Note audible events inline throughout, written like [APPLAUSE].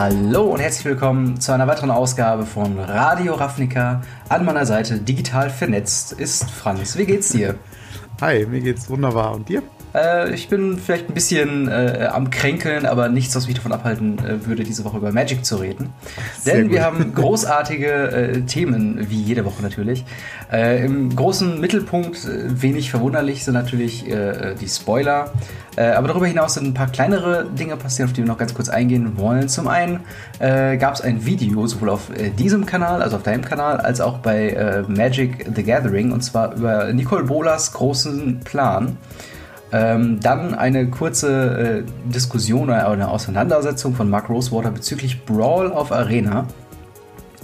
Hallo und herzlich willkommen zu einer weiteren Ausgabe von Radio Ravnica. An meiner Seite digital vernetzt ist Franz. Wie geht's dir? Hi, mir geht's wunderbar. Und dir? Äh, ich bin vielleicht ein bisschen äh, am Kränkeln, aber nichts, was mich davon abhalten äh, würde, diese Woche über Magic zu reden. Sehr Denn gut. wir haben [LAUGHS] großartige äh, Themen, wie jede Woche natürlich. Äh, Im großen Mittelpunkt, äh, wenig verwunderlich, sind natürlich die Spoiler. aber darüber hinaus sind ein paar kleinere Dinge passiert, auf die wir noch ganz kurz eingehen wollen. Zum einen gab es ein Video, sowohl auf diesem Kanal, also auf deinem Kanal, als auch bei Magic the Gathering, und zwar über Nicole Bolas großen Plan. Ähm, dann eine kurze äh, Diskussion oder eine Auseinandersetzung von Mark Rosewater bezüglich Brawl auf Arena.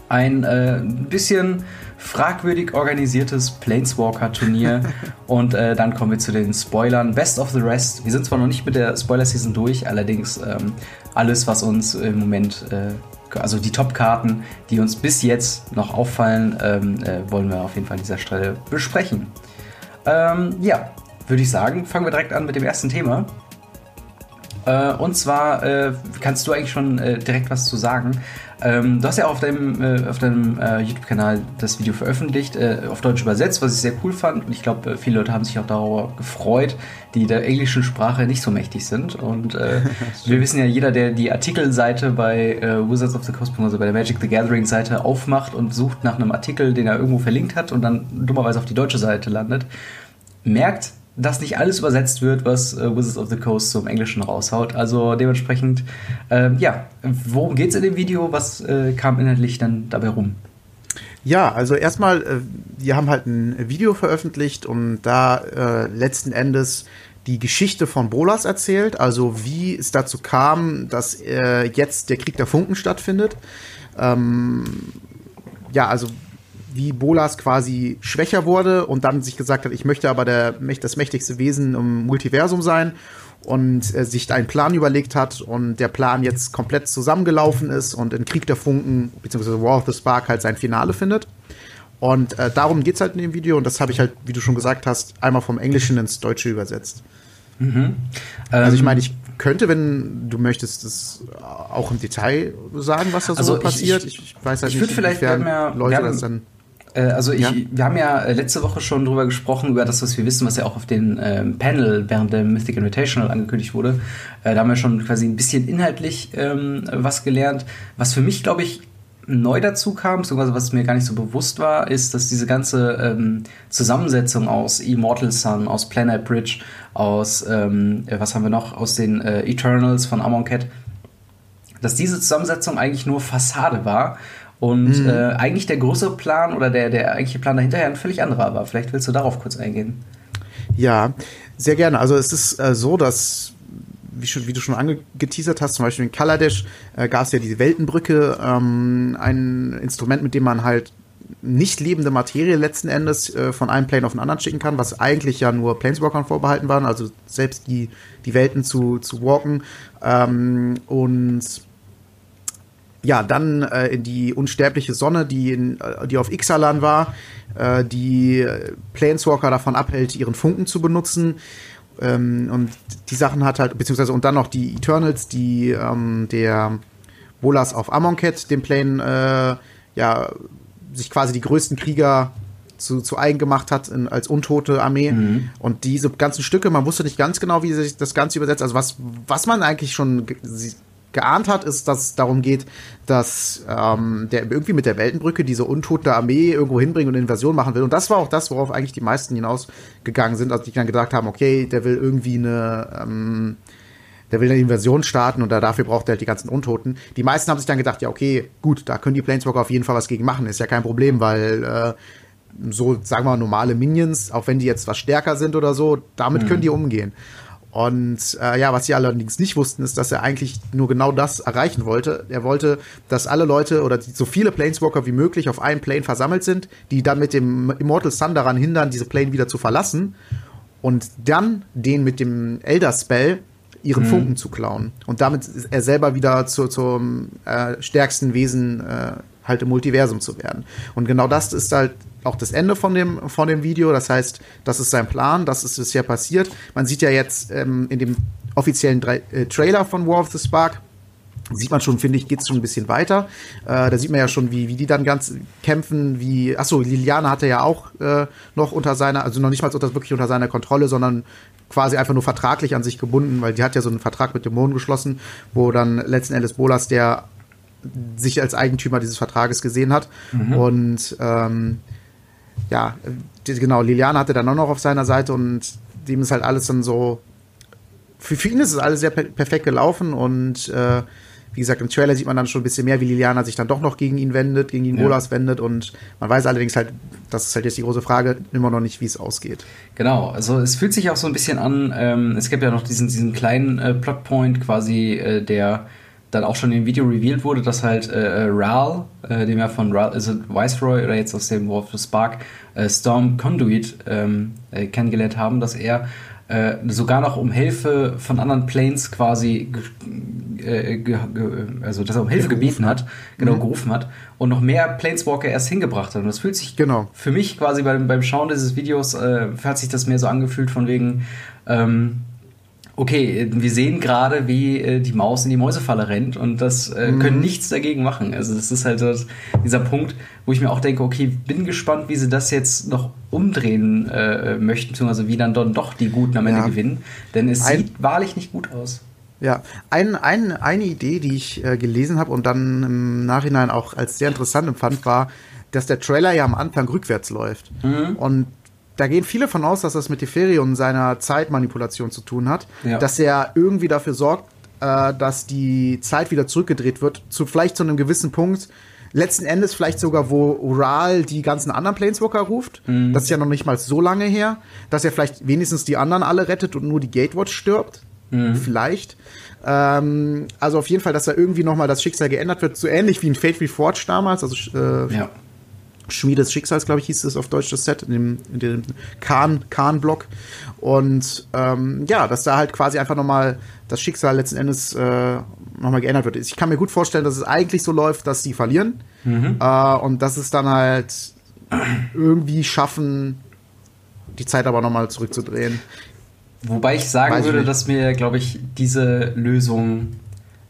Ein äh, bisschen fragwürdig organisiertes Planeswalker-Turnier. [LAUGHS] und äh, dann kommen wir zu den Spoilern. Best of the Rest. Wir sind zwar noch nicht mit der Spoiler-Season durch, allerdings ähm, alles, was uns im Moment, äh, also die Top-Karten, die uns bis jetzt noch auffallen, ähm, äh, wollen wir auf jeden Fall an dieser Stelle besprechen. Ähm, ja, würde ich sagen, fangen wir direkt an mit dem ersten Thema. Äh, und zwar äh, kannst du eigentlich schon äh, direkt was zu sagen. Ähm, du hast ja auch auf deinem, äh, auf deinem äh, YouTube-Kanal das Video veröffentlicht, äh, auf Deutsch übersetzt, was ich sehr cool fand. Und ich glaube, viele Leute haben sich auch darüber gefreut, die der englischen Sprache nicht so mächtig sind. Und [LAUGHS] wir wissen ja, jeder, der die Artikelseite bei Wizards of the Coast, also bei der Magic the Gathering Seite aufmacht und sucht nach einem Artikel, den er irgendwo verlinkt hat und dann dummerweise auf die deutsche Seite landet, merkt, dass nicht alles übersetzt wird, was äh, Wizards of the Coast zum Englischen raushaut. Also dementsprechend, äh, ja, worum geht es in dem Video? Was äh, kam inhaltlich dann dabei rum? Ja, also erstmal, äh, wir haben halt ein Video veröffentlicht und da äh, letzten Endes die Geschichte von Bolas erzählt, also wie es dazu kam, dass äh, jetzt der Krieg der Funken stattfindet. Ähm, ja, also wie Bolas quasi schwächer wurde und dann sich gesagt hat, ich möchte aber der, das mächtigste Wesen im Multiversum sein und äh, sich einen Plan überlegt hat und der Plan jetzt komplett zusammengelaufen ist und in Krieg der Funken bzw. War of the Spark halt sein Finale findet. Und äh, darum geht es halt in dem Video und das habe ich halt, wie du schon gesagt hast, einmal vom Englischen ins Deutsche übersetzt. Mhm. Also ich meine, ich könnte, wenn du möchtest, das auch im Detail sagen, was da so also passiert. Ich, ich, ich weiß halt ich nicht, vielleicht, wir haben ja, Leute wir haben, das dann also ich, ja. wir haben ja äh, letzte Woche schon drüber gesprochen, über das, was wir wissen, was ja auch auf dem ähm, Panel während der Mythic Invitational angekündigt wurde. Äh, da haben wir schon quasi ein bisschen inhaltlich ähm, was gelernt. Was für mich, glaube ich, neu dazu kam, beziehungsweise was mir gar nicht so bewusst war, ist, dass diese ganze ähm, Zusammensetzung aus Immortal Sun, aus Planet Bridge, aus, ähm, was haben wir noch, aus den äh, Eternals von Amonkhet, dass diese Zusammensetzung eigentlich nur Fassade war und mhm. äh, eigentlich der große Plan oder der, der eigentliche Plan dahinter ein völlig anderer war. Vielleicht willst du darauf kurz eingehen. Ja, sehr gerne. Also es ist äh, so, dass wie, schon, wie, du schon angeteasert hast, zum Beispiel in Kaladesh äh, gab es ja diese Weltenbrücke, ähm, ein Instrument, mit dem man halt nicht lebende Materie letzten Endes äh, von einem Plane auf den anderen schicken kann, was eigentlich ja nur Planeswalkern vorbehalten waren, also selbst die, die Welten zu, zu walken. Ähm, und ja, dann äh, in die unsterbliche Sonne, die, in, äh, die auf Ixalan war, äh, die Planeswalker davon abhält, ihren Funken zu benutzen. Ähm, und die Sachen hat halt, beziehungsweise und dann noch die Eternals, die ähm, der Bolas auf Amonkhet, dem Plane, äh, ja, sich quasi die größten Krieger zu, zu eigen gemacht hat in, als untote Armee. Mhm. Und diese ganzen Stücke, man wusste nicht ganz genau, wie sich das Ganze übersetzt. Also was, was man eigentlich schon geahnt hat, ist, dass es darum geht, dass ähm, der irgendwie mit der Weltenbrücke diese untote Armee irgendwo hinbringen und eine Invasion machen will. Und das war auch das, worauf eigentlich die meisten hinausgegangen sind, als die dann gedacht haben, okay, der will irgendwie eine, ähm, der will eine Invasion starten und dafür braucht er halt die ganzen Untoten. Die meisten haben sich dann gedacht, ja, okay, gut, da können die Planeswalker auf jeden Fall was gegen machen, ist ja kein Problem, weil äh, so, sagen wir mal, normale Minions, auch wenn die jetzt was stärker sind oder so, damit mhm. können die umgehen. Und äh, ja, was sie allerdings nicht wussten, ist, dass er eigentlich nur genau das erreichen wollte. Er wollte, dass alle Leute oder die, so viele Planeswalker wie möglich auf einem Plane versammelt sind, die dann mit dem Immortal Sun daran hindern, diese Plane wieder zu verlassen und dann den mit dem Elder Spell ihren mhm. Funken zu klauen. Und damit er selber wieder zu, zum äh, stärksten Wesen äh, halt im Multiversum zu werden. Und genau das ist halt auch das Ende von dem, von dem Video. Das heißt, das ist sein Plan, das ist bisher passiert. Man sieht ja jetzt ähm, in dem offiziellen Dre äh, Trailer von War of the Spark, sieht man schon, finde ich, geht es schon ein bisschen weiter. Äh, da sieht man ja schon, wie, wie die dann ganz kämpfen, wie, achso, Liliana hatte ja auch äh, noch unter seiner, also noch nicht mal unter, wirklich unter seiner Kontrolle, sondern quasi einfach nur vertraglich an sich gebunden, weil die hat ja so einen Vertrag mit dem Mond geschlossen, wo dann letzten Endes Bolas der sich als Eigentümer dieses Vertrages gesehen hat. Mhm. Und ähm, ja, genau, Liliana hatte dann auch noch auf seiner Seite und dem ist halt alles dann so. Für, für ihn ist es alles sehr per perfekt gelaufen und äh, wie gesagt, im Trailer sieht man dann schon ein bisschen mehr, wie Liliana sich dann doch noch gegen ihn wendet, gegen ihn ja. Bolas wendet und man weiß allerdings halt, das ist halt jetzt die große Frage, immer noch nicht, wie es ausgeht. Genau, also es fühlt sich auch so ein bisschen an, ähm, es gibt ja noch diesen, diesen kleinen äh, Plotpoint quasi, äh, der dann auch schon im Video revealed wurde, dass halt äh, äh Ral, äh, dem ja von Ral, also Viceroy oder jetzt aus dem War of the Spark, äh, Storm Conduit ähm, äh, kennengelernt haben, dass er äh, sogar noch um Hilfe von anderen Planes quasi, also dass er um Hilfe gebeten hat, genau, mhm. gerufen hat und noch mehr Planeswalker erst hingebracht hat. Und das fühlt sich genau. für mich quasi beim, beim Schauen dieses Videos, hat sich das mehr so angefühlt von wegen, ähm, okay, wir sehen gerade, wie äh, die Maus in die Mäusefalle rennt und das äh, mhm. können nichts dagegen machen. Also das ist halt das, dieser Punkt, wo ich mir auch denke, okay, bin gespannt, wie sie das jetzt noch umdrehen äh, möchten, beziehungsweise wie dann, dann doch die Guten am Ende ja. gewinnen. Denn es ein, sieht wahrlich nicht gut aus. Ja, ein, ein, eine Idee, die ich äh, gelesen habe und dann im Nachhinein auch als sehr interessant empfand, war, dass der Trailer ja am Anfang rückwärts läuft. Mhm. Und da gehen viele von aus, dass das mit Teferi und seiner Zeitmanipulation zu tun hat, ja. dass er irgendwie dafür sorgt, äh, dass die Zeit wieder zurückgedreht wird, zu vielleicht zu einem gewissen Punkt. Letzten Endes vielleicht sogar, wo Ural die ganzen anderen Planeswalker ruft. Mhm. Das ist ja noch nicht mal so lange her. Dass er vielleicht wenigstens die anderen alle rettet und nur die Gatewatch stirbt. Mhm. Vielleicht. Ähm, also auf jeden Fall, dass da irgendwie noch mal das Schicksal geändert wird. So ähnlich wie in Fate Reforged damals. Also äh, ja. Schmiede des Schicksals, glaube ich, hieß es auf Deutsch das Set, in dem, in dem Kahn, Kahn-Block. Und ähm, ja, dass da halt quasi einfach nochmal das Schicksal letzten Endes äh, nochmal geändert wird. Ich kann mir gut vorstellen, dass es eigentlich so läuft, dass die verlieren. Mhm. Äh, und dass es dann halt irgendwie schaffen, die Zeit aber nochmal zurückzudrehen. Wobei ich sagen Weiß würde, ich dass mir, glaube ich, diese Lösung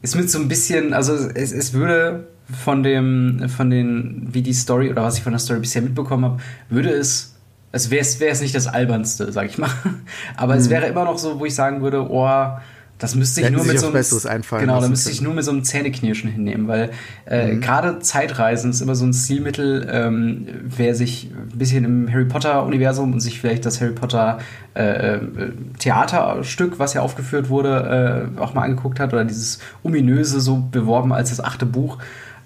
ist mit so ein bisschen, also es, es würde von dem, von den, wie die Story oder was ich von der Story bisher mitbekommen habe, würde es, es wäre es nicht das albernste, sag ich mal. [LAUGHS] Aber mhm. es wäre immer noch so, wo ich sagen würde, oh, das müsste ich nur mit so einem genau, da müsste ich nur mit so einem Zähneknirschen hinnehmen, weil äh, mhm. gerade Zeitreisen ist immer so ein Stilmittel, ähm, wer sich ein bisschen im Harry Potter Universum und sich vielleicht das Harry Potter äh, äh, Theaterstück, was ja aufgeführt wurde, äh, auch mal angeguckt hat oder dieses ominöse so beworben als das achte Buch,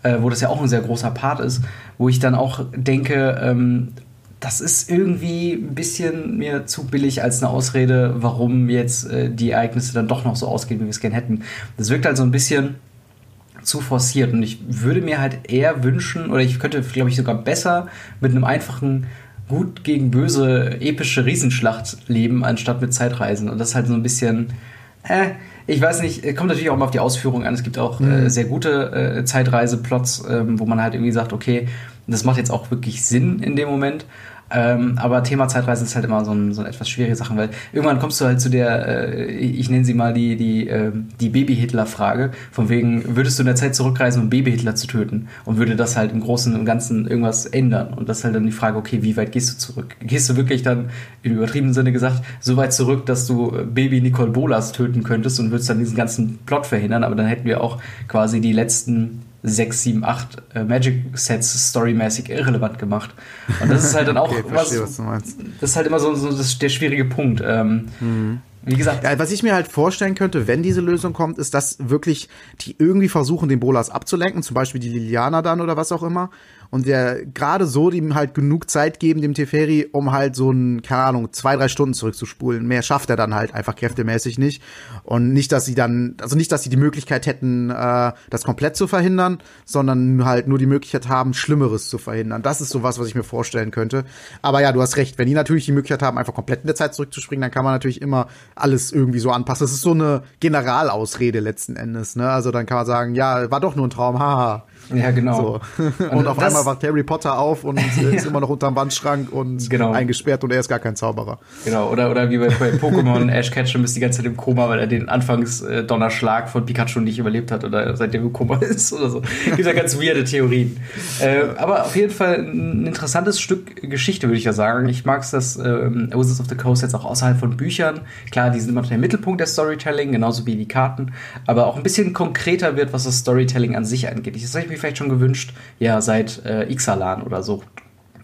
äh, wo das ja auch ein sehr großer Part ist, wo ich dann auch denke, ähm, das ist irgendwie ein bisschen mir zu billig als eine Ausrede, warum jetzt äh, die Ereignisse dann doch noch so ausgehen, wie wir es gerne hätten. Das wirkt halt so ein bisschen zu forciert und ich würde mir halt eher wünschen, oder ich könnte, glaube ich, sogar besser mit einem einfachen gut gegen böse epische Riesenschlacht leben, anstatt mit Zeitreisen. Und das ist halt so ein bisschen, äh, ich weiß nicht, kommt natürlich auch mal auf die Ausführung an. Es gibt auch mhm. äh, sehr gute äh, Zeitreiseplots, ähm, wo man halt irgendwie sagt, okay, das macht jetzt auch wirklich Sinn in dem Moment. Ähm, aber Thema Zeitreisen ist halt immer so ein, so ein etwas schwierige Sache, weil irgendwann kommst du halt zu der, äh, ich nenne sie mal die, die, äh, die Baby-Hitler-Frage, von wegen, würdest du in der Zeit zurückreisen, um Baby-Hitler zu töten? Und würde das halt im Großen und Ganzen irgendwas ändern? Und das ist halt dann die Frage, okay, wie weit gehst du zurück? Gehst du wirklich dann, im übertriebenen Sinne gesagt, so weit zurück, dass du Baby Nicole Bolas töten könntest und würdest dann diesen ganzen Plot verhindern? Aber dann hätten wir auch quasi die letzten 6, 7, 8 äh, Magic-Sets storymäßig irrelevant gemacht. Und das ist halt dann [LAUGHS] auch okay, was, verstehe, was Das ist halt immer so, so das, der schwierige Punkt. Ähm, mhm. Wie gesagt. Ja, was ich mir halt vorstellen könnte, wenn diese Lösung kommt, ist, dass wirklich die irgendwie versuchen, den Bolas abzulenken, zum Beispiel die Liliana dann oder was auch immer, und der gerade so ihm halt genug Zeit geben, dem Teferi, um halt so ein, keine Ahnung, zwei, drei Stunden zurückzuspulen. Mehr schafft er dann halt einfach kräftemäßig nicht. Und nicht, dass sie dann, also nicht, dass sie die Möglichkeit hätten, äh, das komplett zu verhindern, sondern halt nur die Möglichkeit haben, Schlimmeres zu verhindern. Das ist sowas, was ich mir vorstellen könnte. Aber ja, du hast recht. Wenn die natürlich die Möglichkeit haben, einfach komplett in der Zeit zurückzuspringen, dann kann man natürlich immer alles irgendwie so anpassen. Das ist so eine Generalausrede letzten Endes, ne? Also dann kann man sagen, ja, war doch nur ein Traum, haha. Ja, genau. So. Und, und auf einmal Mal wacht Harry Potter auf und äh, [LAUGHS] ist immer noch unterm Wandschrank und genau. eingesperrt und er ist gar kein Zauberer. Genau, oder, oder wie bei, bei Pokémon, [LAUGHS] Ash Ketchum ist die ganze Zeit im Koma, weil er den Anfangs-Donnerschlag von Pikachu nicht überlebt hat oder seitdem im Koma [LAUGHS] ist oder so. Gibt ja ganz weirde Theorien. Äh, aber auf jeden Fall ein interessantes Stück Geschichte, würde ich ja sagen. Ich mag es, dass ähm, Wizards of the Coast jetzt auch außerhalb von Büchern, klar, die sind immer noch der Mittelpunkt der Storytelling, genauso wie die Karten, aber auch ein bisschen konkreter wird, was das Storytelling an sich angeht. Das habe ich mir vielleicht schon gewünscht, ja, seit äh, Ixalan oder so.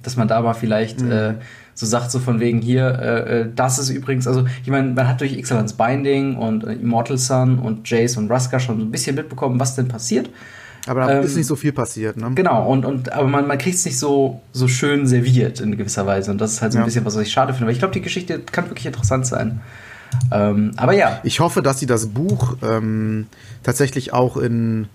Dass man da mal vielleicht mhm. äh, so sagt, so von wegen hier, äh, äh das ist übrigens, also ich meine, man hat durch Ixalans Binding und äh, Immortal Sun und Jace und Ruska schon so ein bisschen mitbekommen, was denn passiert. Aber da ähm, ist nicht so viel passiert, ne? Genau, und, und aber man, man kriegt es nicht so, so schön serviert in gewisser Weise. Und das ist halt so ein ja. bisschen, was ich schade finde. Weil ich glaube, die Geschichte kann wirklich interessant sein. Ähm, aber ja. Ich hoffe, dass sie das Buch ähm, tatsächlich auch in,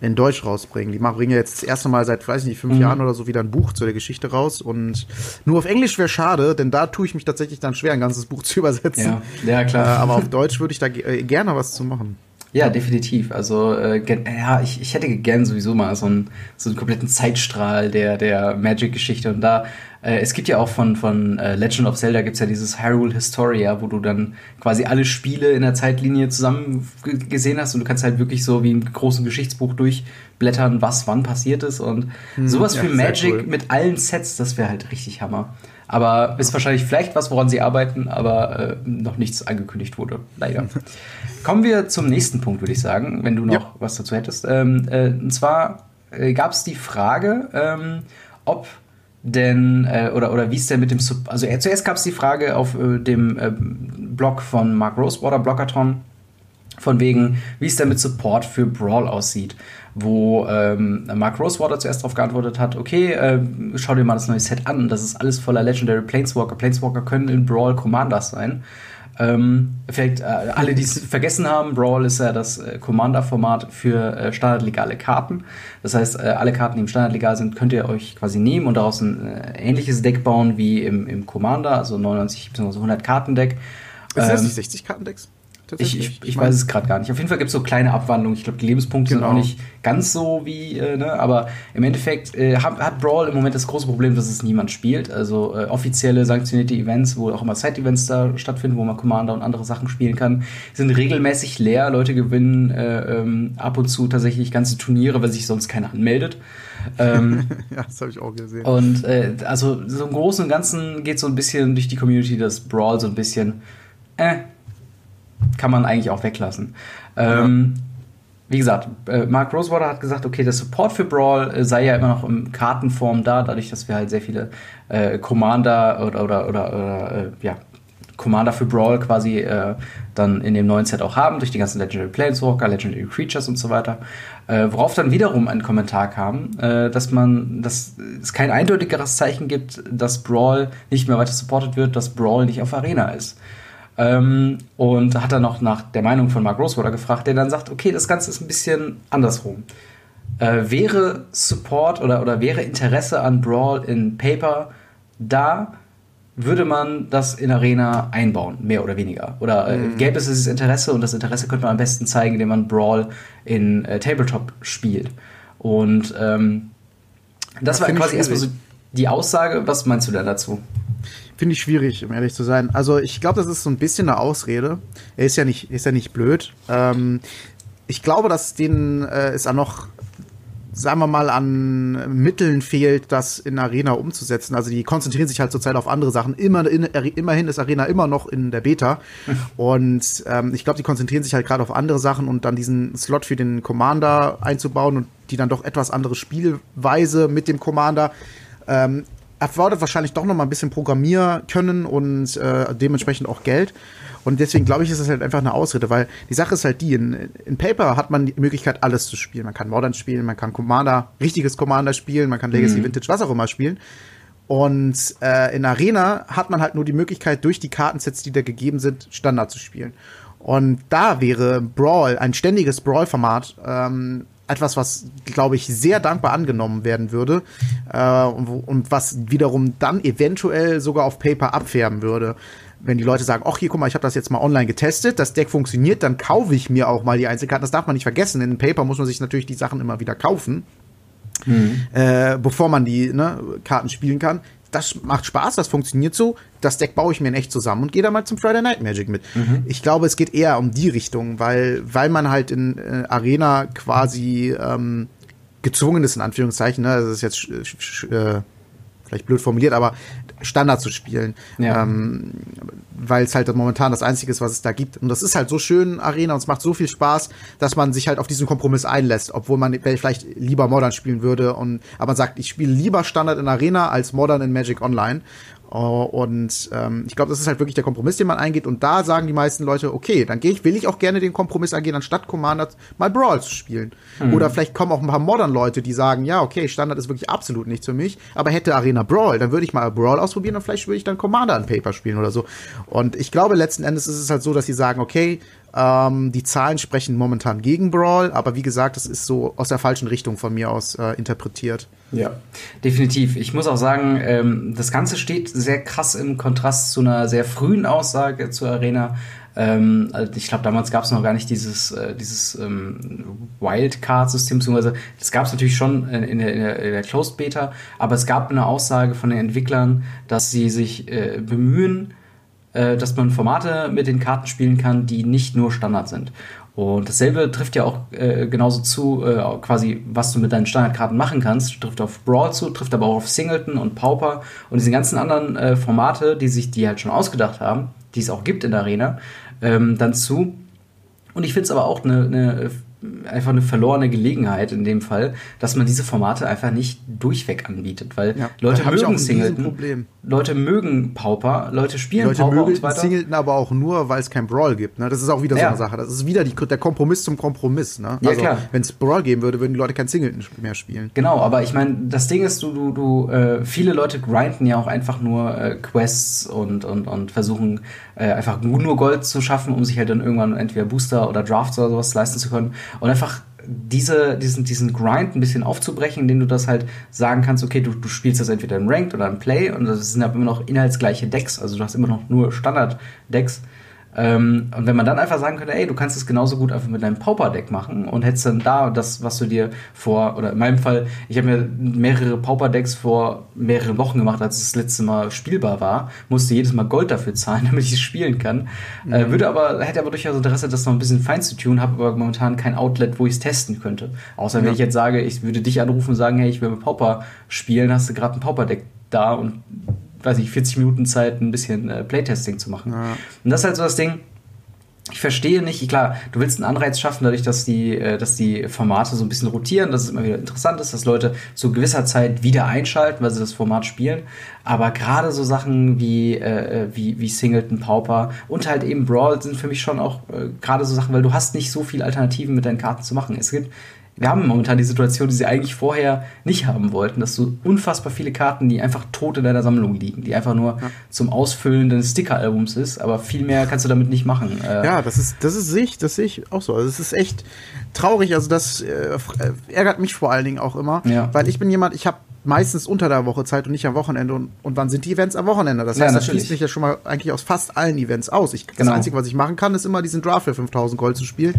in Deutsch rausbringen. Die bringen ja jetzt das erste Mal seit, weiß ich nicht, fünf mhm. Jahren oder so wieder ein Buch zu der Geschichte raus. Und nur auf Englisch wäre schade, denn da tue ich mich tatsächlich dann schwer, ein ganzes Buch zu übersetzen. Ja, ja klar. Äh, aber auf Deutsch würde ich da äh, gerne was zu machen. Ja, definitiv. Also äh, ja, ich, ich hätte gern sowieso mal so einen, so einen kompletten Zeitstrahl der, der Magic-Geschichte. Und da, äh, es gibt ja auch von, von äh, Legend of Zelda gibt's ja dieses Hyrule Historia, wo du dann quasi alle Spiele in der Zeitlinie zusammen gesehen hast und du kannst halt wirklich so wie im großen Geschichtsbuch durchblättern, was wann passiert ist. Und hm, sowas ja, für Magic cool. mit allen Sets, das wäre halt richtig Hammer. Aber ist wahrscheinlich vielleicht was, woran sie arbeiten, aber äh, noch nichts angekündigt wurde. Leider. [LAUGHS] Kommen wir zum nächsten Punkt, würde ich sagen, wenn du noch ja. was dazu hättest. Ähm, äh, und zwar äh, gab es die Frage, ähm, ob denn äh, oder oder wie es denn mit dem Sub also äh, zuerst gab es die Frage auf äh, dem äh, Blog von Mark Rosewater Blockathon von wegen wie es denn mit Support für Brawl aussieht wo ähm, Mark Rosewater zuerst darauf geantwortet hat, okay, äh, schau dir mal das neue Set an, das ist alles voller Legendary Planeswalker. Planeswalker können in Brawl Commanders sein. Ähm, vielleicht äh, alle, die es vergessen haben, Brawl ist ja das äh, Commander-Format für äh, standardlegale Karten. Das heißt, äh, alle Karten, die im Standardlegal sind, könnt ihr euch quasi nehmen und daraus ein äh, ähnliches Deck bauen wie im, im Commander, also 99 bzw. 100 Kartendeck. Ist das ähm, nicht 60 Kartendecks? Ich, ich, ich weiß es gerade gar nicht. Auf jeden Fall gibt es so kleine Abwandlungen. Ich glaube, die Lebenspunkte genau. sind auch genau. nicht ganz so wie, äh, ne? aber im Endeffekt äh, hat, hat, Brawl im Moment das große Problem, dass es niemand spielt. Also äh, offizielle sanktionierte Events, wo auch immer Side-Events da stattfinden, wo man Commander und andere Sachen spielen kann, sind regelmäßig leer. Leute gewinnen äh, ähm, ab und zu tatsächlich ganze Turniere, weil sich sonst keiner anmeldet. Ähm, [LAUGHS] ja, das habe ich auch gesehen. Und äh, also so im Großen und Ganzen geht so ein bisschen durch die Community, dass Brawl so ein bisschen äh, kann man eigentlich auch weglassen. Ähm, ja. Wie gesagt, äh, Mark Rosewater hat gesagt, okay, der Support für Brawl äh, sei ja immer noch in Kartenform da, dadurch, dass wir halt sehr viele äh, Commander oder, oder, oder, oder äh, ja, Commander für Brawl quasi äh, dann in dem neuen Set auch haben, durch die ganzen Legendary Planeswalker, Legendary Creatures und so weiter. Äh, worauf dann wiederum ein Kommentar kam, äh, dass man, dass es kein eindeutigeres Zeichen gibt, dass Brawl nicht mehr weiter supported wird, dass Brawl nicht auf Arena ist. Ähm, und hat dann noch nach der Meinung von Mark Rosewater gefragt, der dann sagt, okay, das Ganze ist ein bisschen andersrum. Äh, wäre Support oder, oder wäre Interesse an Brawl in Paper da, würde man das in Arena einbauen, mehr oder weniger. Oder äh, mhm. gäbe es dieses Interesse und das Interesse könnte man am besten zeigen, indem man Brawl in äh, Tabletop spielt. Und ähm, das, das war quasi erstmal so die Aussage. Was meinst du denn dazu? Finde ich schwierig, um ehrlich zu sein. Also ich glaube, das ist so ein bisschen eine Ausrede. Er ist ja nicht, ist ja nicht blöd. Ähm, ich glaube, dass denen äh, es auch noch, sagen wir mal, an Mitteln fehlt, das in Arena umzusetzen. Also die konzentrieren sich halt zurzeit auf andere Sachen. Immer, in, immerhin ist Arena immer noch in der Beta. [LAUGHS] und ähm, ich glaube, die konzentrieren sich halt gerade auf andere Sachen und dann diesen Slot für den Commander einzubauen und die dann doch etwas andere Spielweise mit dem Commander. Ähm, erfordert wahrscheinlich doch noch mal ein bisschen Programmierkönnen und äh, dementsprechend auch Geld. Und deswegen glaube ich, ist das halt einfach eine Ausrede, weil die Sache ist halt die, in, in Paper hat man die Möglichkeit, alles zu spielen. Man kann Modern spielen, man kann Commander, richtiges Commander spielen, man kann Legacy, mhm. Vintage, was auch immer spielen. Und äh, in Arena hat man halt nur die Möglichkeit, durch die Kartensets, die da gegeben sind, Standard zu spielen. Und da wäre Brawl, ein ständiges Brawl-Format, ähm, etwas, was, glaube ich, sehr dankbar angenommen werden würde äh, und, und, was wiederum dann eventuell sogar auf Paper abfärben würde. Wenn die Leute sagen, ach hier, guck mal, ich habe das jetzt mal online getestet, das Deck funktioniert, dann kaufe ich mir auch mal die Einzelkarten. Das darf man nicht vergessen. In Paper muss man sich natürlich die Sachen immer wieder kaufen. mhm. äh, bevor man die ne, Karten spielen kann. Das macht Spaß, das funktioniert so. Das Deck baue ich mir in echt zusammen und gehe da mal zum Friday Night Magic mit. Mhm. Ich glaube, es geht eher um die Richtung, weil, weil man halt in äh, Arena quasi ähm, gezwungen ist, in Anführungszeichen, ne? das ist jetzt äh, vielleicht blöd formuliert, aber Standard zu spielen. Ja. Ähm, weil es halt momentan das Einzige ist, was es da gibt. Und das ist halt so schön, Arena, und es macht so viel Spaß, dass man sich halt auf diesen Kompromiss einlässt, obwohl man vielleicht lieber Modern spielen würde. Und, aber man sagt, ich spiele lieber Standard in Arena als Modern in Magic Online. Oh, und ähm, ich glaube, das ist halt wirklich der Kompromiss, den man eingeht. Und da sagen die meisten Leute, okay, dann gehe ich, will ich auch gerne den Kompromiss angehen, anstatt Commander mal Brawl zu spielen. Mhm. Oder vielleicht kommen auch ein paar Modern-Leute, die sagen, ja, okay, Standard ist wirklich absolut nichts für mich, aber hätte Arena Brawl, dann würde ich mal Brawl ausprobieren und vielleicht würde ich dann Commander an Paper spielen oder so. Und ich glaube, letzten Endes ist es halt so, dass sie sagen, okay, ähm, die Zahlen sprechen momentan gegen Brawl, aber wie gesagt, das ist so aus der falschen Richtung von mir aus äh, interpretiert. Ja, definitiv. Ich muss auch sagen, ähm, das Ganze steht sehr krass im Kontrast zu einer sehr frühen Aussage zur Arena. Ähm, also ich glaube, damals gab es noch gar nicht dieses, äh, dieses ähm, Wildcard-System, beziehungsweise das gab es natürlich schon in der, in, der, in der Closed Beta, aber es gab eine Aussage von den Entwicklern, dass sie sich äh, bemühen, äh, dass man Formate mit den Karten spielen kann, die nicht nur Standard sind. Und dasselbe trifft ja auch äh, genauso zu, äh, quasi, was du mit deinen Standardkarten machen kannst. Trifft auf Brawl zu, trifft aber auch auf Singleton und Pauper und diese ganzen anderen äh, Formate, die sich die halt schon ausgedacht haben, die es auch gibt in der Arena, ähm, dann zu. Und ich finde es aber auch eine, eine einfach eine verlorene Gelegenheit in dem Fall, dass man diese Formate einfach nicht durchweg anbietet, weil ja, Leute mögen Singleton, Leute mögen Pauper, Leute spielen Leute Pauper mögen und so weiter. Singleton aber auch nur, weil es kein Brawl gibt. Ne? Das ist auch wieder so ja. eine Sache. Das ist wieder die, der Kompromiss zum Kompromiss. Ne? Ja, also, klar. Wenn es Brawl geben würde, würden die Leute kein Singleton mehr spielen. Genau, aber ich meine, das Ding ist, du, du, du, äh, viele Leute grinden ja auch einfach nur äh, Quests und, und, und versuchen äh, einfach nur, nur Gold zu schaffen, um sich halt dann irgendwann entweder Booster oder Drafts oder sowas leisten zu können. Und einfach diese, diesen, diesen Grind ein bisschen aufzubrechen, indem du das halt sagen kannst, okay, du, du spielst das entweder im Ranked oder im Play und das sind aber immer noch inhaltsgleiche Decks, also du hast immer noch nur Standard-Decks ähm, und wenn man dann einfach sagen könnte, ey, du kannst es genauso gut einfach mit deinem Pauper-Deck machen und hättest dann da das, was du dir vor, oder in meinem Fall, ich habe mir mehrere Pauper-Decks vor mehreren Wochen gemacht, als es das letzte Mal spielbar war, musste jedes Mal Gold dafür zahlen, [LAUGHS] damit ich es spielen kann. Äh, mhm. Äh, würde aber, hätte aber durchaus Interesse, das noch ein bisschen fein zu tun, habe aber momentan kein Outlet, wo ich es testen könnte. Außer wenn ja. ich jetzt sage, ich würde dich anrufen und sagen, hey, ich will mit Pauper spielen, hast du gerade ein Pauper-Deck da und weiß ich, 40 Minuten Zeit, ein bisschen äh, Playtesting zu machen. Ja. Und das ist halt so das Ding. Ich verstehe nicht, klar, du willst einen Anreiz schaffen, dadurch, dass die, äh, dass die Formate so ein bisschen rotieren, dass es immer wieder interessant ist, dass Leute zu gewisser Zeit wieder einschalten, weil sie das Format spielen. Aber gerade so Sachen wie, äh, wie, wie Singleton, Pauper und halt eben Brawl sind für mich schon auch äh, gerade so Sachen, weil du hast nicht so viele Alternativen mit deinen Karten zu machen. Es gibt wir haben momentan die Situation, die sie eigentlich vorher nicht haben wollten, dass so unfassbar viele Karten, die einfach tot in deiner Sammlung liegen, die einfach nur ja. zum Ausfüllen deines Sticker-Albums ist, aber viel mehr kannst du damit nicht machen. Äh ja, das ist, das ist sich, das sehe ich auch so. Also es ist echt traurig, also das äh, ärgert mich vor allen Dingen auch immer, ja. weil ich bin jemand, ich habe meistens unter der Woche Zeit und nicht am Wochenende. Und, und wann sind die Events am Wochenende? Das heißt, ja, das schließt mich ja schon mal eigentlich aus fast allen Events aus. Ich, das genau. Einzige, was ich machen kann, ist immer diesen Draft für 5000 Gold zu spielen.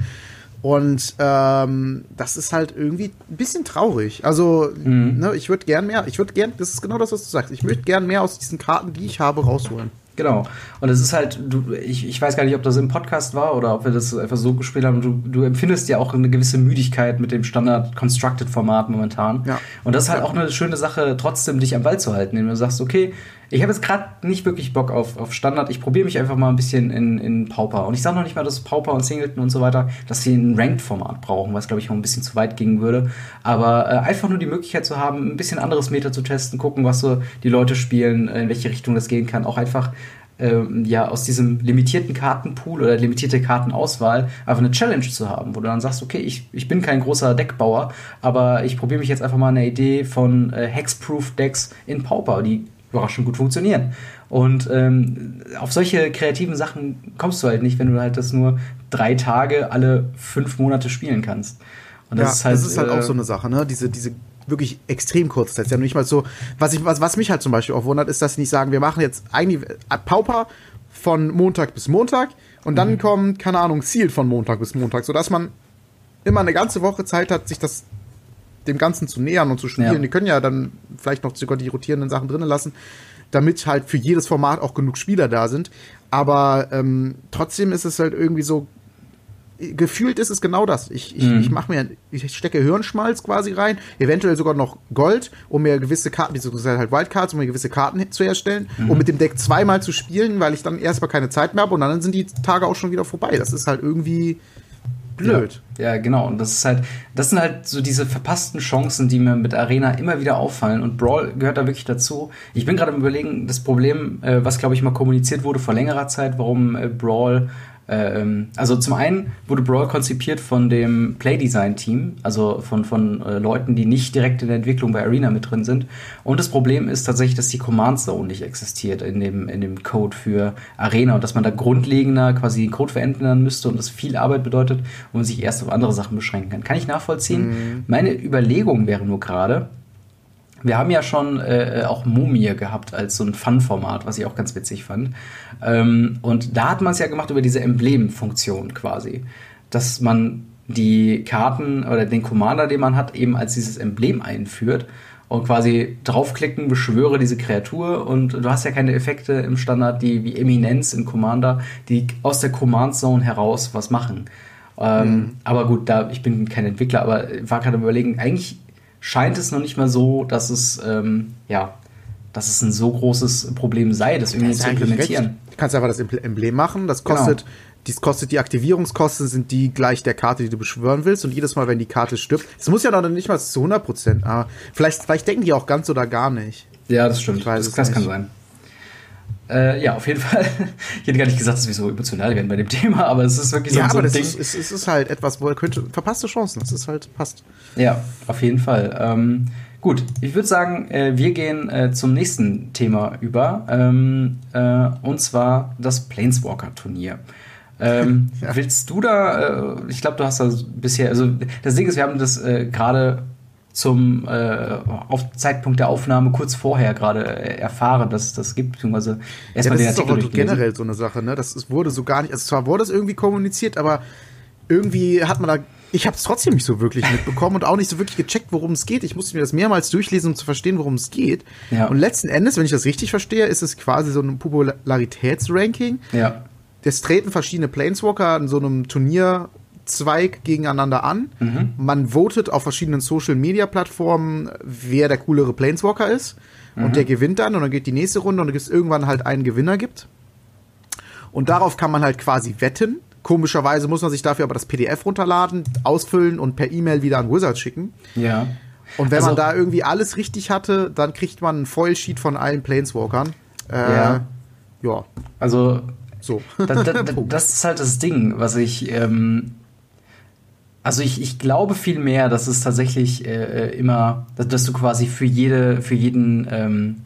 Und ähm, das ist halt irgendwie ein bisschen traurig. Also, mhm. ne, ich würde gern mehr, ich würde gern, das ist genau das, was du sagst, ich möchte gern mehr aus diesen Karten, die ich habe, rausholen. Genau. Und es ist halt, du, ich, ich weiß gar nicht, ob das im Podcast war oder ob wir das einfach so gespielt haben. Du, du empfindest ja auch eine gewisse Müdigkeit mit dem Standard-Constructed-Format momentan. Ja. Und das ist halt auch eine schöne Sache, trotzdem dich am Ball zu halten, indem du sagst, okay, ich habe jetzt gerade nicht wirklich Bock auf, auf Standard. Ich probiere mich einfach mal ein bisschen in, in Pauper. Und ich sage noch nicht mal, dass Pauper und Singleton und so weiter, dass sie ein Ranked-Format brauchen, was, glaube ich, auch ein bisschen zu weit gehen würde. Aber äh, einfach nur die Möglichkeit zu haben, ein bisschen anderes Meter zu testen, gucken, was so die Leute spielen, in welche Richtung das gehen kann. Auch einfach ähm, ja, aus diesem limitierten Kartenpool oder limitierte Kartenauswahl einfach eine Challenge zu haben, wo du dann sagst, okay, ich, ich bin kein großer Deckbauer, aber ich probiere mich jetzt einfach mal eine Idee von äh, Hexproof-Decks in Pauper, die überraschend gut funktionieren. Und ähm, auf solche kreativen Sachen kommst du halt nicht, wenn du halt das nur drei Tage alle fünf Monate spielen kannst. Und das ja, ist halt, das ist halt äh, auch so eine Sache, ne? Diese, diese wirklich extrem kurz. Das ist ja nicht mal so, was, ich, was, was mich halt zum Beispiel auch wundert, ist, dass sie nicht sagen, wir machen jetzt eigentlich äh, Pauper von Montag bis Montag und dann mhm. kommt, keine Ahnung, Ziel von Montag bis Montag, sodass man immer eine ganze Woche Zeit hat, sich das dem Ganzen zu nähern und zu spielen. Ja. Die können ja dann vielleicht noch sogar die rotierenden Sachen drinnen lassen, damit halt für jedes Format auch genug Spieler da sind. Aber ähm, trotzdem ist es halt irgendwie so gefühlt ist es genau das. Ich, ich, mhm. ich mache mir, ich stecke Hirnschmalz quasi rein, eventuell sogar noch Gold, um mir gewisse Karten, beziehungsweise halt Wildcards, um mir gewisse Karten zu erstellen, mhm. um mit dem Deck zweimal zu spielen, weil ich dann erstmal keine Zeit mehr habe und dann sind die Tage auch schon wieder vorbei. Das ist halt irgendwie blöd. Ja, ja, genau. Und das ist halt, das sind halt so diese verpassten Chancen, die mir mit Arena immer wieder auffallen. Und Brawl gehört da wirklich dazu. Ich bin gerade im Überlegen, das Problem, äh, was glaube ich mal kommuniziert wurde vor längerer Zeit, warum äh, Brawl also zum einen wurde Brawl konzipiert von dem Playdesign-Team, also von, von äh, Leuten, die nicht direkt in der Entwicklung bei Arena mit drin sind. Und das Problem ist tatsächlich, dass die Command Zone nicht existiert in dem, in dem Code für Arena und dass man da grundlegender quasi den Code verändern müsste und das viel Arbeit bedeutet und man sich erst auf andere Sachen beschränken kann. Kann ich nachvollziehen. Mhm. Meine Überlegung wäre nur gerade, wir haben ja schon äh, auch Mumie gehabt als so ein Fun-Format, was ich auch ganz witzig fand. Ähm, und da hat man es ja gemacht über diese Emblem-Funktion quasi. Dass man die Karten oder den Commander, den man hat, eben als dieses Emblem einführt und quasi draufklicken, beschwöre diese Kreatur und du hast ja keine Effekte im Standard, die wie Eminenz in Commander, die aus der Command Zone heraus was machen. Ähm, mhm. Aber gut, da ich bin kein Entwickler, aber war gerade überlegen, eigentlich scheint es noch nicht mal so, dass es, ähm, ja, dass es ein so großes Problem sei, das irgendwie das zu implementieren. Du kannst einfach das Emblem machen, das genau. kostet, genau. dies kostet die Aktivierungskosten sind die gleich der Karte, die du beschwören willst und jedes Mal, wenn die Karte stirbt, es muss ja noch nicht mal zu 100 Prozent, aber vielleicht, vielleicht denken die auch ganz oder gar nicht. Ja, das stimmt. das, das kann sein. Äh, ja, auf jeden Fall. [LAUGHS] Ich hätte gar nicht gesagt, dass wir so emotional werden bei dem [LAUGHS] Thema, aber es ist wirklich so, ja, so ein Ding. Ist, es, es ist halt etwas, wo er könnte, verpasste Chancen, das ist halt, passt. Ja, auf jeden Fall. Ähm, gut, ich würde sagen, äh, wir gehen äh, zum nächsten Thema über, ähm, äh, und zwar das Planeswalker-Turnier. Ähm, [LAUGHS] ja. Willst du da, äh, ich glaube, du hast da bisher, also das Ding ist, wir haben das äh, gerade zum äh, Zeitpunkt der Aufnahme kurz vorher gerade erfahren, dass es das gibt, beziehungsweise erstmal ja, den Artikel ist generell so eine Sache, ne? Das ist, wurde so gar nicht, also zwar wurde es irgendwie kommuniziert, aber irgendwie hat man da ich habe es trotzdem nicht so wirklich [LAUGHS] mitbekommen und auch nicht so wirklich gecheckt, worum es geht. Ich musste mir das mehrmals durchlesen, um zu verstehen, worum es geht. Ja. Und letzten Endes, wenn ich das richtig verstehe, ist es quasi so ein Popularitätsranking. Ja. Das treten verschiedene Planeswalker in so einem Turnier Zweig gegeneinander an. Mhm. Man votet auf verschiedenen Social-Media-Plattformen, wer der coolere Planeswalker ist. Mhm. Und der gewinnt dann und dann geht die nächste Runde und es irgendwann halt einen Gewinner gibt. Und darauf kann man halt quasi wetten. Komischerweise muss man sich dafür aber das PDF runterladen, ausfüllen und per E-Mail wieder an Wizards schicken. Ja. Und wenn also, man da irgendwie alles richtig hatte, dann kriegt man ein Foil-Sheet von allen Planeswalkern. Äh, ja. Ja. Also so. das, das, [LAUGHS] das, ist halt das Ding, was ich ähm, also ich, ich glaube viel mehr, dass es tatsächlich äh, äh, immer, dass, dass, du quasi für jede, für jeden, ähm,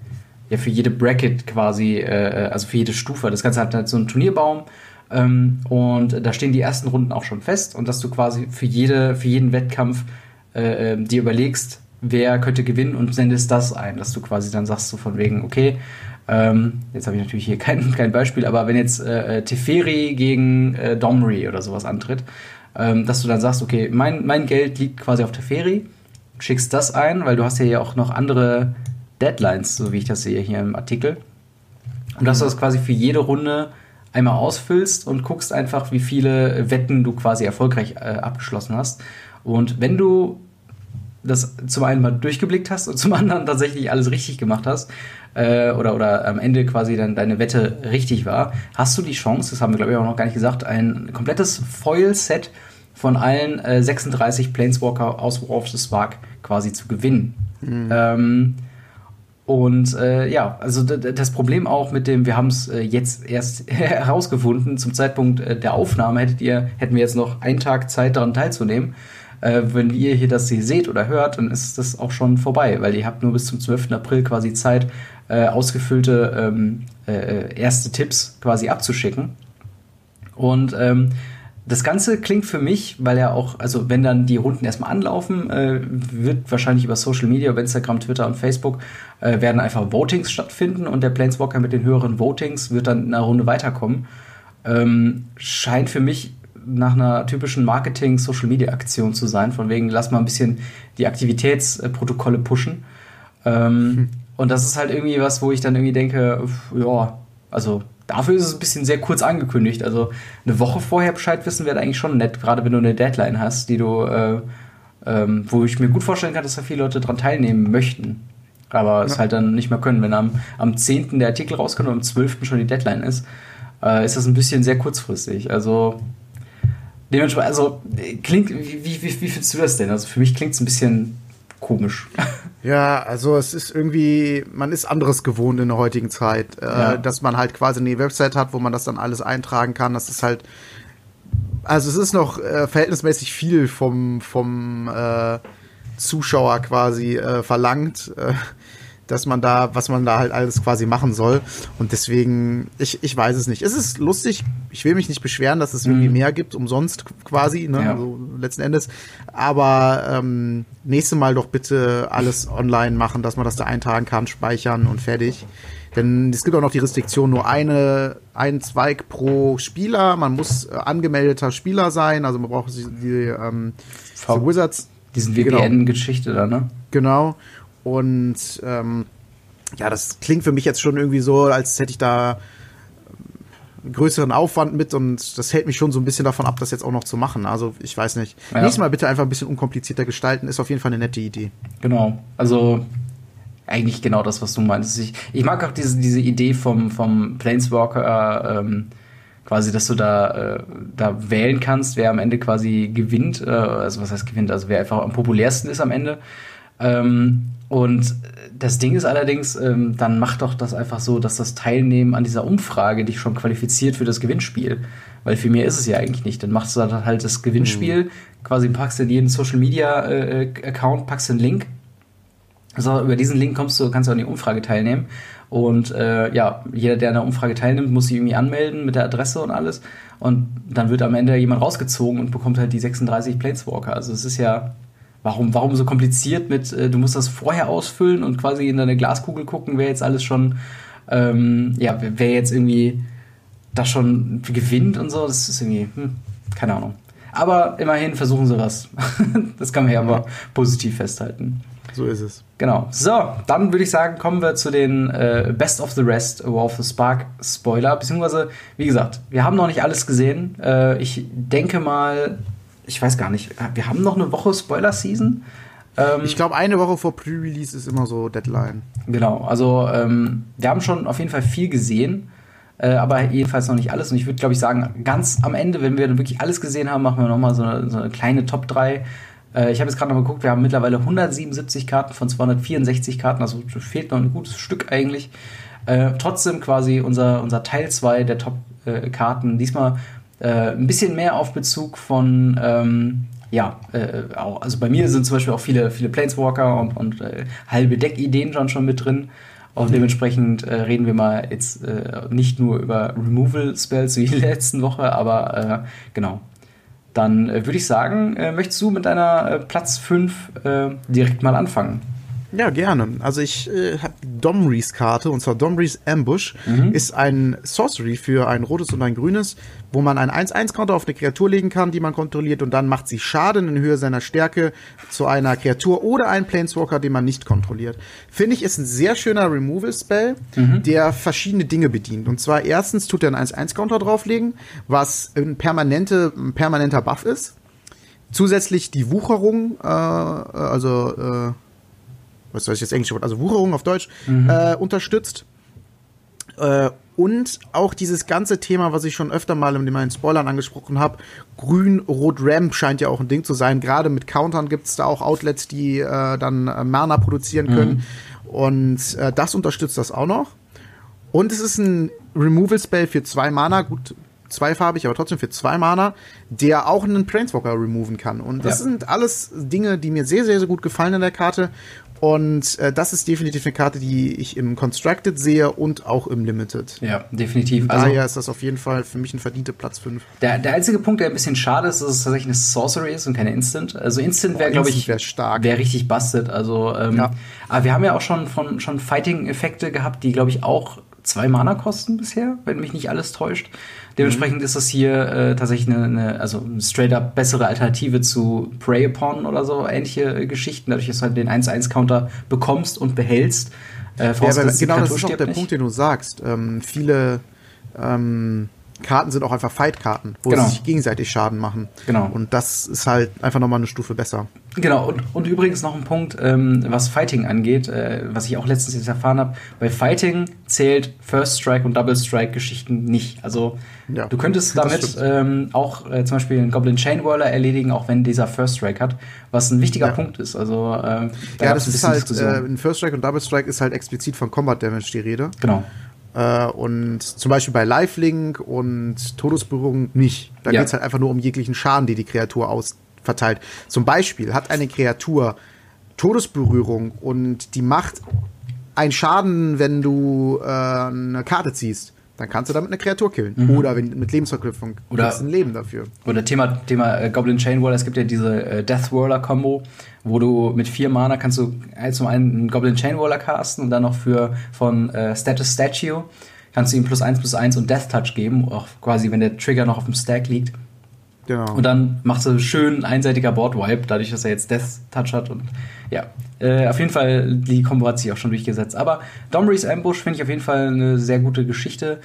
ja, für jede Bracket quasi, äh, also für jede Stufe, das Ganze hat halt so einen Turnierbaum ähm, und da stehen die ersten Runden auch schon fest und dass du quasi für jede, für jeden Wettkampf äh, ähm, dir überlegst, wer könnte gewinnen und sendest das ein, dass du quasi dann sagst so von wegen, okay, ähm, jetzt habe ich natürlich hier [LAUGHS] kein, kein Beispiel, aber wenn jetzt äh, äh Teferi gegen äh, Domri oder sowas antritt, ähm, dass du dann sagst, okay, mein, mein Geld liegt quasi auf der Ferie, schickst das ein, weil du hast ja auch noch andere Deadlines, so wie ich das sehe hier im Artikel. Und dass du das quasi für jede Runde einmal ausfüllst und guckst einfach, wie viele Wetten du quasi erfolgreich äh, abgeschlossen hast. Und wenn du das zum einen mal durchgeblickt hast und [LAUGHS] zum anderen tatsächlich alles richtig gemacht hast, äh, oder, oder am Ende quasi dann deine Wette richtig war, hast du die Chance, das haben wir glaube ich auch noch gar nicht gesagt, ein komplettes Foil-Set von allen äh, 36 Planeswalker aus War of the Spark quasi zu gewinnen. Mhm. Ähm, und äh, ja, also das Problem auch mit dem, wir haben es äh, jetzt erst [LAUGHS] herausgefunden, zum Zeitpunkt äh, der Aufnahme hättet ihr, hätten wir jetzt noch einen Tag Zeit daran teilzunehmen. Äh, wenn ihr hier das hier seht oder hört, dann ist das auch schon vorbei, weil ihr habt nur bis zum 12. April quasi Zeit, äh, ausgefüllte ähm, äh, erste Tipps quasi abzuschicken. Und ähm, das Ganze klingt für mich, weil ja auch, also wenn dann die Runden erstmal anlaufen, äh, wird wahrscheinlich über Social Media, über Instagram, Twitter und Facebook, äh, werden einfach Votings stattfinden und der Planeswalker mit den höheren Votings wird dann in einer Runde weiterkommen. Ähm, scheint für mich nach einer typischen Marketing-Social-Media-Aktion zu sein, von wegen, lass mal ein bisschen die Aktivitätsprotokolle pushen. Ähm, hm. Und das ist halt irgendwie was, wo ich dann irgendwie denke, ja, also dafür ist es ein bisschen sehr kurz angekündigt. Also eine Woche vorher Bescheid wissen wäre eigentlich schon nett, gerade wenn du eine Deadline hast, die du, äh, ähm, wo ich mir gut vorstellen kann, dass da viele Leute dran teilnehmen möchten. Aber es halt dann nicht mehr können. Wenn am, am 10. der Artikel rauskommt und am 12. schon die Deadline ist, äh, ist das ein bisschen sehr kurzfristig. Also dementsprechend, also klingt, wie, wie, wie findest du das denn? Also für mich klingt es ein bisschen komisch. [LAUGHS] Ja, also es ist irgendwie, man ist anderes gewohnt in der heutigen Zeit, äh, ja. dass man halt quasi eine Website hat, wo man das dann alles eintragen kann. Das ist halt, also es ist noch äh, verhältnismäßig viel vom vom äh, Zuschauer quasi äh, verlangt. Dass man da, was man da halt alles quasi machen soll. Und deswegen, ich, ich weiß es nicht. Es ist lustig, ich will mich nicht beschweren, dass es irgendwie mhm. mehr gibt, umsonst quasi, ne? Ja. Also letzten Endes. Aber ähm, nächstes Mal doch bitte alles online machen, dass man das da eintragen kann, speichern und fertig. Denn es gibt auch noch die Restriktion, nur eine, ein Zweig pro Spieler. Man muss äh, angemeldeter Spieler sein, also man braucht die, die, ähm, die Wizards. Diesen WPN-Geschichte genau. da, ne? Genau. Und ähm, ja, das klingt für mich jetzt schon irgendwie so, als hätte ich da einen größeren Aufwand mit und das hält mich schon so ein bisschen davon ab, das jetzt auch noch zu machen. Also ich weiß nicht. Ja. Nächstes Mal bitte einfach ein bisschen unkomplizierter gestalten, ist auf jeden Fall eine nette Idee. Genau. Also eigentlich genau das, was du meinst. Ich, ich mag auch diese, diese Idee vom, vom Planeswalker, ähm, quasi, dass du da, äh, da wählen kannst, wer am Ende quasi gewinnt, äh, also was heißt gewinnt, also wer einfach am populärsten ist am Ende. Ähm, und das Ding ist allerdings, ähm, dann mach doch das einfach so, dass das Teilnehmen an dieser Umfrage dich schon qualifiziert für das Gewinnspiel. Weil für mehr ist es ja eigentlich nicht. Dann machst du dann halt das Gewinnspiel, mhm. quasi packst in jeden Social Media äh, Account, packst einen Link. Also über diesen Link kommst du, kannst du an die Umfrage teilnehmen. Und äh, ja, jeder, der an der Umfrage teilnimmt, muss sich irgendwie anmelden mit der Adresse und alles. Und dann wird am Ende jemand rausgezogen und bekommt halt die 36 Planeswalker. Also es ist ja Warum, warum so kompliziert mit, äh, du musst das vorher ausfüllen und quasi in deine Glaskugel gucken, wer jetzt alles schon, ähm, ja, wer jetzt irgendwie das schon gewinnt und so, das ist irgendwie, hm, keine Ahnung. Aber immerhin versuchen sie was. [LAUGHS] das kann man ja aber positiv festhalten. So ist es. Genau. So, dann würde ich sagen, kommen wir zu den äh, Best of the Rest War of the Spark Spoiler. Beziehungsweise, wie gesagt, wir haben noch nicht alles gesehen. Äh, ich denke mal, ich weiß gar nicht, wir haben noch eine Woche Spoiler-Season. Ähm, ich glaube, eine Woche vor Pre-Release ist immer so Deadline. Genau, also ähm, wir haben schon auf jeden Fall viel gesehen, äh, aber jedenfalls noch nicht alles. Und ich würde, glaube ich, sagen, ganz am Ende, wenn wir dann wirklich alles gesehen haben, machen wir nochmal so eine, so eine kleine Top 3. Äh, ich habe jetzt gerade noch mal geguckt, wir haben mittlerweile 177 Karten von 264 Karten, also fehlt noch ein gutes Stück eigentlich. Äh, trotzdem quasi unser, unser Teil 2 der Top-Karten. Diesmal äh, ein bisschen mehr auf Bezug von, ähm, ja, äh, auch, also bei mir sind zum Beispiel auch viele, viele Planeswalker und, und äh, halbe Deck-Ideen schon, schon mit drin. Und mhm. dementsprechend äh, reden wir mal jetzt äh, nicht nur über Removal-Spells wie [LAUGHS] letzten Woche, aber genau. Dann würde ich sagen, möchtest du mit deiner Platz 5 äh, direkt mal anfangen? Ja, gerne. Also ich äh, habe Domrys Karte, und zwar Domrys Ambush, mhm. ist ein Sorcery für ein rotes und ein grünes, wo man einen 1-1-Counter auf eine Kreatur legen kann, die man kontrolliert, und dann macht sie Schaden in Höhe seiner Stärke zu einer Kreatur oder einen Planeswalker, den man nicht kontrolliert. Finde ich, ist ein sehr schöner Removal-Spell, mhm. der verschiedene Dinge bedient. Und zwar erstens tut er einen 1-1-Counter drauflegen, was ein, permanente, ein permanenter Buff ist. Zusätzlich die Wucherung, äh, also äh, was soll ich jetzt Englisch, also Wucherung auf Deutsch, mhm. äh, unterstützt. Äh, und auch dieses ganze Thema, was ich schon öfter mal in meinen Spoilern angesprochen habe, Grün-Rot-Ramp scheint ja auch ein Ding zu sein. Gerade mit Countern gibt es da auch Outlets, die äh, dann äh, Mana produzieren mhm. können. Mhm. Und äh, das unterstützt das auch noch. Und es ist ein Removal-Spell für zwei Mana, gut, zweifarbig, aber trotzdem für zwei Mana, der auch einen Planeswalker removen kann. Und das ja. sind alles Dinge, die mir sehr, sehr, sehr gut gefallen in der Karte. Und äh, das ist definitiv eine Karte, die ich im Constructed sehe und auch im Limited. Ja, definitiv. Also, daher ist das auf jeden Fall für mich ein verdienter Platz 5. Der, der einzige Punkt, der ein bisschen schade ist, ist, dass es tatsächlich eine Sorcery ist und keine Instant. Also Instant wäre, glaube ich, wäre stark. Wäre richtig busted. Also, ähm, ja. aber wir haben ja auch schon von schon Fighting-Effekte gehabt, die, glaube ich, auch zwei Mana kosten bisher, wenn mich nicht alles täuscht. Dementsprechend mhm. ist das hier äh, tatsächlich eine, eine, also straight up bessere Alternative zu Prey Upon oder so ähnliche äh, Geschichten, dadurch, dass du halt den 1-1-Counter bekommst und behältst. Äh, ja, aber genau das ist auch der nicht. Punkt, den du sagst. Ähm, viele ähm, Karten sind auch einfach Fight-Karten, wo genau. sie sich gegenseitig Schaden machen. Genau. Und das ist halt einfach nochmal eine Stufe besser. Genau, und, und übrigens noch ein Punkt, ähm, was Fighting angeht, äh, was ich auch letztens jetzt erfahren habe. Bei Fighting zählt First Strike und Double Strike Geschichten nicht. Also ja, du könntest damit ähm, auch äh, zum Beispiel einen Goblin Chain Whirler erledigen, auch wenn dieser First Strike hat, was ein wichtiger ja. Punkt ist. Also äh, da ja, das ist halt, äh, ein First Strike und Double Strike ist halt explizit von Combat Damage die Rede. Genau. Äh, und zum Beispiel bei Lifelink und Todesberührung nicht. Da ja. geht es halt einfach nur um jeglichen Schaden, die die Kreatur ausverteilt. Zum Beispiel hat eine Kreatur Todesberührung und die macht einen Schaden, wenn du äh, eine Karte ziehst dann kannst du damit eine Kreatur killen. Mhm. Oder wenn, mit Lebensverknüpfung oder ein Leben dafür. Oder Thema, Thema äh, Goblin Chain Whirler, es gibt ja diese äh, Death Whirler Combo, wo du mit vier Mana kannst du zum einen einen Goblin Chain Whirler casten und dann noch für von äh, Status Statue kannst du ihm plus eins plus eins und Death Touch geben, auch quasi wenn der Trigger noch auf dem Stack liegt. Genau. Und dann macht er schön einseitiger Board-Wipe, dadurch, dass er jetzt Death Touch hat. Und ja, äh, auf jeden Fall, die Kombo hat sich auch schon durchgesetzt. Aber Domrys Ambush finde ich auf jeden Fall eine sehr gute Geschichte.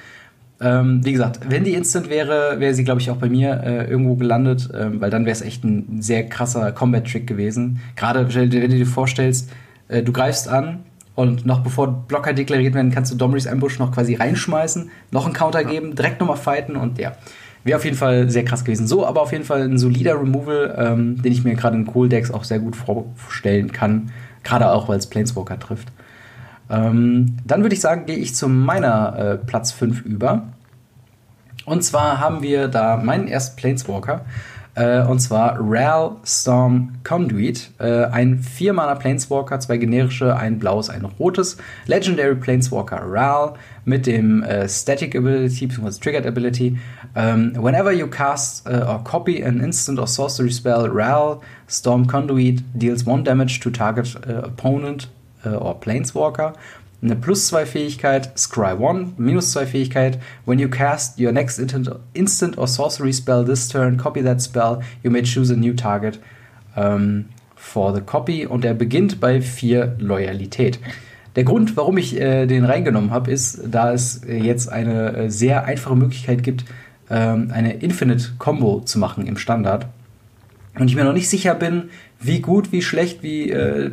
Ähm, wie gesagt, wenn die Instant wäre, wäre sie, glaube ich, auch bei mir äh, irgendwo gelandet, ähm, weil dann wäre es echt ein sehr krasser Combat-Trick gewesen. Gerade wenn du dir vorstellst, äh, du greifst an und noch bevor Blocker deklariert werden, kannst du Domrys Ambush noch quasi reinschmeißen, noch einen Counter geben, direkt nochmal fighten und ja. Wäre auf jeden Fall sehr krass gewesen. So, aber auf jeden Fall ein solider Removal, ähm, den ich mir gerade in Cool-Decks auch sehr gut vorstellen kann. Gerade auch, weil es Planeswalker trifft. Ähm, dann würde ich sagen, gehe ich zu meiner äh, Platz 5 über. Und zwar haben wir da meinen ersten Planeswalker. Äh, und zwar Ral Storm Conduit. Äh, ein 4-Mana Planeswalker, zwei generische, ein blaues, ein rotes. Legendary Planeswalker Ral mit dem äh, Static Ability bzw. Triggered Ability. Ähm, whenever you cast or copy an instant or sorcery spell, Ral Storm Conduit deals one damage to target opponent uh, or Planeswalker eine plus 2 Fähigkeit, Scry 1, minus 2 Fähigkeit. When you cast your next instant or sorcery spell this turn, copy that spell, you may choose a new target um, for the copy. Und er beginnt bei 4 Loyalität. Der Grund, warum ich äh, den reingenommen habe, ist, da es jetzt eine äh, sehr einfache Möglichkeit gibt, ähm, eine Infinite Combo zu machen im Standard. Und ich mir noch nicht sicher bin, wie gut, wie schlecht, wie äh,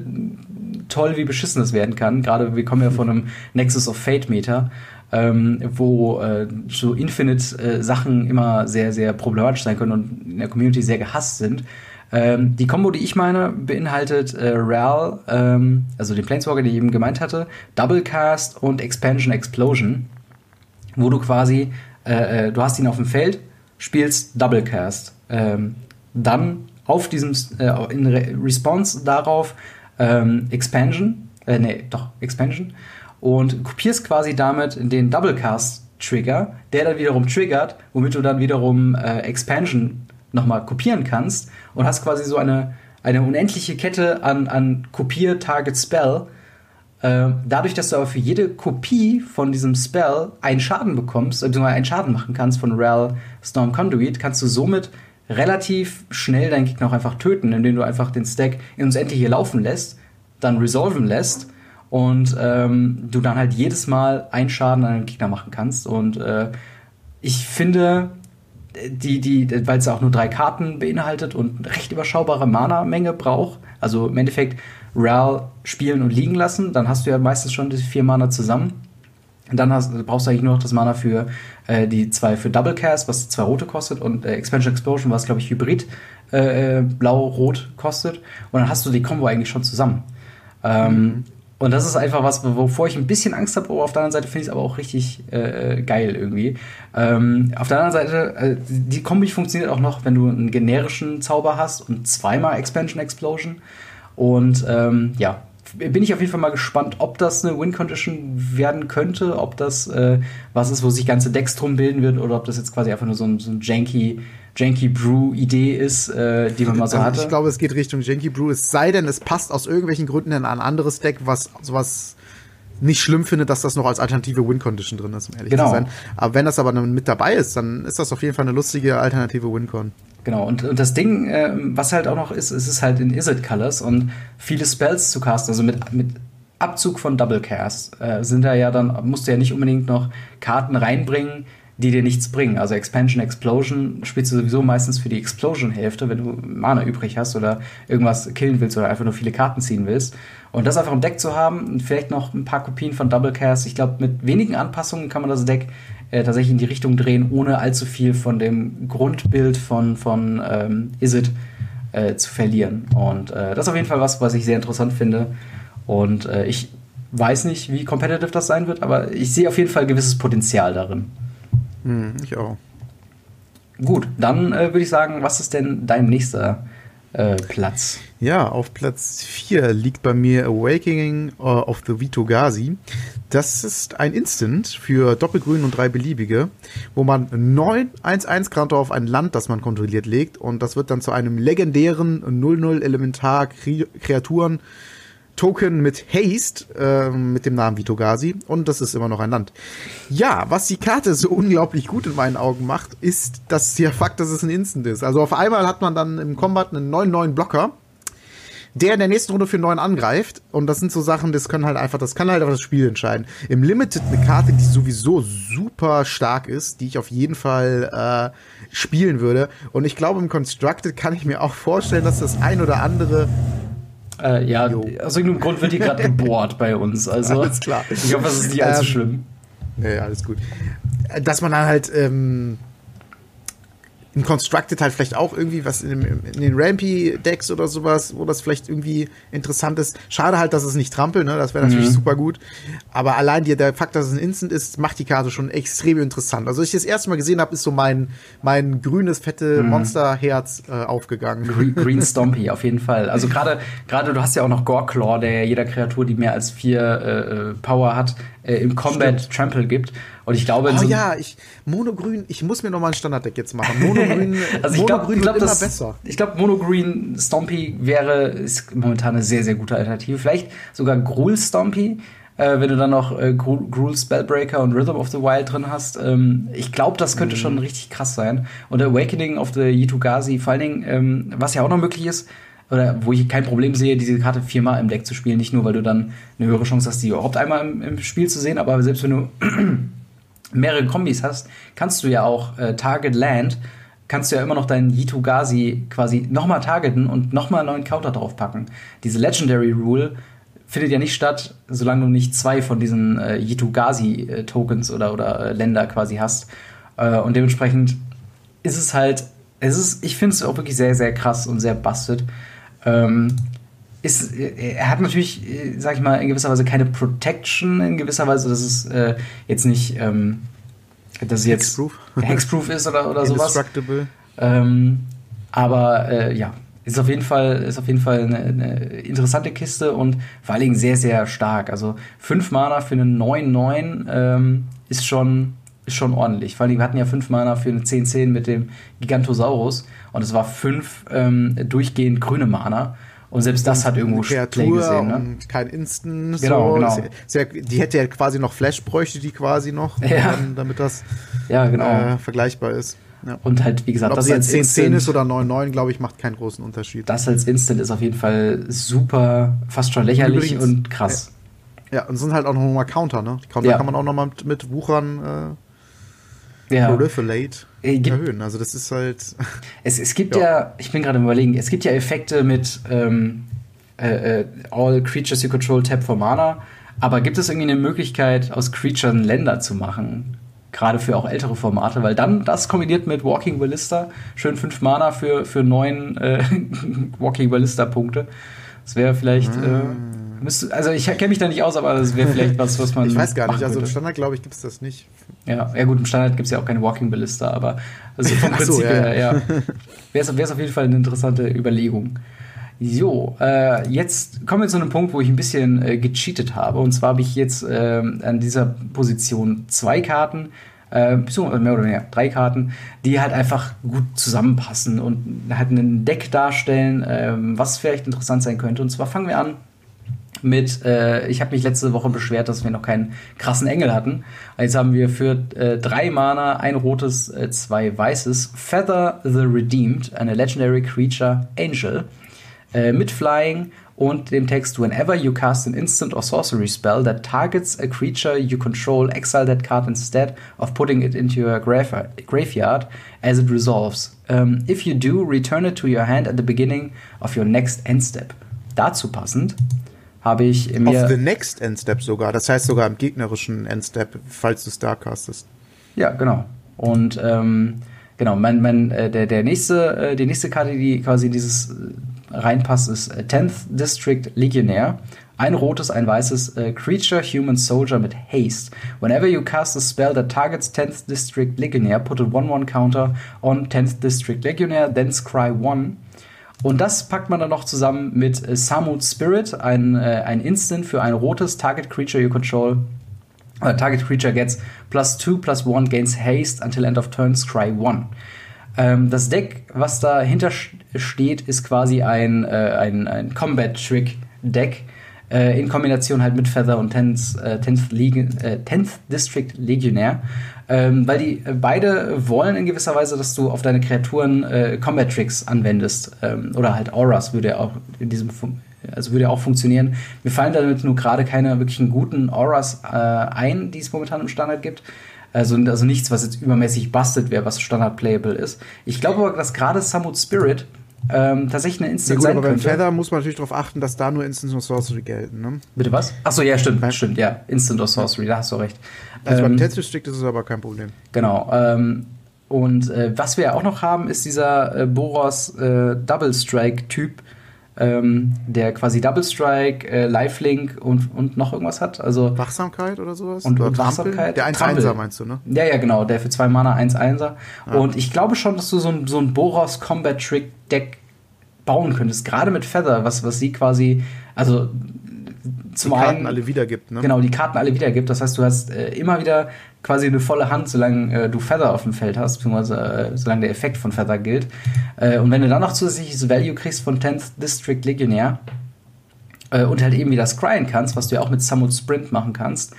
toll, wie beschissen das werden kann. Gerade wir kommen ja von einem Nexus of Fate Meter, ähm, wo äh, so Infinite äh, Sachen immer sehr, sehr problematisch sein können und in der Community sehr gehasst sind. Ähm, die Combo, die ich meine, beinhaltet äh, Ral, ähm, also den Planeswalker, den ich eben gemeint hatte, Double Cast und Expansion Explosion, wo du quasi, äh, äh du hast ihn auf dem Feld, spielst Double Cast. Ähm, dann auf diesem, äh, in Re Response darauf ähm, Expansion, äh, nee, doch, Expansion, und kopierst quasi damit den Doublecast-Trigger, der dann wiederum triggert, womit du dann wiederum äh, Expansion nochmal kopieren kannst und hast quasi so eine, eine unendliche Kette an, an Kopier, Target, Spell. Äh, dadurch, dass du aber für jede Kopie von diesem Spell einen Schaden bekommst, also einen Schaden machen kannst von Ral Storm Conduit, kannst du somit relativ schnell deinen Gegner auch einfach töten, indem du einfach den Stack ins Endliche laufen lässt, dann resolven lässt und ähm, du dann halt jedes Mal einen Schaden an den Gegner machen kannst. Und äh, ich finde, die, die, weil es auch nur drei Karten beinhaltet und recht überschaubare Mana-Menge braucht, also im Endeffekt Ral spielen und liegen lassen, dann hast du ja meistens schon die vier Mana zusammen und dann hast, brauchst du eigentlich nur noch das Mana für äh, die zwei für Double Cast, was zwei rote kostet, und äh, Expansion Explosion, was glaube ich Hybrid äh, äh, blau-rot kostet. Und dann hast du die Combo eigentlich schon zusammen. Ähm, mhm. Und das ist einfach was, wovor ich ein bisschen Angst habe, aber auf der anderen Seite finde ich es aber auch richtig äh, geil irgendwie. Ähm, auf der anderen Seite, äh, die Kombi funktioniert auch noch, wenn du einen generischen Zauber hast und zweimal Expansion Explosion. Und ähm, ja, bin ich auf jeden Fall mal gespannt, ob das eine Win-Condition werden könnte, ob das äh, was ist, wo sich ganze Decks drum bilden wird, oder ob das jetzt quasi einfach nur so ein, so ein janky, janky Brew-Idee ist, äh, die man mal so hatte. Ich glaube, es geht Richtung Janky Brew, es sei denn, es passt aus irgendwelchen Gründen in ein anderes Deck, was sowas nicht schlimm finde, dass das noch als alternative Win-Condition drin ist, um ehrlich genau. zu sein. Aber wenn das aber mit dabei ist, dann ist das auf jeden Fall eine lustige alternative Win-Con. Genau, und, und das Ding, äh, was halt auch noch ist, ist es halt in Izzet Colors und viele Spells zu casten, also mit, mit Abzug von Double Cast, äh, sind da ja dann, musst du ja nicht unbedingt noch Karten reinbringen, die dir nichts bringen. Also Expansion, Explosion spielst du sowieso meistens für die Explosion-Hälfte, wenn du Mana übrig hast oder irgendwas killen willst oder einfach nur viele Karten ziehen willst. Und das einfach im Deck zu haben und vielleicht noch ein paar Kopien von Double Cast. Ich glaube, mit wenigen Anpassungen kann man das Deck äh, tatsächlich in die Richtung drehen, ohne allzu viel von dem Grundbild von, von ähm, Isit äh, zu verlieren. Und äh, das ist auf jeden Fall was, was ich sehr interessant finde. Und äh, ich weiß nicht, wie competitive das sein wird, aber ich sehe auf jeden Fall gewisses Potenzial darin. Hm, ich auch. Gut, dann äh, würde ich sagen, was ist denn dein nächster äh, Platz? Ja, auf Platz 4 liegt bei mir Awakening uh, of the Vito Gazi. Das ist ein Instant für Doppelgrün und drei beliebige, wo man 9 1-1 Counter auf ein Land, das man kontrolliert, legt und das wird dann zu einem legendären 0-0 Elementar Kreaturen Token mit Haste, äh, mit dem Namen Vitogasi. Und das ist immer noch ein Land. Ja, was die Karte so [LAUGHS] unglaublich gut in meinen Augen macht, ist dass der Fakt, dass es ein Instant ist. Also auf einmal hat man dann im Combat einen 9-9 Blocker, der in der nächsten Runde für 9 angreift. Und das sind so Sachen, das können halt einfach, das kann halt einfach das Spiel entscheiden. Im Limited eine Karte, die sowieso super stark ist, die ich auf jeden Fall äh, spielen würde. Und ich glaube, im Constructed kann ich mir auch vorstellen, dass das ein oder andere äh, ja, jo. aus irgendeinem Grund wird die gerade [LAUGHS] gebohrt bei uns. Also, alles klar. Ich hoffe, es ist nicht allzu ähm, schlimm. Nee, alles gut. Dass man dann halt ähm, in Constructed halt vielleicht auch irgendwie was in, in den Rampy-Decks oder sowas, wo das vielleicht irgendwie interessant ist. Schade halt, dass es nicht trampelt, ne? Das wäre natürlich mhm. super gut. Aber allein die, der Fakt, dass es ein Instant ist, macht die Karte schon extrem interessant. Also, als ich das erste Mal gesehen habe, ist so mein, mein grünes, fette mhm. Monsterherz äh, aufgegangen. Green, [LAUGHS] Green Stompy, auf jeden Fall. Also gerade, gerade du hast ja auch noch Goreclaw, der jeder Kreatur, die mehr als vier äh, äh Power hat, äh, im Combat Stimmt. Trample gibt. Und ich glaube, oh so ja, ich Monogrün, ich muss mir noch mal ein Standarddeck jetzt machen. [LAUGHS] Monogrün, also ich glaube, glaub, immer besser. Ich glaube, Monogrün Stompy wäre ist momentan eine sehr sehr gute Alternative. Vielleicht sogar Gruul Stompy. Äh, wenn du dann noch äh, Gruul Spellbreaker und Rhythm of the Wild drin hast. Ähm, ich glaube, das könnte mm. schon richtig krass sein. Und Awakening of the Yitugazi, vor allen Dingen, ähm, was ja auch noch möglich ist, oder wo ich kein Problem sehe, diese Karte viermal im Deck zu spielen. Nicht nur, weil du dann eine höhere Chance hast, die überhaupt einmal im, im Spiel zu sehen, aber selbst wenn du [CLEARS THROAT] mehrere Kombis hast, kannst du ja auch äh, Target Land, kannst du ja immer noch deinen Yitugasi quasi nochmal targeten und nochmal einen neuen Counter draufpacken. Diese Legendary Rule findet ja nicht statt, solange du nicht zwei von diesen äh, Yitugasi-Tokens oder, oder äh, Länder quasi hast. Äh, und dementsprechend ist es halt, es ist, ich finde es auch wirklich sehr, sehr krass und sehr busted. Ähm, ist, er hat natürlich, sag ich mal, in gewisser Weise keine Protection, in gewisser Weise, dass es äh, jetzt nicht, ähm, dass es jetzt Hexproof, Hexproof ist oder, oder sowas. Ähm, aber äh, ja, ist auf jeden Fall, ist auf jeden Fall eine, eine, interessante Kiste und vor allen Dingen sehr, sehr stark. Also 5 Mana für einen 9-9 ähm, ist schon ist schon ordentlich. Vor allem, wir hatten ja 5 Mana für eine 10-10 mit dem Gigantosaurus und es war 5 ähm, durchgehend grüne Mana. Und selbst das hat irgendwo Kreatur Play gesehen, ne? und kein Instant. Genau, so. genau. Ja, die hätte ja quasi noch Flash, bräuchte die quasi noch, ja. dann, damit das ja, genau. äh, vergleichbar ist. Ja. Und halt, wie gesagt, ob das als 10, 10 ist oder 9, 9, glaube ich, macht keinen großen Unterschied. Das als Instant ist auf jeden Fall super, fast schon lächerlich Übrigens, und krass. Ja, und sind halt auch noch mal Counter, ne? Die Counter kann man auch noch mal mit, mit Wuchern äh, ja. Proliferate äh, erhöhen. Also das ist halt. [LAUGHS] Es, es gibt ja. ja ich bin gerade überlegen, es gibt ja Effekte mit ähm, äh, äh, All Creatures you control tap for Mana. Aber gibt es irgendwie eine Möglichkeit, aus Creatures Länder zu machen? Gerade für auch ältere Formate, weil dann das kombiniert mit Walking Ballista, schön 5 Mana für, für 9 äh, [LAUGHS] Walking Ballista-Punkte. Das wäre vielleicht. Äh, ah. Also ich kenne mich da nicht aus, aber das wäre vielleicht was, was man. Ich weiß gar nicht, also im Standard, glaube ich, gibt es das nicht. Ja, ja gut, im Standard gibt es ja auch keine Walking Ballista, aber also vom [LAUGHS] Prinzip so, ja. her, ja. [LAUGHS] Wäre es auf jeden Fall eine interessante Überlegung. So, äh, jetzt kommen wir zu einem Punkt, wo ich ein bisschen äh, gecheatet habe. Und zwar habe ich jetzt äh, an dieser Position zwei Karten, äh, beziehungsweise mehr oder weniger drei Karten, die halt einfach gut zusammenpassen und halt ein Deck darstellen, äh, was vielleicht interessant sein könnte. Und zwar fangen wir an mit, äh, ich habe mich letzte Woche beschwert, dass wir noch keinen krassen Engel hatten. Jetzt haben wir für äh, drei Mana, ein rotes, äh, zwei weißes, Feather the Redeemed, eine Legendary Creature Angel, äh, mit Flying und dem Text Whenever you cast an instant or sorcery spell that targets a creature you control, exile that card instead of putting it into your grave graveyard as it resolves. Um, if you do, return it to your hand at the beginning of your next end step. Dazu passend habe ich mir. Auf the next end step sogar, das heißt sogar im gegnerischen end step, falls du Star castest. Ja, genau. Und ähm, genau, mein, mein, äh, der, der nächste, äh, die nächste Karte, die quasi in dieses äh, reinpasst, ist 10th äh, District Legionnaire. Ein rotes, ein weißes äh, Creature Human Soldier mit Haste. Whenever you cast a spell that targets 10th District Legionnaire, put a 1-1 counter on 10th District Legionnaire, then scry 1. Und das packt man dann noch zusammen mit äh, Samut Spirit, ein, äh, ein Instant für ein rotes Target Creature you control. Uh, target Creature gets plus 2 plus 1 gains Haste until end of turn, scry 1. Ähm, das Deck, was dahinter steht, ist quasi ein, äh, ein, ein Combat-Trick-Deck äh, in Kombination halt mit Feather und 10th, äh, 10th, Legion, äh, 10th District Legionnaire. Ähm, weil die äh, beide wollen in gewisser Weise, dass du auf deine Kreaturen äh, Combat Tricks anwendest. Ähm, oder halt Auras würde ja auch in diesem also würde ja auch funktionieren. Mir fallen damit nur gerade keine wirklichen guten Auras äh, ein, die es momentan im Standard gibt. Also, also nichts, was jetzt übermäßig busted wäre, was Standard-Playable ist. Ich glaube aber, dass gerade Samut Spirit ähm, tatsächlich eine Instant ja, gut, sein aber beim Feather muss man natürlich darauf achten, dass da nur Instant und Sorcery gelten. Ne? Bitte was? Achso, ja, stimmt, Nein. stimmt, ja. Instant or Sorcery, da hast du recht. Also ähm, beim Test District ist es aber kein Problem. Genau. Ähm, und äh, was wir auch noch haben, ist dieser äh, Boros äh, Double Strike-Typ, ähm, der quasi Double Strike, äh, Lifelink und, und noch irgendwas hat. Also Wachsamkeit oder sowas? Und, und Wachsamkeit. Der 1-1er meinst du, ne? Ja, ja, genau, der für zwei Mana 1-1er. Ja. Und ich glaube schon, dass du so ein, so ein Boros Combat Trick Deck bauen könntest, gerade mit Feather, was, was sie quasi, also zum die Karten einen, alle wiedergibt, ne? Genau, die Karten alle wiedergibt. Das heißt, du hast äh, immer wieder quasi eine volle Hand, solange äh, du Feather auf dem Feld hast, beziehungsweise äh, solange der Effekt von Feather gilt. Äh, und wenn du dann noch zusätzliches Value kriegst von 10th District Legionnaire äh, und halt eben wieder scryen kannst, was du ja auch mit Summon Sprint machen kannst,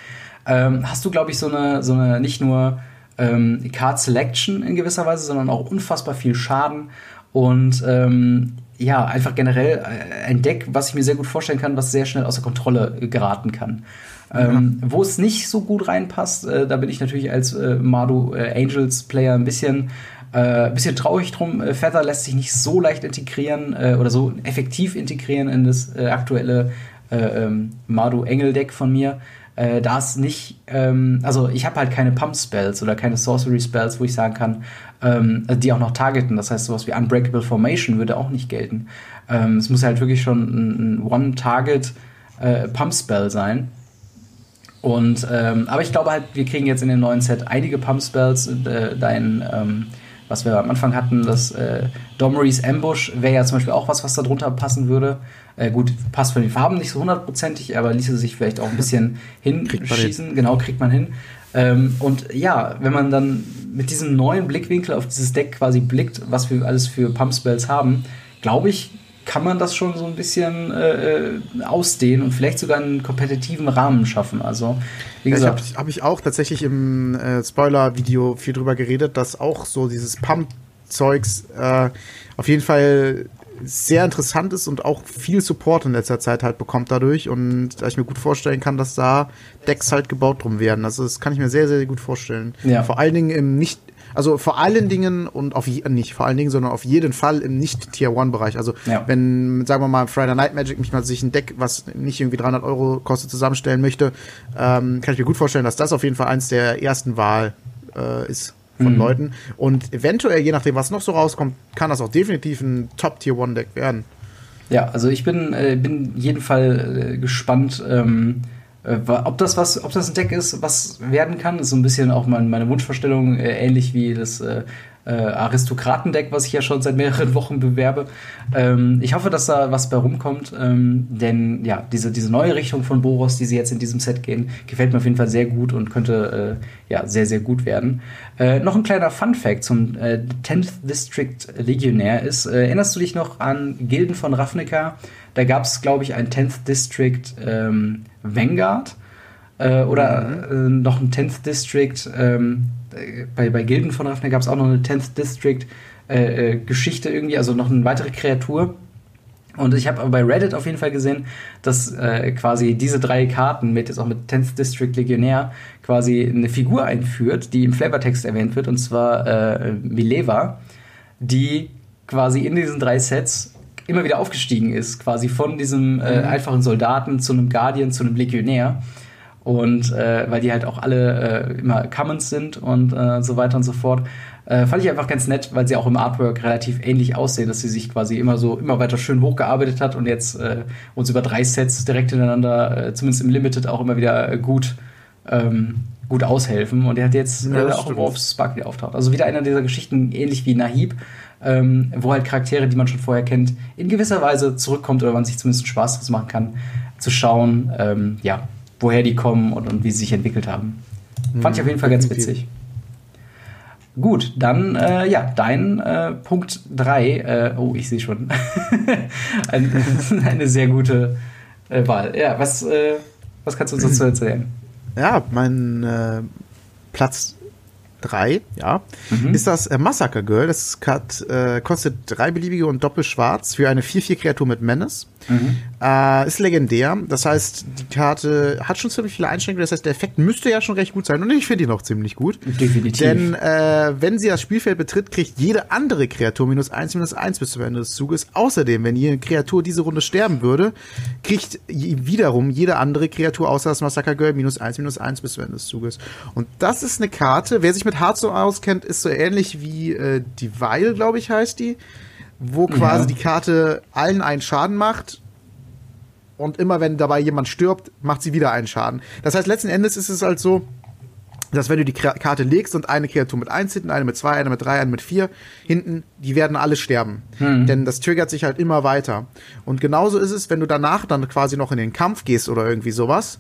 ähm, hast du, glaube ich, so eine, so eine nicht nur ähm, Card Selection in gewisser Weise, sondern auch unfassbar viel Schaden und ähm, ja, einfach generell äh, ein Deck, was ich mir sehr gut vorstellen kann, was sehr schnell außer Kontrolle geraten kann. Ähm, wo es nicht so gut reinpasst, äh, da bin ich natürlich als äh, Mardu äh, Angels Player ein bisschen, äh, bisschen traurig drum. Äh, Feather lässt sich nicht so leicht integrieren äh, oder so effektiv integrieren in das aktuelle ähm, Mardu Engel Deck von mir. da es nicht, ähm, also ich habe halt keine Pump Spells oder keine Sorcery Spells, wo ich sagen kann, ähm, die auch noch targeten. Das heißt, sowas wie Unbreakable Formation würde auch nicht gelten. Ähm, es muss halt wirklich schon ein, ein One-Target Pump Spell sein. Und, ähm, aber ich glaube halt, wir kriegen jetzt in dem neuen Set einige Pump Spells. Äh, dein, ähm, was wir am Anfang hatten, das äh, Domrys Ambush wäre ja zum Beispiel auch was, was da drunter passen würde. Äh, gut, passt von den Farben nicht so hundertprozentig, aber ließe sich vielleicht auch ein bisschen [LAUGHS] hinschießen. Genau, kriegt man hin. Ähm, und ja, wenn man dann mit diesem neuen Blickwinkel auf dieses Deck quasi blickt, was wir alles für Pump Spells haben, glaube ich, kann man das schon so ein bisschen äh, äh, ausdehnen und vielleicht sogar einen kompetitiven Rahmen schaffen. Also, wie gesagt. Ja, habe ich auch tatsächlich im äh, Spoiler-Video viel drüber geredet, dass auch so dieses Pump-Zeugs äh, auf jeden Fall sehr interessant ist und auch viel Support in letzter Zeit halt bekommt dadurch und da ich mir gut vorstellen kann, dass da Decks halt gebaut drum werden. Also das kann ich mir sehr, sehr gut vorstellen. Ja. Vor allen Dingen im nicht also vor allen Dingen und auf nicht vor allen Dingen, sondern auf jeden Fall im nicht Tier One Bereich. Also ja. wenn, sagen wir mal, Friday Night Magic mich mal sich ein Deck, was nicht irgendwie 300 Euro kostet, zusammenstellen möchte, ähm, kann ich mir gut vorstellen, dass das auf jeden Fall eins der ersten Wahl äh, ist von mhm. Leuten. Und eventuell, je nachdem, was noch so rauskommt, kann das auch definitiv ein Top Tier One Deck werden. Ja, also ich bin, äh, bin jeden Fall äh, gespannt, ähm, äh, ob das was, ob das ein Deck ist, was werden kann, ist so ein bisschen auch mein, meine Wunschvorstellung, äh, ähnlich wie das äh, äh, Aristokratendeck, was ich ja schon seit mehreren [LAUGHS] Wochen bewerbe. Ähm, ich hoffe, dass da was bei rumkommt, ähm, denn ja, diese, diese neue Richtung von Boros, die sie jetzt in diesem Set gehen, gefällt mir auf jeden Fall sehr gut und könnte äh, ja sehr, sehr gut werden. Äh, noch ein kleiner Fun-Fact zum äh, 10th District Legionär ist: äh, Erinnerst du dich noch an Gilden von Ravnica? Da gab es, glaube ich, ein 10th District ähm, Vanguard äh, oder mhm. äh, noch ein 10th District. Ähm, bei, bei Gilden von Ravnica gab es auch noch eine 10th District äh, äh, Geschichte irgendwie, also noch eine weitere Kreatur. Und ich habe aber bei Reddit auf jeden Fall gesehen, dass äh, quasi diese drei Karten mit jetzt auch mit 10th District Legionär quasi eine Figur einführt, die im Flavortext erwähnt wird, und zwar äh, Mileva, die quasi in diesen drei Sets immer wieder aufgestiegen ist, quasi von diesem äh, mhm. einfachen Soldaten zu einem Guardian, zu einem Legionär. Und äh, weil die halt auch alle äh, immer Commons sind und äh, so weiter und so fort. Äh, fand ich einfach ganz nett, weil sie auch im Artwork relativ ähnlich aussehen, dass sie sich quasi immer so immer weiter schön hochgearbeitet hat und jetzt äh, uns über drei Sets direkt hintereinander, zumindest im Limited, auch immer wieder gut, ähm, gut aushelfen. Und er hat jetzt ja, äh, auch im Wolf Sparkly auftaucht. Also wieder einer dieser Geschichten, ähnlich wie Nahib, ähm, wo halt Charaktere, die man schon vorher kennt, in gewisser Weise zurückkommt oder man sich zumindest Spaß draus machen kann, zu schauen, ähm, ja, woher die kommen und, und wie sie sich entwickelt haben. Fand ich auf jeden Fall ganz witzig. Gut, dann äh, ja, dein äh, Punkt 3. Äh, oh, ich sehe schon. [LAUGHS] eine, [LAUGHS] eine sehr gute äh, Wahl. Ja, was, äh, was kannst du uns dazu [CLEARS THROAT] erzählen? Ja, mein äh, Platz 3, ja, mhm. ist das äh, Massacre Girl. Das hat, äh, kostet drei beliebige und doppelschwarz für eine 4-4-Kreatur mit Menace. Mhm. Äh, ist legendär. Das heißt, die Karte hat schon ziemlich viele Einschränkungen. Das heißt, der Effekt müsste ja schon recht gut sein. Und ich finde ihn auch ziemlich gut. Definitiv. Denn äh, wenn sie das Spielfeld betritt, kriegt jede andere Kreatur minus eins minus eins bis zum Ende des Zuges. Außerdem, wenn jede Kreatur diese Runde sterben würde, kriegt wiederum jede andere Kreatur außer das Massacre Girl minus eins minus eins bis zum Ende des Zuges. Und das ist eine Karte, wer sich mit Hearthstone auskennt, ist so ähnlich wie äh, die Weil, glaube ich, heißt die wo quasi ja. die Karte allen einen Schaden macht. Und immer wenn dabei jemand stirbt, macht sie wieder einen Schaden. Das heißt, letzten Endes ist es halt so, dass wenn du die Karte legst und eine Kreatur mit 1 hinten, eine mit 2, eine mit 3, eine mit 4 hinten, die werden alle sterben. Hm. Denn das triggert sich halt immer weiter. Und genauso ist es, wenn du danach dann quasi noch in den Kampf gehst oder irgendwie sowas,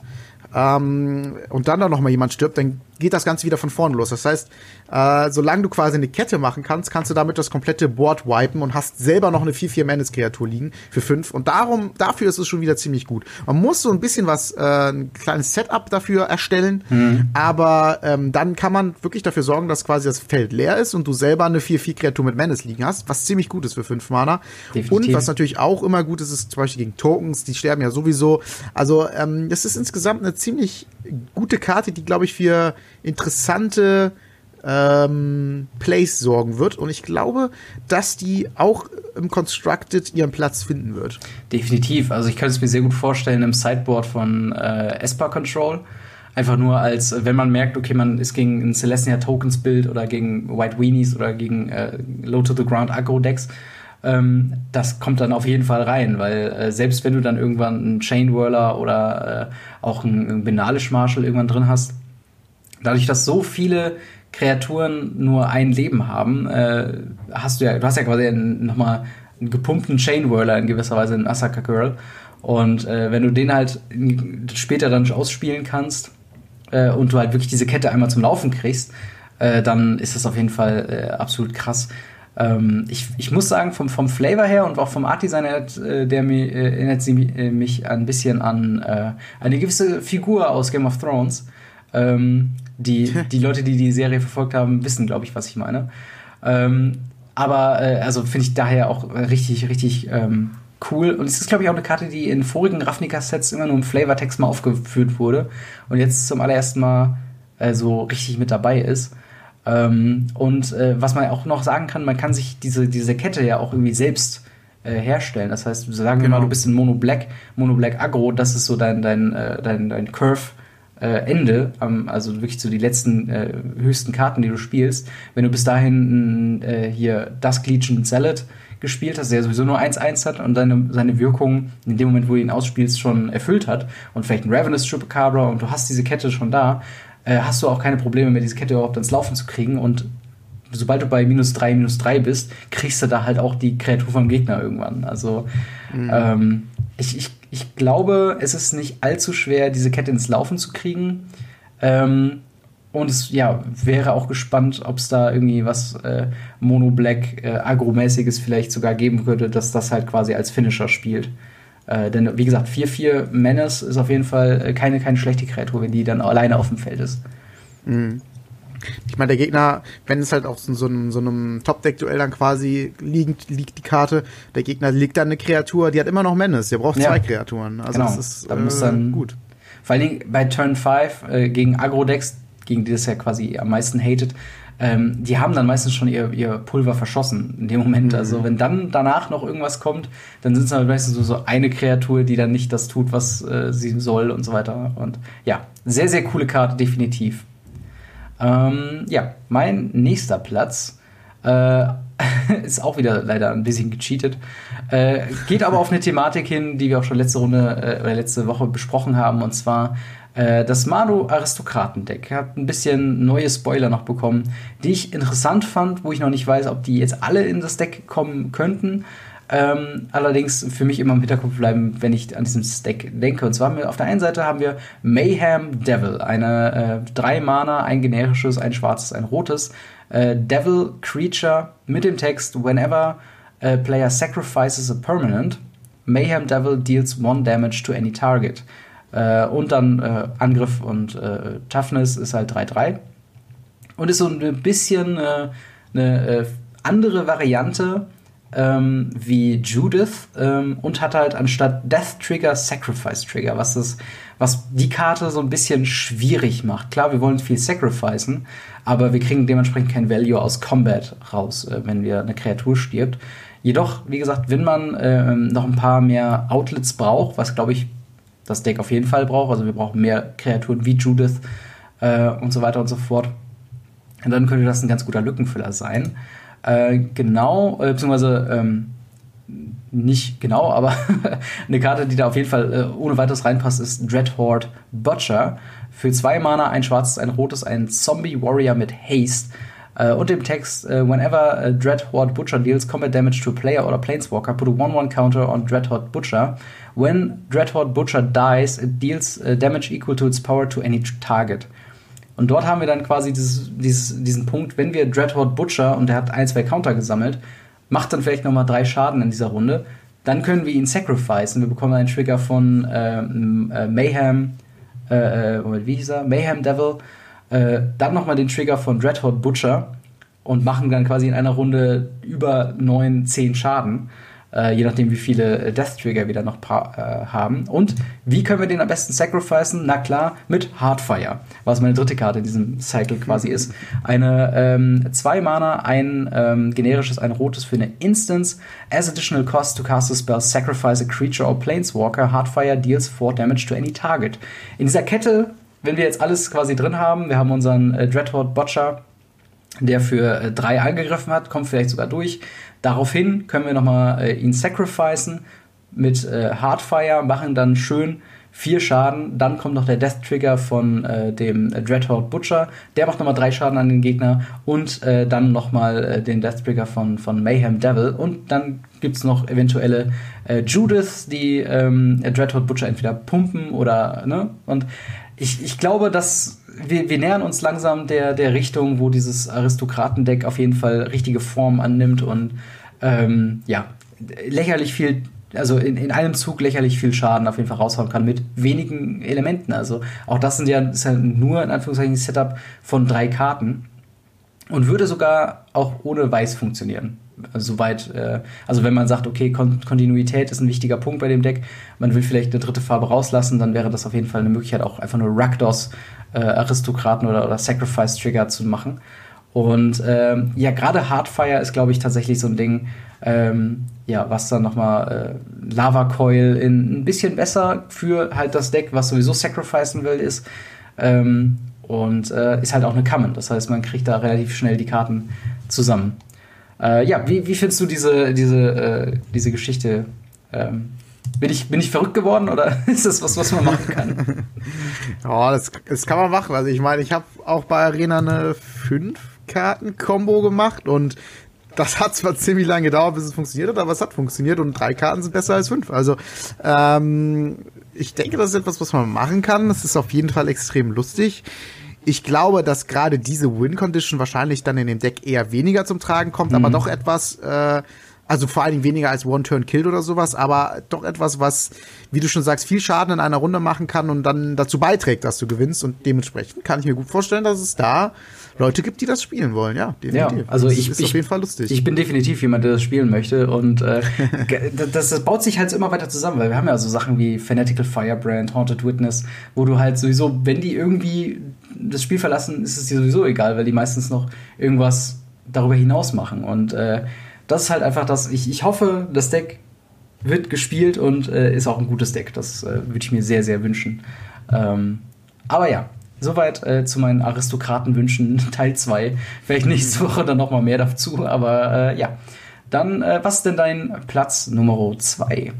ähm, und dann da noch mal jemand stirbt, dann geht das Ganze wieder von vorne los. Das heißt, äh, solange du quasi eine Kette machen kannst, kannst du damit das komplette Board wipen und hast selber noch eine 4-4 Menace Kreatur liegen für 5 und darum dafür ist es schon wieder ziemlich gut. Man muss so ein bisschen was äh, ein kleines Setup dafür erstellen, mhm. aber ähm, dann kann man wirklich dafür sorgen, dass quasi das Feld leer ist und du selber eine 4-4 Kreatur mit Menace liegen hast, was ziemlich gut ist für 5 Mana. Definitiv. Und was natürlich auch immer gut ist, ist zum Beispiel gegen Tokens, die sterben ja sowieso. Also ähm, das ist insgesamt eine ziemlich gute Karte, die, glaube ich, für interessante ähm, Plays sorgen wird. Und ich glaube, dass die auch im Constructed ihren Platz finden wird. Definitiv. Also ich kann es mir sehr gut vorstellen im Sideboard von äh, Esper Control. Einfach nur als, wenn man merkt, okay, man ist gegen ein Celestia Tokens Bild oder gegen White Weenies oder gegen äh, Low to the Ground Aggro Decks ähm, das kommt dann auf jeden Fall rein, weil äh, selbst wenn du dann irgendwann einen Chain Whirler oder äh, auch einen, einen Benalish Marshall irgendwann drin hast, dadurch, dass so viele Kreaturen nur ein Leben haben, äh, hast du ja, du hast ja quasi nochmal einen gepumpten Chain Whirler in gewisser Weise in Asaka Girl. Und äh, wenn du den halt später dann ausspielen kannst äh, und du halt wirklich diese Kette einmal zum Laufen kriegst, äh, dann ist das auf jeden Fall äh, absolut krass. Ähm, ich, ich muss sagen, vom, vom Flavor her und auch vom Art Design her, äh, der mir, erinnert sie mich ein bisschen an eine gewisse Figur aus Game of Thrones. Ähm, die, [LAUGHS] die Leute, die die Serie verfolgt haben, wissen, glaube ich, was ich meine. Ähm, aber äh, also finde ich daher auch richtig, richtig ähm, cool. Und es ist, glaube ich, auch eine Karte, die in vorigen Ravnica-Sets immer nur im Flavortext mal aufgeführt wurde und jetzt zum allerersten Mal äh, so richtig mit dabei ist. Ähm, und äh, was man auch noch sagen kann, man kann sich diese, diese Kette ja auch irgendwie selbst äh, herstellen. Das heißt, sagen wir genau. mal, du bist in Mono Black, Mono Black Aggro, das ist so dein, dein, äh, dein, dein Curve. Äh, Ende, also wirklich so die letzten äh, höchsten Karten, die du spielst. Wenn du bis dahin äh, hier Dusk Legion Salad gespielt hast, der sowieso nur 1-1 hat und seine, seine Wirkung in dem Moment, wo du ihn ausspielst, schon erfüllt hat und vielleicht ein Ravenous Chupacabra und du hast diese Kette schon da, äh, hast du auch keine Probleme mehr, diese Kette überhaupt ans Laufen zu kriegen. Und sobald du bei minus 3, minus 3 bist, kriegst du da halt auch die Kreatur vom Gegner irgendwann. Also mhm. ähm, ich, ich, ich glaube, es ist nicht allzu schwer, diese Kette ins Laufen zu kriegen. Ähm, und es ja, wäre auch gespannt, ob es da irgendwie was äh, Mono-Black äh, Agro-mäßiges vielleicht sogar geben würde, dass das halt quasi als Finisher spielt. Äh, denn wie gesagt, 4-4 Menace ist auf jeden Fall äh, keine, keine schlechte Kreatur, wenn die dann alleine auf dem Feld ist. Mhm. Ich meine, der Gegner, wenn es halt auch so einem, so einem Top-Deck-Duell dann quasi liegt, liegt die Karte, der Gegner liegt dann eine Kreatur, die hat immer noch Menace, der braucht ja. zwei Kreaturen. Also genau. das ist da muss dann, gut. Vor allen Dingen bei Turn 5 äh, gegen Agro-Decks, gegen die das ja quasi am meisten hatet, ähm, die haben dann meistens schon ihr, ihr Pulver verschossen in dem Moment. Mhm. Also wenn dann danach noch irgendwas kommt, dann sind es halt meistens so, so eine Kreatur, die dann nicht das tut, was äh, sie soll und so weiter. Und ja, sehr, sehr coole Karte, definitiv. Ähm, ja, mein nächster Platz äh, [LAUGHS] ist auch wieder leider ein bisschen gecheatet. Äh, geht aber auf eine Thematik hin, die wir auch schon letzte Runde äh, oder letzte Woche besprochen haben, und zwar äh, das Mado Aristokratendeck. Hat ein bisschen neue Spoiler noch bekommen, die ich interessant fand, wo ich noch nicht weiß, ob die jetzt alle in das Deck kommen könnten. Ähm, allerdings für mich immer im Hinterkopf bleiben, wenn ich an diesem Stack denke. Und zwar haben wir auf der einen Seite haben wir Mayhem Devil, eine äh, drei Mana, ein generisches, ein schwarzes, ein rotes äh, Devil Creature mit dem Text Whenever a player sacrifices a permanent, Mayhem Devil deals one damage to any target. Äh, und dann äh, Angriff und äh, Toughness ist halt 3-3. Und ist so ein bisschen äh, eine andere Variante ähm, wie Judith ähm, und hat halt anstatt Death Trigger Sacrifice Trigger, was das, was die Karte so ein bisschen schwierig macht. Klar, wir wollen viel sacrificen, aber wir kriegen dementsprechend kein Value aus Combat raus, äh, wenn wir eine Kreatur stirbt. Jedoch, wie gesagt, wenn man äh, noch ein paar mehr Outlets braucht, was glaube ich das Deck auf jeden Fall braucht, also wir brauchen mehr Kreaturen wie Judith äh, und so weiter und so fort, dann könnte das ein ganz guter Lückenfüller sein. Äh, genau, äh, beziehungsweise ähm, nicht genau, aber [LAUGHS] eine Karte, die da auf jeden Fall äh, ohne weiteres reinpasst, ist Dreadhorde Butcher. Für zwei Mana, ein schwarzes, ein rotes, ein Zombie Warrior mit Haste. Uh, und dem Text, uh, whenever a Dreadhorde Butcher deals combat damage to a player a planeswalker, put a 1-1 counter on Dreadhorde Butcher. When Dreadhorde Butcher dies, it deals uh, damage equal to its power to any target. Und dort haben wir dann quasi dieses, dieses, diesen Punkt, wenn wir Dreadhorde Butcher und der hat ein, zwei Counter gesammelt, macht dann vielleicht nochmal drei Schaden in dieser Runde, dann können wir ihn sacrificen. Wir bekommen einen Trigger von ähm, äh, Mayhem, äh, äh, wie hieß er? Mayhem Devil. Äh, dann nochmal den Trigger von Dreadhorde Butcher und machen dann quasi in einer Runde über neun, zehn Schaden äh, je nachdem, wie viele äh, Death Trigger wir da noch äh, haben. Und wie können wir den am besten sacrificen? Na klar, mit Hardfire, was meine dritte Karte in diesem Cycle quasi ist. Eine ähm, zwei Mana, ein ähm, generisches, ein rotes für eine Instance. As additional cost to cast a spell, sacrifice a creature or planeswalker. Hardfire deals 4 damage to any target. In dieser Kette, wenn wir jetzt alles quasi drin haben, wir haben unseren äh, Dreadhorde Butcher, der für äh, angegriffen hat, kommt vielleicht sogar durch. Daraufhin können wir nochmal äh, ihn sacrificen mit äh, Hardfire, machen dann schön vier Schaden. Dann kommt noch der Death Trigger von äh, dem Dreadhorde Butcher. Der macht nochmal drei Schaden an den Gegner. Und äh, dann nochmal äh, den Death Trigger von, von Mayhem Devil. Und dann gibt es noch eventuelle äh, Judith, die ähm, Dreadhorde Butcher entweder pumpen oder. Ne? Und ich, ich glaube, dass wir, wir nähern uns langsam der, der Richtung, wo dieses Aristokratendeck auf jeden Fall richtige Form annimmt und ähm, ja, lächerlich viel, also in, in einem Zug lächerlich viel Schaden auf jeden Fall raushauen kann mit wenigen Elementen. Also auch das sind ja, ist ja nur in Anführungszeichen ein Setup von drei Karten und würde sogar auch ohne Weiß funktionieren. Soweit, äh, also wenn man sagt, okay, Kon Kontinuität ist ein wichtiger Punkt bei dem Deck, man will vielleicht eine dritte Farbe rauslassen, dann wäre das auf jeden Fall eine Möglichkeit, auch einfach nur Rakdos äh, Aristokraten oder, oder Sacrifice Trigger zu machen. Und ähm, ja, gerade Hardfire ist, glaube ich, tatsächlich so ein Ding, ähm, ja, was dann nochmal äh, Lava Coil in ein bisschen besser für halt das Deck, was sowieso sacrificen will, ist. Ähm, und äh, ist halt auch eine Common. Das heißt, man kriegt da relativ schnell die Karten zusammen. Äh, ja, wie, wie findest du diese, diese, äh, diese Geschichte? Ähm, bin ich, bin ich verrückt geworden oder [LAUGHS] ist das was, was man machen kann? [LAUGHS] ja, das, das kann man machen. Also ich meine, ich habe auch bei Arena eine 5 Karten-Kombo gemacht und das hat zwar ziemlich lange gedauert, bis es funktioniert hat, aber es hat funktioniert und drei Karten sind besser als fünf. Also ähm, ich denke, das ist etwas, was man machen kann. Das ist auf jeden Fall extrem lustig. Ich glaube, dass gerade diese Win-Condition wahrscheinlich dann in dem Deck eher weniger zum Tragen kommt, mhm. aber doch etwas, äh, also vor allen Dingen weniger als One-Turn-Killed oder sowas, aber doch etwas, was, wie du schon sagst, viel Schaden in einer Runde machen kann und dann dazu beiträgt, dass du gewinnst. Und dementsprechend kann ich mir gut vorstellen, dass es da Leute gibt, die das spielen wollen, ja, definitiv. Ja, also ich, das ist ich, auf jeden Fall lustig. Ich bin definitiv jemand, der das spielen möchte und äh, [LAUGHS] das, das baut sich halt immer weiter zusammen, weil wir haben ja so Sachen wie Fanatical Firebrand, Haunted Witness, wo du halt sowieso, wenn die irgendwie das Spiel verlassen, ist es dir sowieso egal, weil die meistens noch irgendwas darüber hinaus machen und äh, das ist halt einfach das, ich, ich hoffe, das Deck wird gespielt und äh, ist auch ein gutes Deck. Das äh, würde ich mir sehr, sehr wünschen. Ähm, aber ja, Soweit äh, zu meinen Aristokratenwünschen [LAUGHS] Teil 2. Vielleicht nächste Woche dann noch mal mehr dazu, aber äh, ja. Dann, äh, was ist denn dein Platz Nummer 2?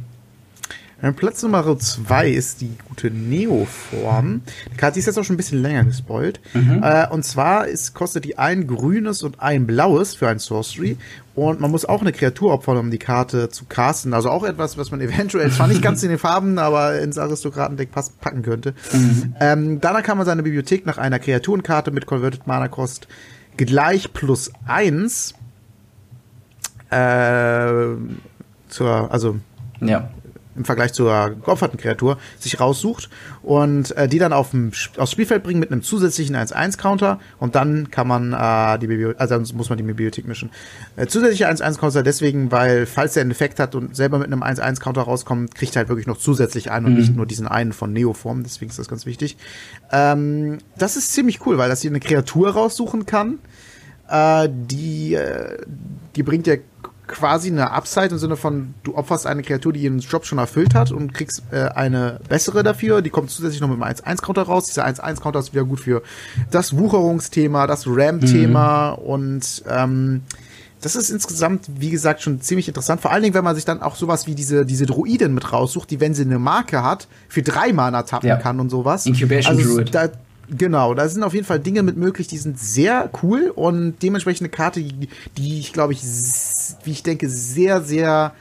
Platz Nummer 2 ist die gute Neo-Form. Die Karte ist jetzt auch schon ein bisschen länger gespoilt. Mhm. Äh, und zwar ist, kostet die ein grünes und ein blaues für ein Sorcery. Und man muss auch eine Kreatur opfern, um die Karte zu casten. Also auch etwas, was man [LAUGHS] eventuell zwar nicht ganz in den Farben, aber ins Aristokratendeck packen könnte. Mhm. Ähm, danach kann man seine Bibliothek nach einer Kreaturenkarte mit Converted Mana Cost gleich plus eins äh, zur, also ja im Vergleich zur geopferten Kreatur sich raussucht und äh, die dann auf dem, aufs Spielfeld bringen mit einem zusätzlichen 1-1-Counter und dann kann man äh, die Bibliothek, also dann muss man die Bibliothek mischen. Äh, zusätzlicher 1-1-Counter deswegen, weil falls der einen Effekt hat und selber mit einem 1-1-Counter rauskommt, kriegt er halt wirklich noch zusätzlich einen und mhm. nicht nur diesen einen von Neoform, deswegen ist das ganz wichtig. Ähm, das ist ziemlich cool, weil das hier eine Kreatur raussuchen kann, äh, die, äh, die bringt ja quasi eine Upside im Sinne von, du opferst eine Kreatur, die ihren Job schon erfüllt hat und kriegst äh, eine bessere dafür. Die kommt zusätzlich noch mit einem 1-1-Counter raus. Dieser 1-1-Counter ist wieder gut für das Wucherungsthema, das RAM-Thema mhm. und ähm, das ist insgesamt, wie gesagt, schon ziemlich interessant. Vor allen Dingen, wenn man sich dann auch sowas wie diese, diese Druiden mit raussucht, die, wenn sie eine Marke hat, für drei Mana tappen ja. kann und sowas. Incubation also, Druid. Da, Genau, da sind auf jeden Fall Dinge mit möglich, die sind sehr cool und dementsprechend eine Karte, die, die ich glaube ich, wie ich denke, sehr, sehr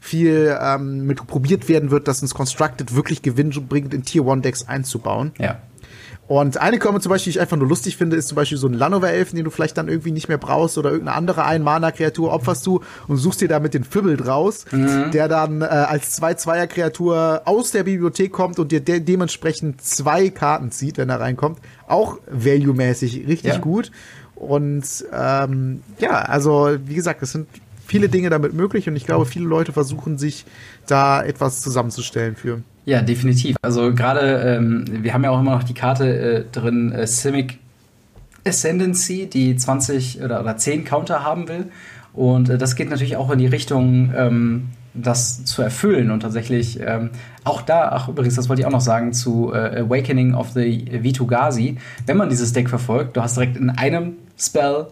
viel ähm, mit probiert werden wird, dass uns Constructed wirklich Gewinn bringt, in Tier 1 Decks einzubauen. Ja. Und eine Kombo zum Beispiel, die ich einfach nur lustig finde, ist zum Beispiel so ein Lanover-Elfen, den du vielleicht dann irgendwie nicht mehr brauchst oder irgendeine andere Ein-Mana-Kreatur opferst du und suchst dir damit den Fibbel draus, mhm. der dann äh, als Zwei-Zweier-Kreatur aus der Bibliothek kommt und dir de dementsprechend zwei Karten zieht, wenn er reinkommt. Auch value-mäßig richtig ja. gut. Und ähm, ja, also wie gesagt, es sind viele Dinge damit möglich und ich glaube, viele Leute versuchen sich da etwas zusammenzustellen für. Ja, definitiv. Also gerade, ähm, wir haben ja auch immer noch die Karte äh, drin, äh, Simic Ascendancy, die 20 oder, oder 10 Counter haben will. Und äh, das geht natürlich auch in die Richtung, ähm, das zu erfüllen. Und tatsächlich ähm, auch da, ach übrigens, das wollte ich auch noch sagen, zu äh, Awakening of the Vitu-Gazi, wenn man dieses Deck verfolgt, du hast direkt in einem Spell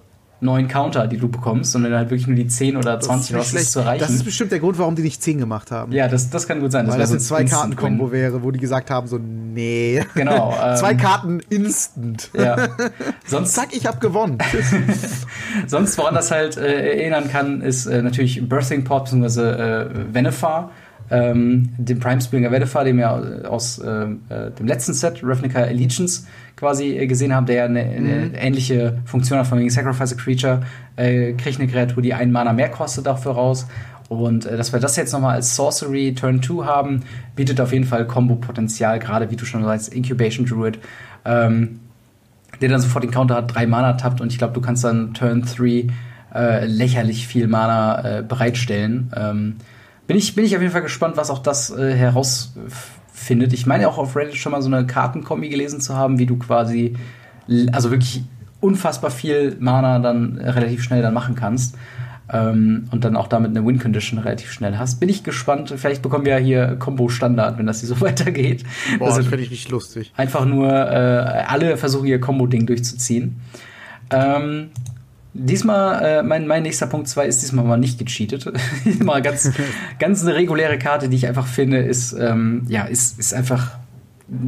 neuen Counter, die du bekommst, sondern halt wirklich nur die 10 oder 20 was ist zu erreichen. Das ist bestimmt der Grund, warum die nicht 10 gemacht haben. Ja, das, das kann gut sein. Weil das, das so ein zwei Karten Kombo wäre, wo die gesagt haben so nee. Genau. [LAUGHS] Ähm, zwei Karten instant. Ja. [LAUGHS] Sonst zack, ich hab gewonnen. [LAUGHS] Sonst woran das halt äh, erinnern kann, ist äh, natürlich Birthing Pod bzw. Äh, Venefar. Ähm, dem Prime Springer Venefar, den wir aus äh, äh, dem letzten Set, Ravnica Allegiance, quasi äh, gesehen haben, der ja eine, eine mhm. ähnliche Funktion hat von wegen Sacrifice a Creature, äh, kriegt eine Kreatur, die einen Mana mehr kostet dafür raus. Und äh, dass wir das jetzt nochmal als Sorcery Turn 2 haben, bietet auf jeden Fall Combo-Potenzial, gerade wie du schon sagst, Incubation Druid, ähm, der dann sofort den Counter hat, drei Mana tappt und ich glaube, du kannst dann Turn 3 äh, lächerlich viel Mana bereitstellen. Ähm, bin, ich, bin ich auf jeden Fall gespannt, was auch das äh, herausfindet findet. Ich meine auch auf Reddit schon mal so eine Kartenkombi gelesen zu haben, wie du quasi, also wirklich unfassbar viel Mana dann relativ schnell dann machen kannst. Ähm, und dann auch damit eine Win-Condition relativ schnell hast. Bin ich gespannt. Vielleicht bekommen wir ja hier Combo-Standard, wenn das hier so [LAUGHS] weitergeht. Boah, also, das finde ich richtig lustig. Einfach nur äh, alle versuchen ihr Combo-Ding durchzuziehen. Ähm, Diesmal, äh, mein, mein nächster Punkt 2 ist diesmal mal nicht gecheatet. [LAUGHS] mal ganz, [LAUGHS] ganz eine reguläre Karte, die ich einfach finde, ist, ähm, ja, ist, ist einfach,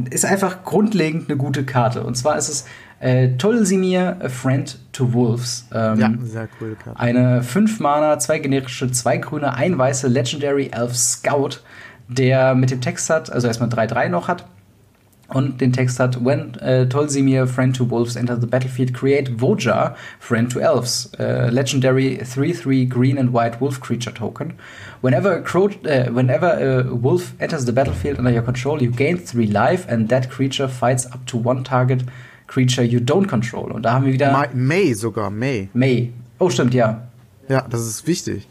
ist einfach grundlegend eine gute Karte. Und zwar ist es Äh, Tolsimir, A Friend to Wolves. Ähm, ja, sehr cool. Karte. Eine 5 Mana, zwei generische, zwei grüne, ein weiße Legendary Elf Scout, der mit dem Text hat, also erstmal 3-3 noch hat und den Text hat, When uh, Tolsimir, friend to wolves, enter the battlefield, create Voja, friend to elves. Uh, legendary 3-3 green and white wolf creature token. Whenever a, crow, uh, whenever a wolf enters the battlefield under your control, you gain 3 life and that creature fights up to one target creature you don't control. Und da haben wir wieder... May, May sogar, May. May. Oh, stimmt, ja. Ja, das ist wichtig.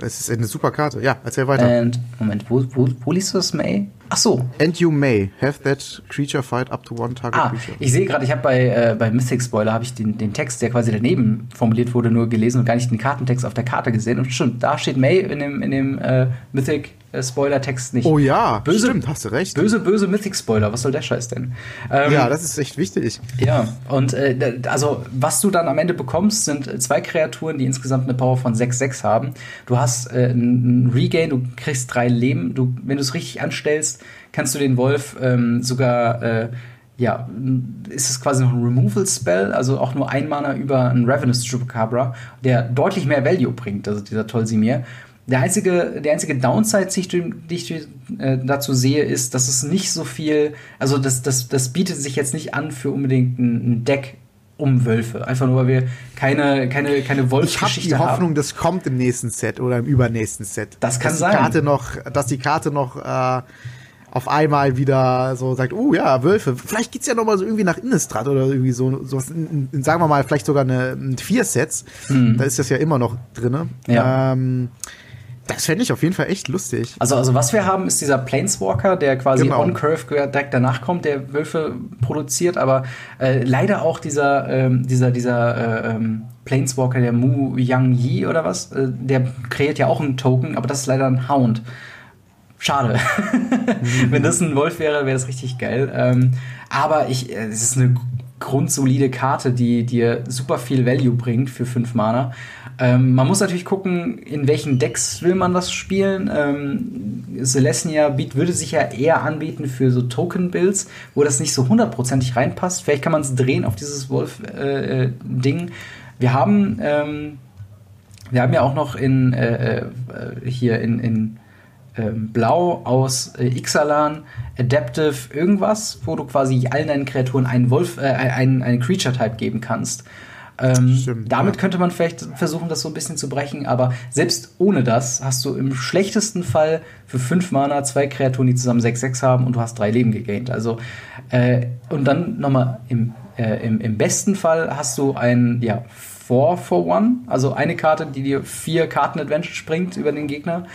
Es ist eine super Karte. Ja, erzähl weiter. And, Moment, wo, wo, wo liest du das, May? Ach so. And you may have that creature fight up to one target ah, creature. Ich sehe gerade, ich habe bei, äh, bei Mythic Spoiler habe ich den, den Text, der quasi daneben formuliert wurde, nur gelesen und gar nicht den Kartentext auf der Karte gesehen. Und stimmt, da steht May in dem, in dem äh, Mythic Spoiler-Text nicht. Oh ja, böse, stimmt, hast du recht. Böse, böse Mythic-Spoiler, was soll der Scheiß denn? Ähm, ja, das ist echt wichtig. Ja, und äh, also was du dann am Ende bekommst, sind zwei Kreaturen, die insgesamt eine Power von 6-6 haben. Du hast äh, ein Regain, du kriegst drei Leben. Du, wenn du es richtig anstellst, kannst du den Wolf ähm, sogar äh, ja, ist es quasi noch ein Removal-Spell, also auch nur ein Mana über einen Ravenous Chupacabra, der deutlich mehr Value bringt, also dieser Tolsimir. Der einzige, der einzige Downside, die ich, äh, dazu sehe, ist, dass es nicht so viel, also das, das, das bietet sich jetzt nicht an für unbedingt ein Deck um Wölfe. Einfach nur, weil wir keine, keine, keine Wolfsgeschichte haben. Ich habe die Hoffnung, haben. das kommt im nächsten Set oder im übernächsten Set. Das kann dass sein. Die Karte noch, dass die Karte noch äh, auf einmal wieder so sagt, oh ja, Wölfe. Vielleicht geht's ja noch mal so irgendwie nach Innistrad oder irgendwie so, so in, in, sagen wir mal, vielleicht sogar eine, ein vier Sets. Hm. Da ist das ja immer noch drinne. Ja. Ähm, das fände ich auf jeden Fall echt lustig. Also, also was wir haben, ist dieser Planeswalker, der quasi genau. on-Curve direkt danach kommt, der Wölfe produziert, aber äh, leider auch dieser, ähm, dieser, dieser äh, ähm, Planeswalker, der Mu Yang Yi oder was, äh, der kreiert ja auch einen Token, aber das ist leider ein Hound. Schade. Mhm. [LAUGHS] Wenn das ein Wolf wäre, wäre das richtig geil. Ähm, aber ich, äh, es ist eine grundsolide Karte, die dir super viel Value bringt für 5 Mana. Ähm, man muss natürlich gucken, in welchen Decks will man das spielen. Ähm, Celestia Beat würde sich ja eher anbieten für so Token-Builds, wo das nicht so hundertprozentig reinpasst. Vielleicht kann man es drehen auf dieses Wolf-Ding. Äh, wir haben ähm, wir haben ja auch noch in äh, äh hier in, in ähm, Blau aus äh, Ixalan Adaptive irgendwas, wo du quasi allen deinen Kreaturen einen Wolf, äh, einen, einen Creature-Type geben kannst. Ähm, Stimmt, damit ja. könnte man vielleicht versuchen, das so ein bisschen zu brechen, aber selbst ohne das hast du im schlechtesten Fall für 5 Mana zwei Kreaturen, die zusammen 6-6 haben und du hast drei Leben gegaint. Also, äh, und dann nochmal im, äh, im, im besten Fall hast du ein, ja, 4 for 1, also eine Karte, die dir vier Karten Advantage bringt über den Gegner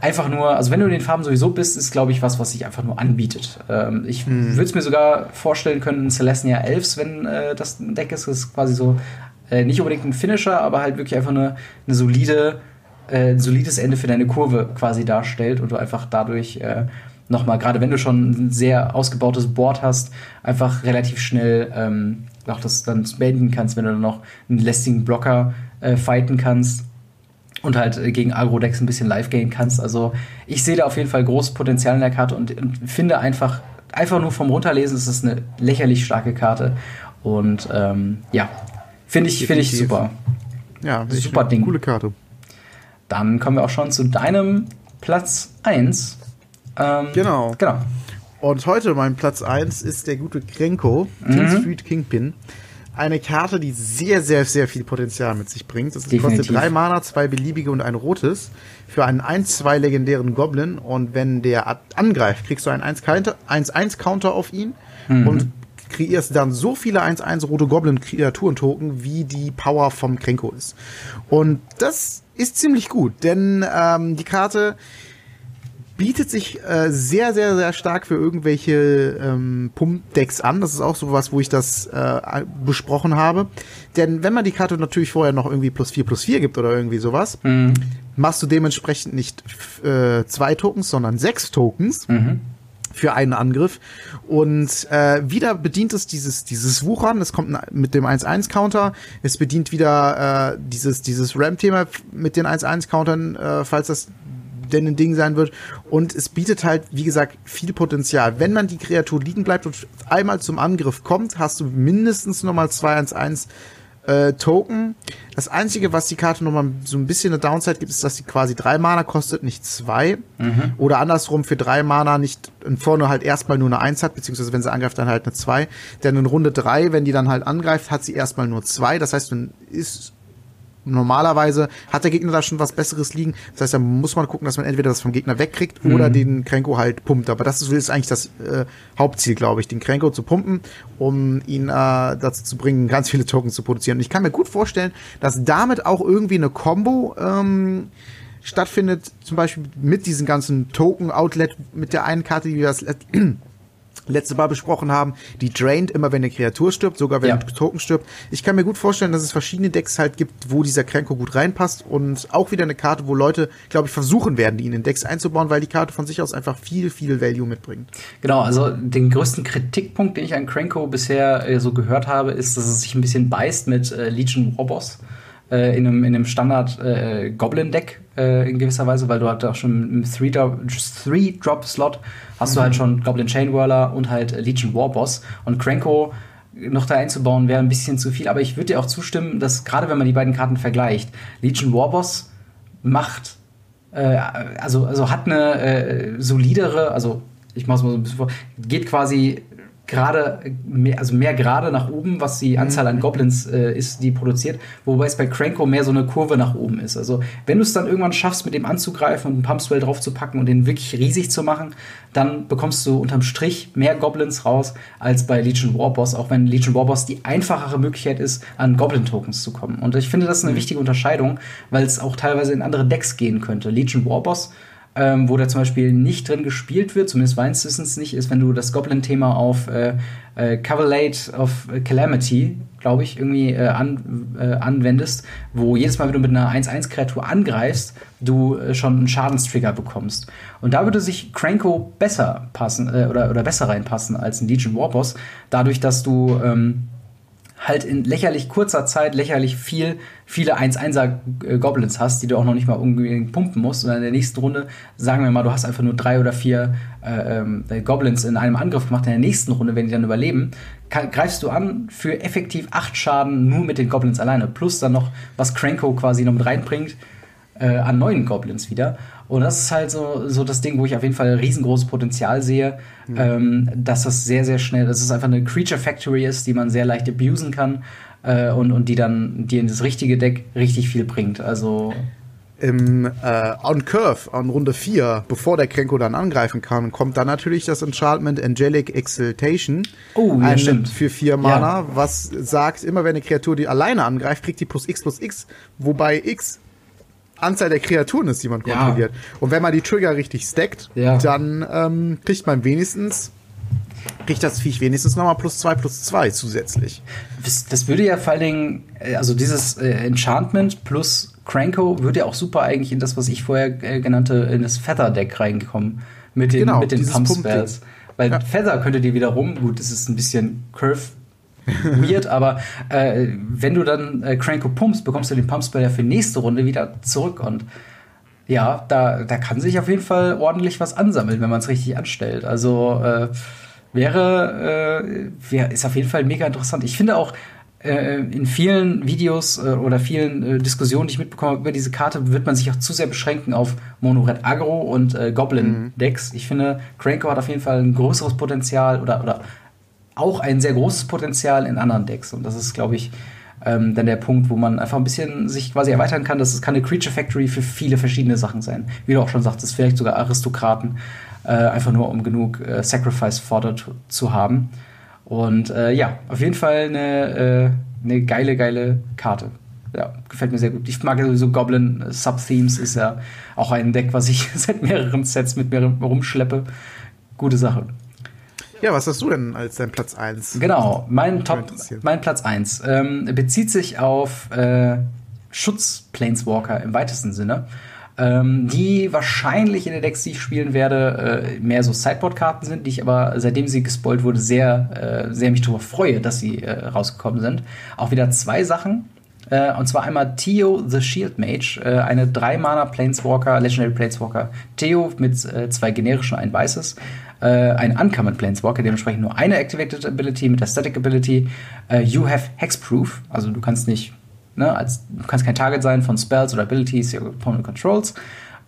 einfach nur, also wenn du in den Farben sowieso bist, ist, glaube ich, was, was sich einfach nur anbietet. Ähm, ich hm. würde es mir sogar vorstellen können, Celestia Elves, wenn äh, das ein Deck ist, ist quasi so äh, nicht unbedingt ein Finisher, aber halt wirklich einfach eine, eine solide, äh, ein solides Ende für deine Kurve quasi darstellt und du einfach dadurch äh, nochmal, gerade wenn du schon ein sehr ausgebautes Board hast, einfach relativ schnell ähm, auch das dann beenden kannst, wenn du dann noch einen lästigen Blocker äh, fighten kannst und halt äh, gegen Agro-Decks ein bisschen live gehen kannst. Also ich sehe da auf jeden Fall großes Potenzial in der Karte und, und finde einfach, einfach nur vom Runterlesen ist es eine lächerlich starke Karte. Und ähm, ja, finde ich, find ich super. Ja, super Ding. Coole Karte. Dann kommen wir auch schon zu deinem Platz 1. Ähm, genau. Genau. Und heute mein Platz 1 ist der gute Krenko, mhm. Street Kingpin eine Karte, die sehr, sehr, sehr viel Potenzial mit sich bringt. Das kostet drei Mana, zwei beliebige und ein rotes für einen 1-2 legendären Goblin. Und wenn der angreift, kriegst du einen 1-1-Counter auf ihn mhm. und kreierst dann so viele 1-1 rote Goblin-Kreaturen-Token, wie die Power vom Krenko ist. Und das ist ziemlich gut, denn ähm, die Karte bietet sich äh, sehr, sehr, sehr stark für irgendwelche ähm, Pumpdecks an. Das ist auch so was, wo ich das äh, besprochen habe. Denn wenn man die Karte natürlich vorher noch irgendwie plus vier plus vier gibt oder irgendwie sowas, mhm. machst du dementsprechend nicht äh, zwei Tokens, sondern sechs Tokens. Mhm für einen Angriff. Und äh, wieder bedient es dieses, dieses Wuchern, es kommt mit dem 1-1-Counter, es bedient wieder äh, dieses, dieses Ram-Thema mit den 1-1-Countern, äh, falls das denn ein Ding sein wird. Und es bietet halt, wie gesagt, viel Potenzial. Wenn man die Kreatur liegen bleibt und einmal zum Angriff kommt, hast du mindestens nochmal 2-1-1 äh, Token. Das Einzige, was die Karte nochmal so ein bisschen eine Downside gibt, ist, dass sie quasi drei Mana kostet, nicht zwei. Mhm. Oder andersrum für drei Mana nicht vorne halt erstmal nur eine Eins hat, beziehungsweise wenn sie angreift, dann halt eine zwei. Denn in Runde drei, wenn die dann halt angreift, hat sie erstmal nur zwei. Das heißt, dann ist normalerweise hat der Gegner da schon was Besseres liegen. Das heißt, da muss man gucken, dass man entweder das vom Gegner wegkriegt mhm. oder den Krenko halt pumpt. Aber das ist, ist eigentlich das äh, Hauptziel, glaube ich, den Krenko zu pumpen, um ihn äh, dazu zu bringen, [LAUGHS] ganz viele Tokens zu produzieren. Und ich kann mir gut vorstellen, dass damit auch irgendwie eine Combo ähm, stattfindet, zum Beispiel mit diesem ganzen Token-Outlet, mit der einen Karte, die wir das [CLEARS THROAT] letzte Mal besprochen haben, die drained immer, wenn eine Kreatur stirbt, sogar wenn ja. ein Token stirbt. Ich kann mir gut vorstellen, dass es verschiedene Decks halt gibt, wo dieser Krenko gut reinpasst und auch wieder eine Karte, wo Leute, glaube ich, versuchen werden, die in den Decks einzubauen, weil die Karte von sich aus einfach viel, viel Value mitbringt. Genau, also den größten Kritikpunkt, den ich an Krenko bisher äh, so gehört habe, ist, dass es sich ein bisschen beißt mit äh, Legion Warboss äh, in einem, in einem Standard äh, äh, in gewisser Weise, weil du halt auch schon im Three-Drop-Slot hast mhm. du halt schon Goblin Chain Whirler und halt Legion Warboss und Cranko noch da einzubauen wäre ein bisschen zu viel, aber ich würde dir auch zustimmen, dass gerade wenn man die beiden Karten vergleicht, Legion Warboss macht äh, also, also hat eine äh, solidere, also ich mach's mal so ein bisschen vor, geht quasi gerade, mehr, also mehr gerade nach oben, was die Anzahl an mhm. Goblins äh, ist, die produziert, wobei es bei Cranko mehr so eine Kurve nach oben ist. Also wenn du es dann irgendwann schaffst, mit dem anzugreifen und einen Pumpspell draufzupacken und den wirklich riesig zu machen, dann bekommst du unterm Strich mehr Goblins raus als bei Legion Warboss, auch wenn Legion Warboss die einfachere Möglichkeit ist, an Goblin-Tokens zu kommen. Und ich finde, das ist eine mhm. wichtige Unterscheidung, weil es auch teilweise in andere Decks gehen könnte. Legion Warboss ähm, wo der zum Beispiel nicht drin gespielt wird, zumindest meines Wissens nicht, ist, wenn du das Goblin-Thema auf äh, äh, Cavalade of Calamity, glaube ich, irgendwie äh, an, äh, anwendest, wo jedes Mal, wenn du mit einer 1-1-Kreatur angreifst, du äh, schon einen Schadenstrigger bekommst. Und da würde sich Cranko besser passen äh, oder, oder besser reinpassen als ein Legion Warboss, dadurch, dass du ähm, halt in lächerlich kurzer Zeit lächerlich viel, viele 1-1er äh, Goblins hast, die du auch noch nicht mal unbedingt pumpen musst. Und in der nächsten Runde, sagen wir mal, du hast einfach nur drei oder vier äh, äh, Goblins in einem Angriff gemacht. In der nächsten Runde, wenn die dann überleben, kann, greifst du an für effektiv acht Schaden nur mit den Goblins alleine. Plus dann noch, was Cranko quasi noch mit reinbringt, äh, an neuen Goblins wieder. Und das ist halt so, so das Ding, wo ich auf jeden Fall riesengroßes Potenzial sehe, mhm. ähm, dass das sehr, sehr schnell, dass es einfach eine Creature Factory ist, die man sehr leicht abusen kann äh, und, und die dann dir in das richtige Deck richtig viel bringt. Also im äh, On Curve, an Runde 4, bevor der Krenko dann angreifen kann, kommt dann natürlich das Enchantment Angelic Exaltation. Oh, ja, stimmt. Für 4 Mana, ja. was sagt, immer wenn eine Kreatur die alleine angreift, kriegt die plus X plus X, wobei X Anzahl der Kreaturen ist, die man kontrolliert. Ja. Und wenn man die Trigger richtig stackt, ja. dann ähm, kriegt man wenigstens kriegt das Viech wenigstens nochmal plus zwei plus zwei zusätzlich. Das, würde ja vor allen Dingen, äh, also dieses äh, Enchantment plus Cranko würde ja auch super eigentlich in das, was ich vorher äh, genannte, in das Feather-Deck reinkommen. Mit den, genau, mit den Pump Spells. Weil ja. Feather könnte dir wiederum, gut, das ist ein bisschen Curve [LAUGHS] weird, aber äh, wenn du dann äh, Cranko pumpst, bekommst du den Pumpspell für nächste Runde wieder zurück und ja, da, da kann sich auf jeden Fall ordentlich was ansammeln, wenn man es richtig anstellt. Also äh, wäre, äh, wär, ist auf jeden Fall mega interessant. Ich finde auch, äh, in vielen Videos äh, oder vielen äh, Diskussionen, die ich mitbekomme über diese Karte, wird man sich auch zu sehr beschränken auf Mono-Red Agro und äh, Goblin-Decks. Mhm. Ich finde, Cranko hat auf jeden Fall ein größeres Potenzial oder, oder auch ein sehr großes Potenzial in anderen Decks. Und das ist, glaube ich, ähm, dann der Punkt, wo man einfach ein bisschen sich quasi erweitern kann. Das kann eine Creature Factory für viele verschiedene Sachen sein. Wie du auch schon sagtest, vielleicht sogar Aristokraten, äh, einfach nur um genug äh, Sacrifice fordert zu haben. Und äh, ja, auf jeden Fall eine, äh, eine geile, geile Karte. Ja, gefällt mir sehr gut. Ich mag sowieso Goblin Sub-Themes, ist ja auch ein Deck, was ich [LAUGHS] seit mehreren Sets mit mir rumschleppe. Gute Sache. Ja, was hast du denn als dein Platz 1? Genau, mein Top, mein Platz 1 ähm, bezieht sich auf äh, Schutz-Planeswalker im weitesten Sinne. Ähm, die wahrscheinlich in der Decks, die ich spielen werde, äh, mehr so Sideboard-Karten sind, die ich aber, seitdem sie gespoilt wurde, sehr, äh, sehr mich darüber freue, dass sie äh, rausgekommen sind. Auch wieder zwei Sachen. Äh, und zwar einmal Theo the Shield Mage, äh, eine 3-Mana Planeswalker, Legendary Planeswalker. Theo mit äh, zwei generischen, ein weißes. Äh, ein Uncommon Planeswalker, dementsprechend nur eine Activated Ability mit der Static Ability. You have Hexproof, also du kannst nicht, ne, als, du kannst kein Target sein von Spells oder Abilities, opponent controls.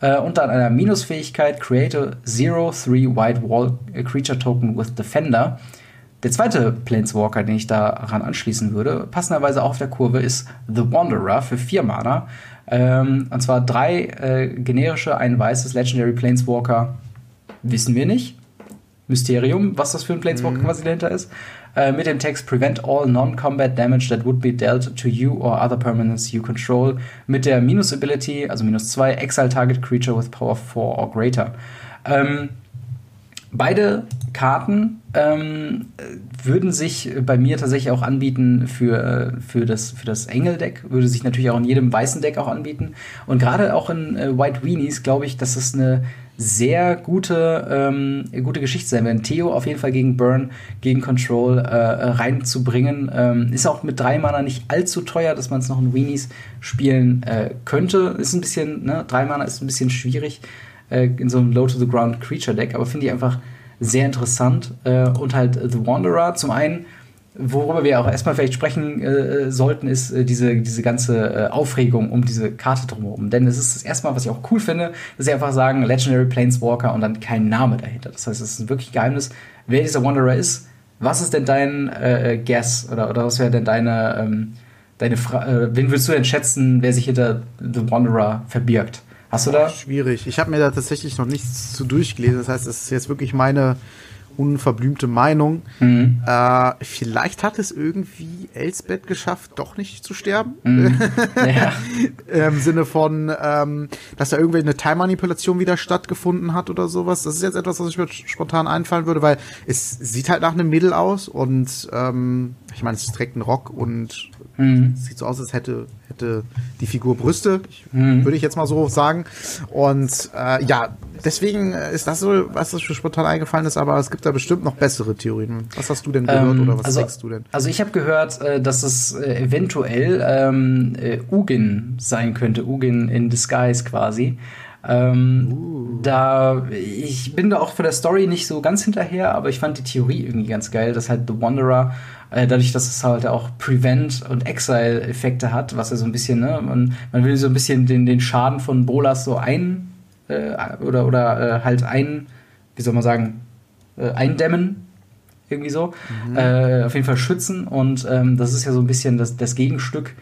Und dann einer Minusfähigkeit, create a Zero, Three White Wall Creature Token with Defender. Der zweite Planeswalker, den ich daran anschließen würde, passenderweise auch auf der Kurve, ist The Wanderer für vier Mana. Ähm, und zwar drei äh, generische, ein weißes Legendary Planeswalker. Wissen wir nicht. Mysterium, was das für ein Planeswalker mhm. quasi dahinter ist. Äh, mit dem Text Prevent all non-combat damage that would be dealt to you or other permanents you control. Mit der Minus-Ability, also minus 2, Exile Target Creature with Power 4 or greater. Ähm, beide Karten ähm, würden sich bei mir tatsächlich auch anbieten für, für das, für das Engel-Deck, würde sich natürlich auch in jedem weißen Deck auch anbieten. Und gerade auch in äh, White Weenies glaube ich, dass es eine sehr gute, ähm, gute Geschichte sein werden. Theo auf jeden Fall gegen Burn, gegen Control äh, reinzubringen. Ähm, ist auch mit drei Mana nicht allzu teuer, dass man es noch in Weenies spielen äh, könnte. Ist ein bisschen, ne, drei Mana ist ein bisschen schwierig äh, in so einem Low-to-the-Ground-Creature-Deck, aber finde ich einfach sehr interessant. Äh, und halt The Wanderer zum einen worüber wir auch erstmal vielleicht sprechen äh, sollten, ist äh, diese, diese ganze äh, Aufregung um diese Karte drumherum. Denn es ist das erste Mal, was ich auch cool finde, dass sie einfach sagen Legendary Planeswalker und dann kein Name dahinter. Das heißt, es ist wirklich Geheimnis, wer dieser Wanderer ist. Was ist denn dein äh, Guess oder, oder was wäre denn deine, ähm, deine Frage? Äh, wen würdest du denn schätzen, wer sich hinter The Wanderer verbirgt? Hast du da? Schwierig. Ich habe mir da tatsächlich noch nichts zu durchgelesen. Das heißt, es ist jetzt wirklich meine unverblümte Meinung. Mhm. Äh, vielleicht hat es irgendwie Elsbeth geschafft, doch nicht zu sterben. Mhm. [LAUGHS] Ja. Im Sinne von, ähm, dass da irgendwie eine Time-Manipulation wieder stattgefunden hat oder sowas. Das ist jetzt etwas, was ich mir spontan einfallen würde, weil es sieht halt nach einem Mädel aus und ähm, ich meine, es trägt einen Rock und mhm. sieht so aus, als hätte, hätte die Figur Brüste, ich, mhm. würde ich jetzt mal so sagen. Und äh, ja, deswegen ist das so, was das für spontan eingefallen ist, aber es gibt da bestimmt noch bessere Theorien. Was hast du denn gehört ähm, oder was also, denkst du denn? Also ich habe gehört, äh, dass es äh, eventuell ähm, äh, Ugin sein könnte, Ugin in Disguise quasi. Ähm, uh. Da ich bin da auch für der Story nicht so ganz hinterher, aber ich fand die Theorie irgendwie ganz geil, dass halt The Wanderer äh, dadurch, dass es halt auch Prevent und Exile-Effekte hat, was ja so ein bisschen, ne, man, man will so ein bisschen den, den Schaden von Bolas so ein äh, oder, oder äh, halt ein, wie soll man sagen, äh, eindämmen. Irgendwie so. Mhm. Äh, auf jeden Fall schützen. Und ähm, das ist ja so ein bisschen das, das Gegenstück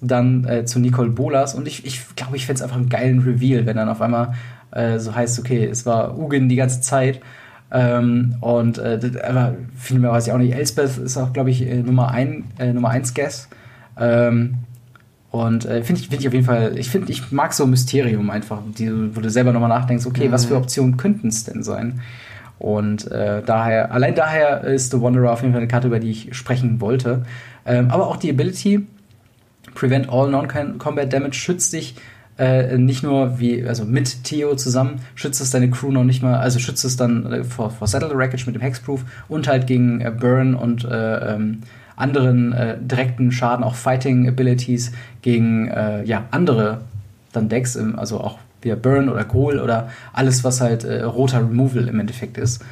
dann äh, zu Nicole Bolas. Und ich glaube, ich, glaub, ich fände es einfach einen geilen Reveal, wenn dann auf einmal äh, so heißt, okay, es war Ugin die ganze Zeit. Ähm, und äh, aber viel mehr weiß ich auch nicht. Elsbeth ist auch, glaube ich, äh, Nummer 1 äh, Nummer eins Guest. Ähm, und äh, finde ich, find ich auf jeden Fall, ich finde, ich mag so Mysterium einfach, die, wo du selber nochmal nachdenkst, okay, mhm. was für mhm. Optionen könnten es denn sein? Und äh, daher, allein daher ist The Wanderer auf jeden Fall eine Karte, über die ich sprechen wollte. Ähm, aber auch die Ability, Prevent All Non-Combat Damage, schützt dich äh, nicht nur wie, also mit Theo zusammen, schützt es deine Crew noch nicht mal, also schützt es dann äh, vor, vor Settle Wreckage mit dem Hexproof und halt gegen äh, Burn und äh, ähm, anderen äh, direkten Schaden, auch Fighting Abilities gegen äh, ja, andere dann Decks, im, also auch wieder Burn oder Kohl oder alles, was halt roter Removal im Endeffekt ist.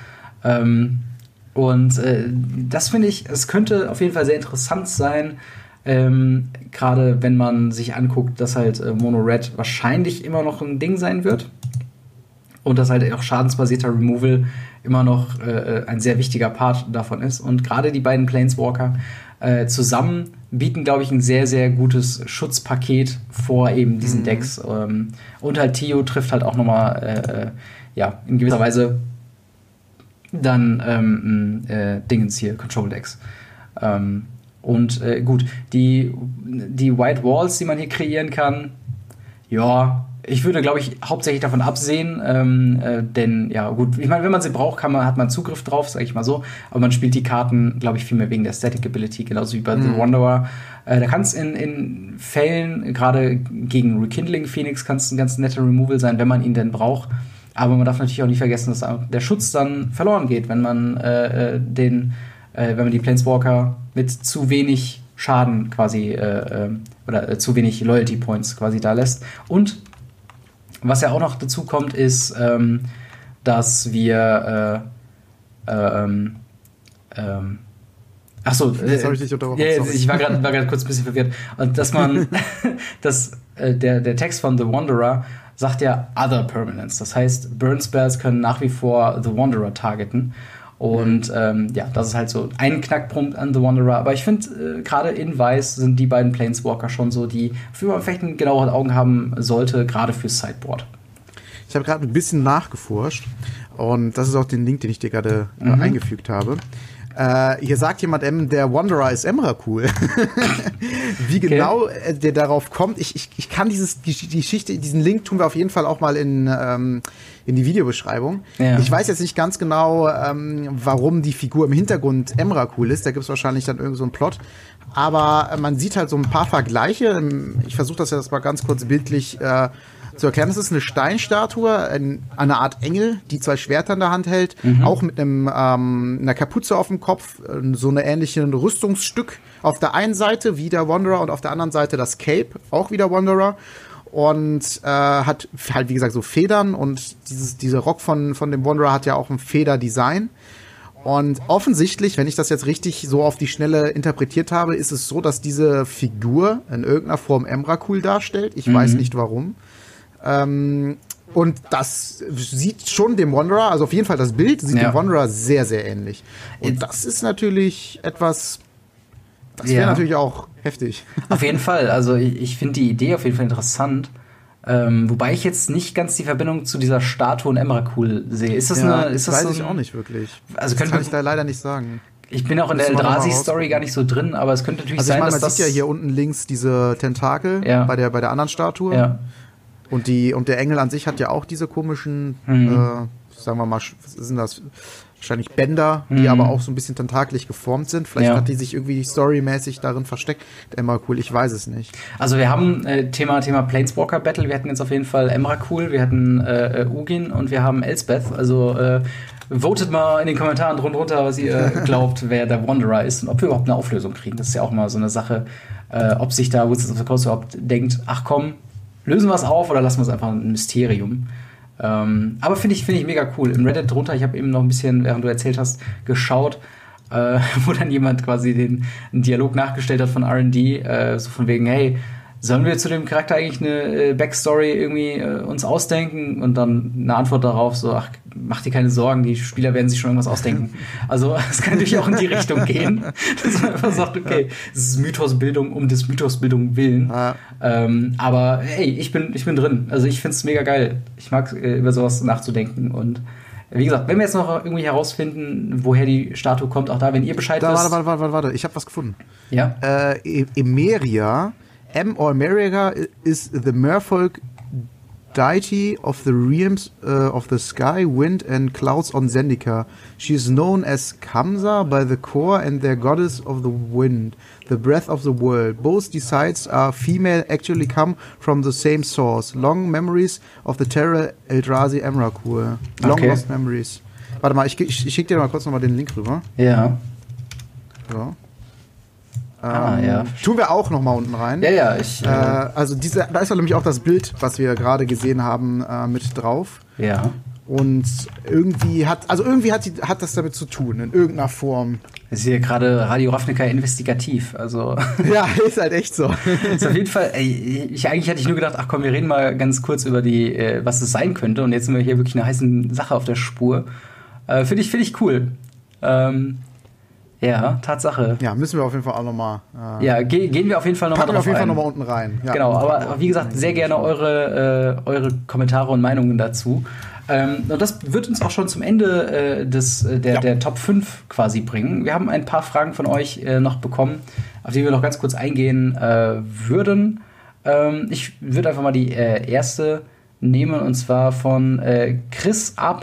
Ähm, und das finde ich, es könnte auf jeden Fall sehr interessant sein, ähm, Gerade wenn man sich anguckt, dass halt äh, Mono Red wahrscheinlich immer noch ein Ding sein wird. Und dass halt auch schadensbasierter Removal immer noch äh, äh, ein sehr wichtiger Part davon ist. Und gerade die beiden Planeswalker äh, zusammen bieten, glaube ich, ein sehr, sehr gutes Schutzpaket vor eben diesen mhm. Decks. Ähm, und halt Theo trifft halt auch nochmal, äh, äh, ja, in gewisser Weise dann ähm, äh, Dingens hier, Control Decks. Ähm, und äh, gut, die, die White Walls, die man hier kreieren kann, ja, ich würde, glaube ich, hauptsächlich davon absehen, ähm, äh, denn ja, gut, ich meine, wenn man sie braucht, kann man, hat man Zugriff drauf, sage ich mal so, aber man spielt die Karten, glaube ich, viel mehr wegen der Static Ability, genauso wie bei mhm. The Wanderer. Äh, da kann es in, in Fällen, gerade gegen Rekindling Phoenix, kann es ein ganz netter Removal sein, wenn man ihn denn braucht. Aber man darf natürlich auch nicht vergessen, dass der Schutz dann verloren geht, wenn man äh, äh den äh, wenn man die Planeswalker mit zu wenig Schaden quasi äh, äh, oder äh, zu wenig Loyalty Points quasi da lässt. Und was ja auch noch dazu kommt, ist, ähm, dass wir äh, ähm, ähm, Achso, äh, ich, dich ja, ich war gerade kurz ein bisschen verwirrt. Und dass man, [LAUGHS] [LAUGHS] dass äh, der, der Text von The Wanderer sagt ja Other Permanents. Das heißt, Burn Spells können nach wie vor The Wanderer targeten. Und ähm, ja, das ist halt so ein Knackpunkt an The Wanderer. Aber ich finde, äh, gerade in Weiß sind die beiden Planeswalker schon so, die für man vielleicht ein genauere Augen haben sollte, gerade fürs Sideboard. Ich habe gerade ein bisschen nachgeforscht und das ist auch den Link, den ich dir gerade äh, mhm. eingefügt habe. Äh, hier sagt jemand, ähm, der Wanderer ist Emrakul. [LAUGHS] Wie genau okay. Äh, der darauf kommt, ich, ich, ich kann dieses, die, die Geschichte, diesen Link tun wir auf jeden Fall auch mal in, ähm, in die Videobeschreibung. Ja. Ich weiß jetzt nicht ganz genau, ähm, warum die Figur im Hintergrund Emrakul ist. Da gibt es wahrscheinlich dann irgend so einen Plot. Aber äh, man sieht halt so ein paar Vergleiche. Ich versuche das jetzt mal ganz kurz bildlich äh, zu erklären. Das ist eine Steinstatue, ein, eine Art Engel, die zwei Schwerter in der Hand hält, mhm. auch mit einem, ähm, einer Kapuze auf dem Kopf, äh, so eine ähnliche Rüstungsstück auf der einen Seite wie der Wanderer und auf der anderen Seite das Cape, auch wieder Wanderer und äh, hat halt wie gesagt so Federn und dieses dieser Rock von von dem Wanderer hat ja auch ein Federdesign. Und offensichtlich, wenn ich das jetzt richtig so auf die Schnelle interpretiert habe, ist es so, dass diese Figur in irgendeiner Form Emrakul darstellt. Ich mhm. weiß nicht warum. Ähm, und das sieht schon dem Wanderer, also auf jeden Fall das Bild sieht ja. dem Wanderer sehr, sehr ähnlich. Und das ist natürlich etwas, das wäre ja. natürlich auch heftig. Auf jeden [LAUGHS] Fall. Also ich, ich finde die Idee auf jeden Fall interessant. Ähm, wobei ich jetzt nicht ganz die Verbindung zu dieser Statue und Emrakul sehe. Ist das ja, eine? Ist das weiß so ich auch nicht wirklich. Also das kann ich da leider nicht sagen. Ich bin auch in der Eldrazi-Story gar nicht so drin, aber es könnte natürlich also sein, meine, dass man das sieht ja hier unten links diese Tentakel ja. bei der bei der anderen Statue. Ja. Und, die, und der Engel an sich hat ja auch diese komischen, mhm. äh, sagen wir mal, sind das? Wahrscheinlich Bänder, die mhm. aber auch so ein bisschen tentakelig geformt sind. Vielleicht ja. hat die sich irgendwie storymäßig darin versteckt. Emrakul, ich weiß es nicht. Also wir haben äh, Thema, Thema Planeswalker Battle. Wir hatten jetzt auf jeden Fall Emrakul, wir hatten äh, äh, Ugin und wir haben Elsbeth. Also äh, votet mal in den Kommentaren drunter, was ihr [LAUGHS] glaubt, wer der Wanderer ist und ob wir überhaupt eine Auflösung kriegen. Das ist ja auch mal so eine Sache, äh, ob sich da Wizards of the Coast überhaupt denkt, ach komm, lösen wir es auf oder lassen wir es einfach ein Mysterium. Ähm, aber finde ich, find ich mega cool. Im Reddit drunter, ich habe eben noch ein bisschen, während du erzählt hast, geschaut, äh, [LAUGHS] wo dann jemand quasi den Dialog nachgestellt hat von RD, äh, so von wegen, hey, sollen wir zu dem Charakter eigentlich eine äh, Backstory irgendwie äh, uns ausdenken? Und dann eine Antwort darauf, so, ach, mach dir keine Sorgen, die Spieler werden sich schon irgendwas ausdenken. [LAUGHS] Also [LAUGHS] es kann natürlich auch in die Richtung gehen, [LAUGHS] dass man einfach sagt, okay, es ist Mythosbildung um des Mythosbildung willen. Ja. Ähm, aber hey, ich bin, ich bin drin. Also ich finde es mega geil. Ich mag äh, über sowas nachzudenken und wie gesagt, wenn wir jetzt noch irgendwie herausfinden, woher die Statue kommt, auch da, wenn ihr Bescheid da, wisst. Warte, warte, warte, warte, ich habe was gefunden. Ja. Äh, e- Emeria M. or America is the merfolk deity of the realms uh, of the sky, wind, and clouds on Zendika. She is known as Kamsa by the core and their goddess of the wind, the breath of the world. Both decides are female actually come from the same source. Long memories of the terror Eldrazi Emrakul. Long okay. lost memories. Warte mal, ich, ich, ich schicke dir mal kurz nochmal den Link rüber. Ja. So. Ah, ähm, ja. Tun wir auch noch mal unten rein. Ja, ja. Ich, äh, also diese, da ist ja nämlich auch das Bild, was wir gerade gesehen haben, äh, mit drauf. Ja. Und irgendwie hat, also irgendwie hat, die, hat das damit zu tun, in irgendeiner Form. Das ist hier gerade Radio Ravnica investigativ, also. [LAUGHS] Ja, ist halt echt so. ist auf jeden Fall, ey, ich, eigentlich hatte ich nur gedacht, ach komm, wir reden mal ganz kurz über die, äh, was es sein könnte. Und jetzt sind wir hier wirklich eine heiße Sache auf der Spur. Äh, Finde ich, find ich cool. Ähm, ja, Tatsache. Ja, müssen wir auf jeden Fall auch nochmal. Äh, ja, ge gehen wir auf jeden Fall nochmal wir auf jeden Fall nochmal unten rein. Ja. Genau, aber wie gesagt, sehr gerne eure, äh, eure Kommentare und Meinungen dazu. Ähm, und das wird uns auch schon zum Ende äh, des, äh, der, ja. der Top 5 quasi bringen. Wir haben ein paar Fragen von euch äh, noch bekommen, auf die wir noch ganz kurz eingehen äh, würden. Ähm, ich würde einfach mal die erste nehmen und zwar von Chris A.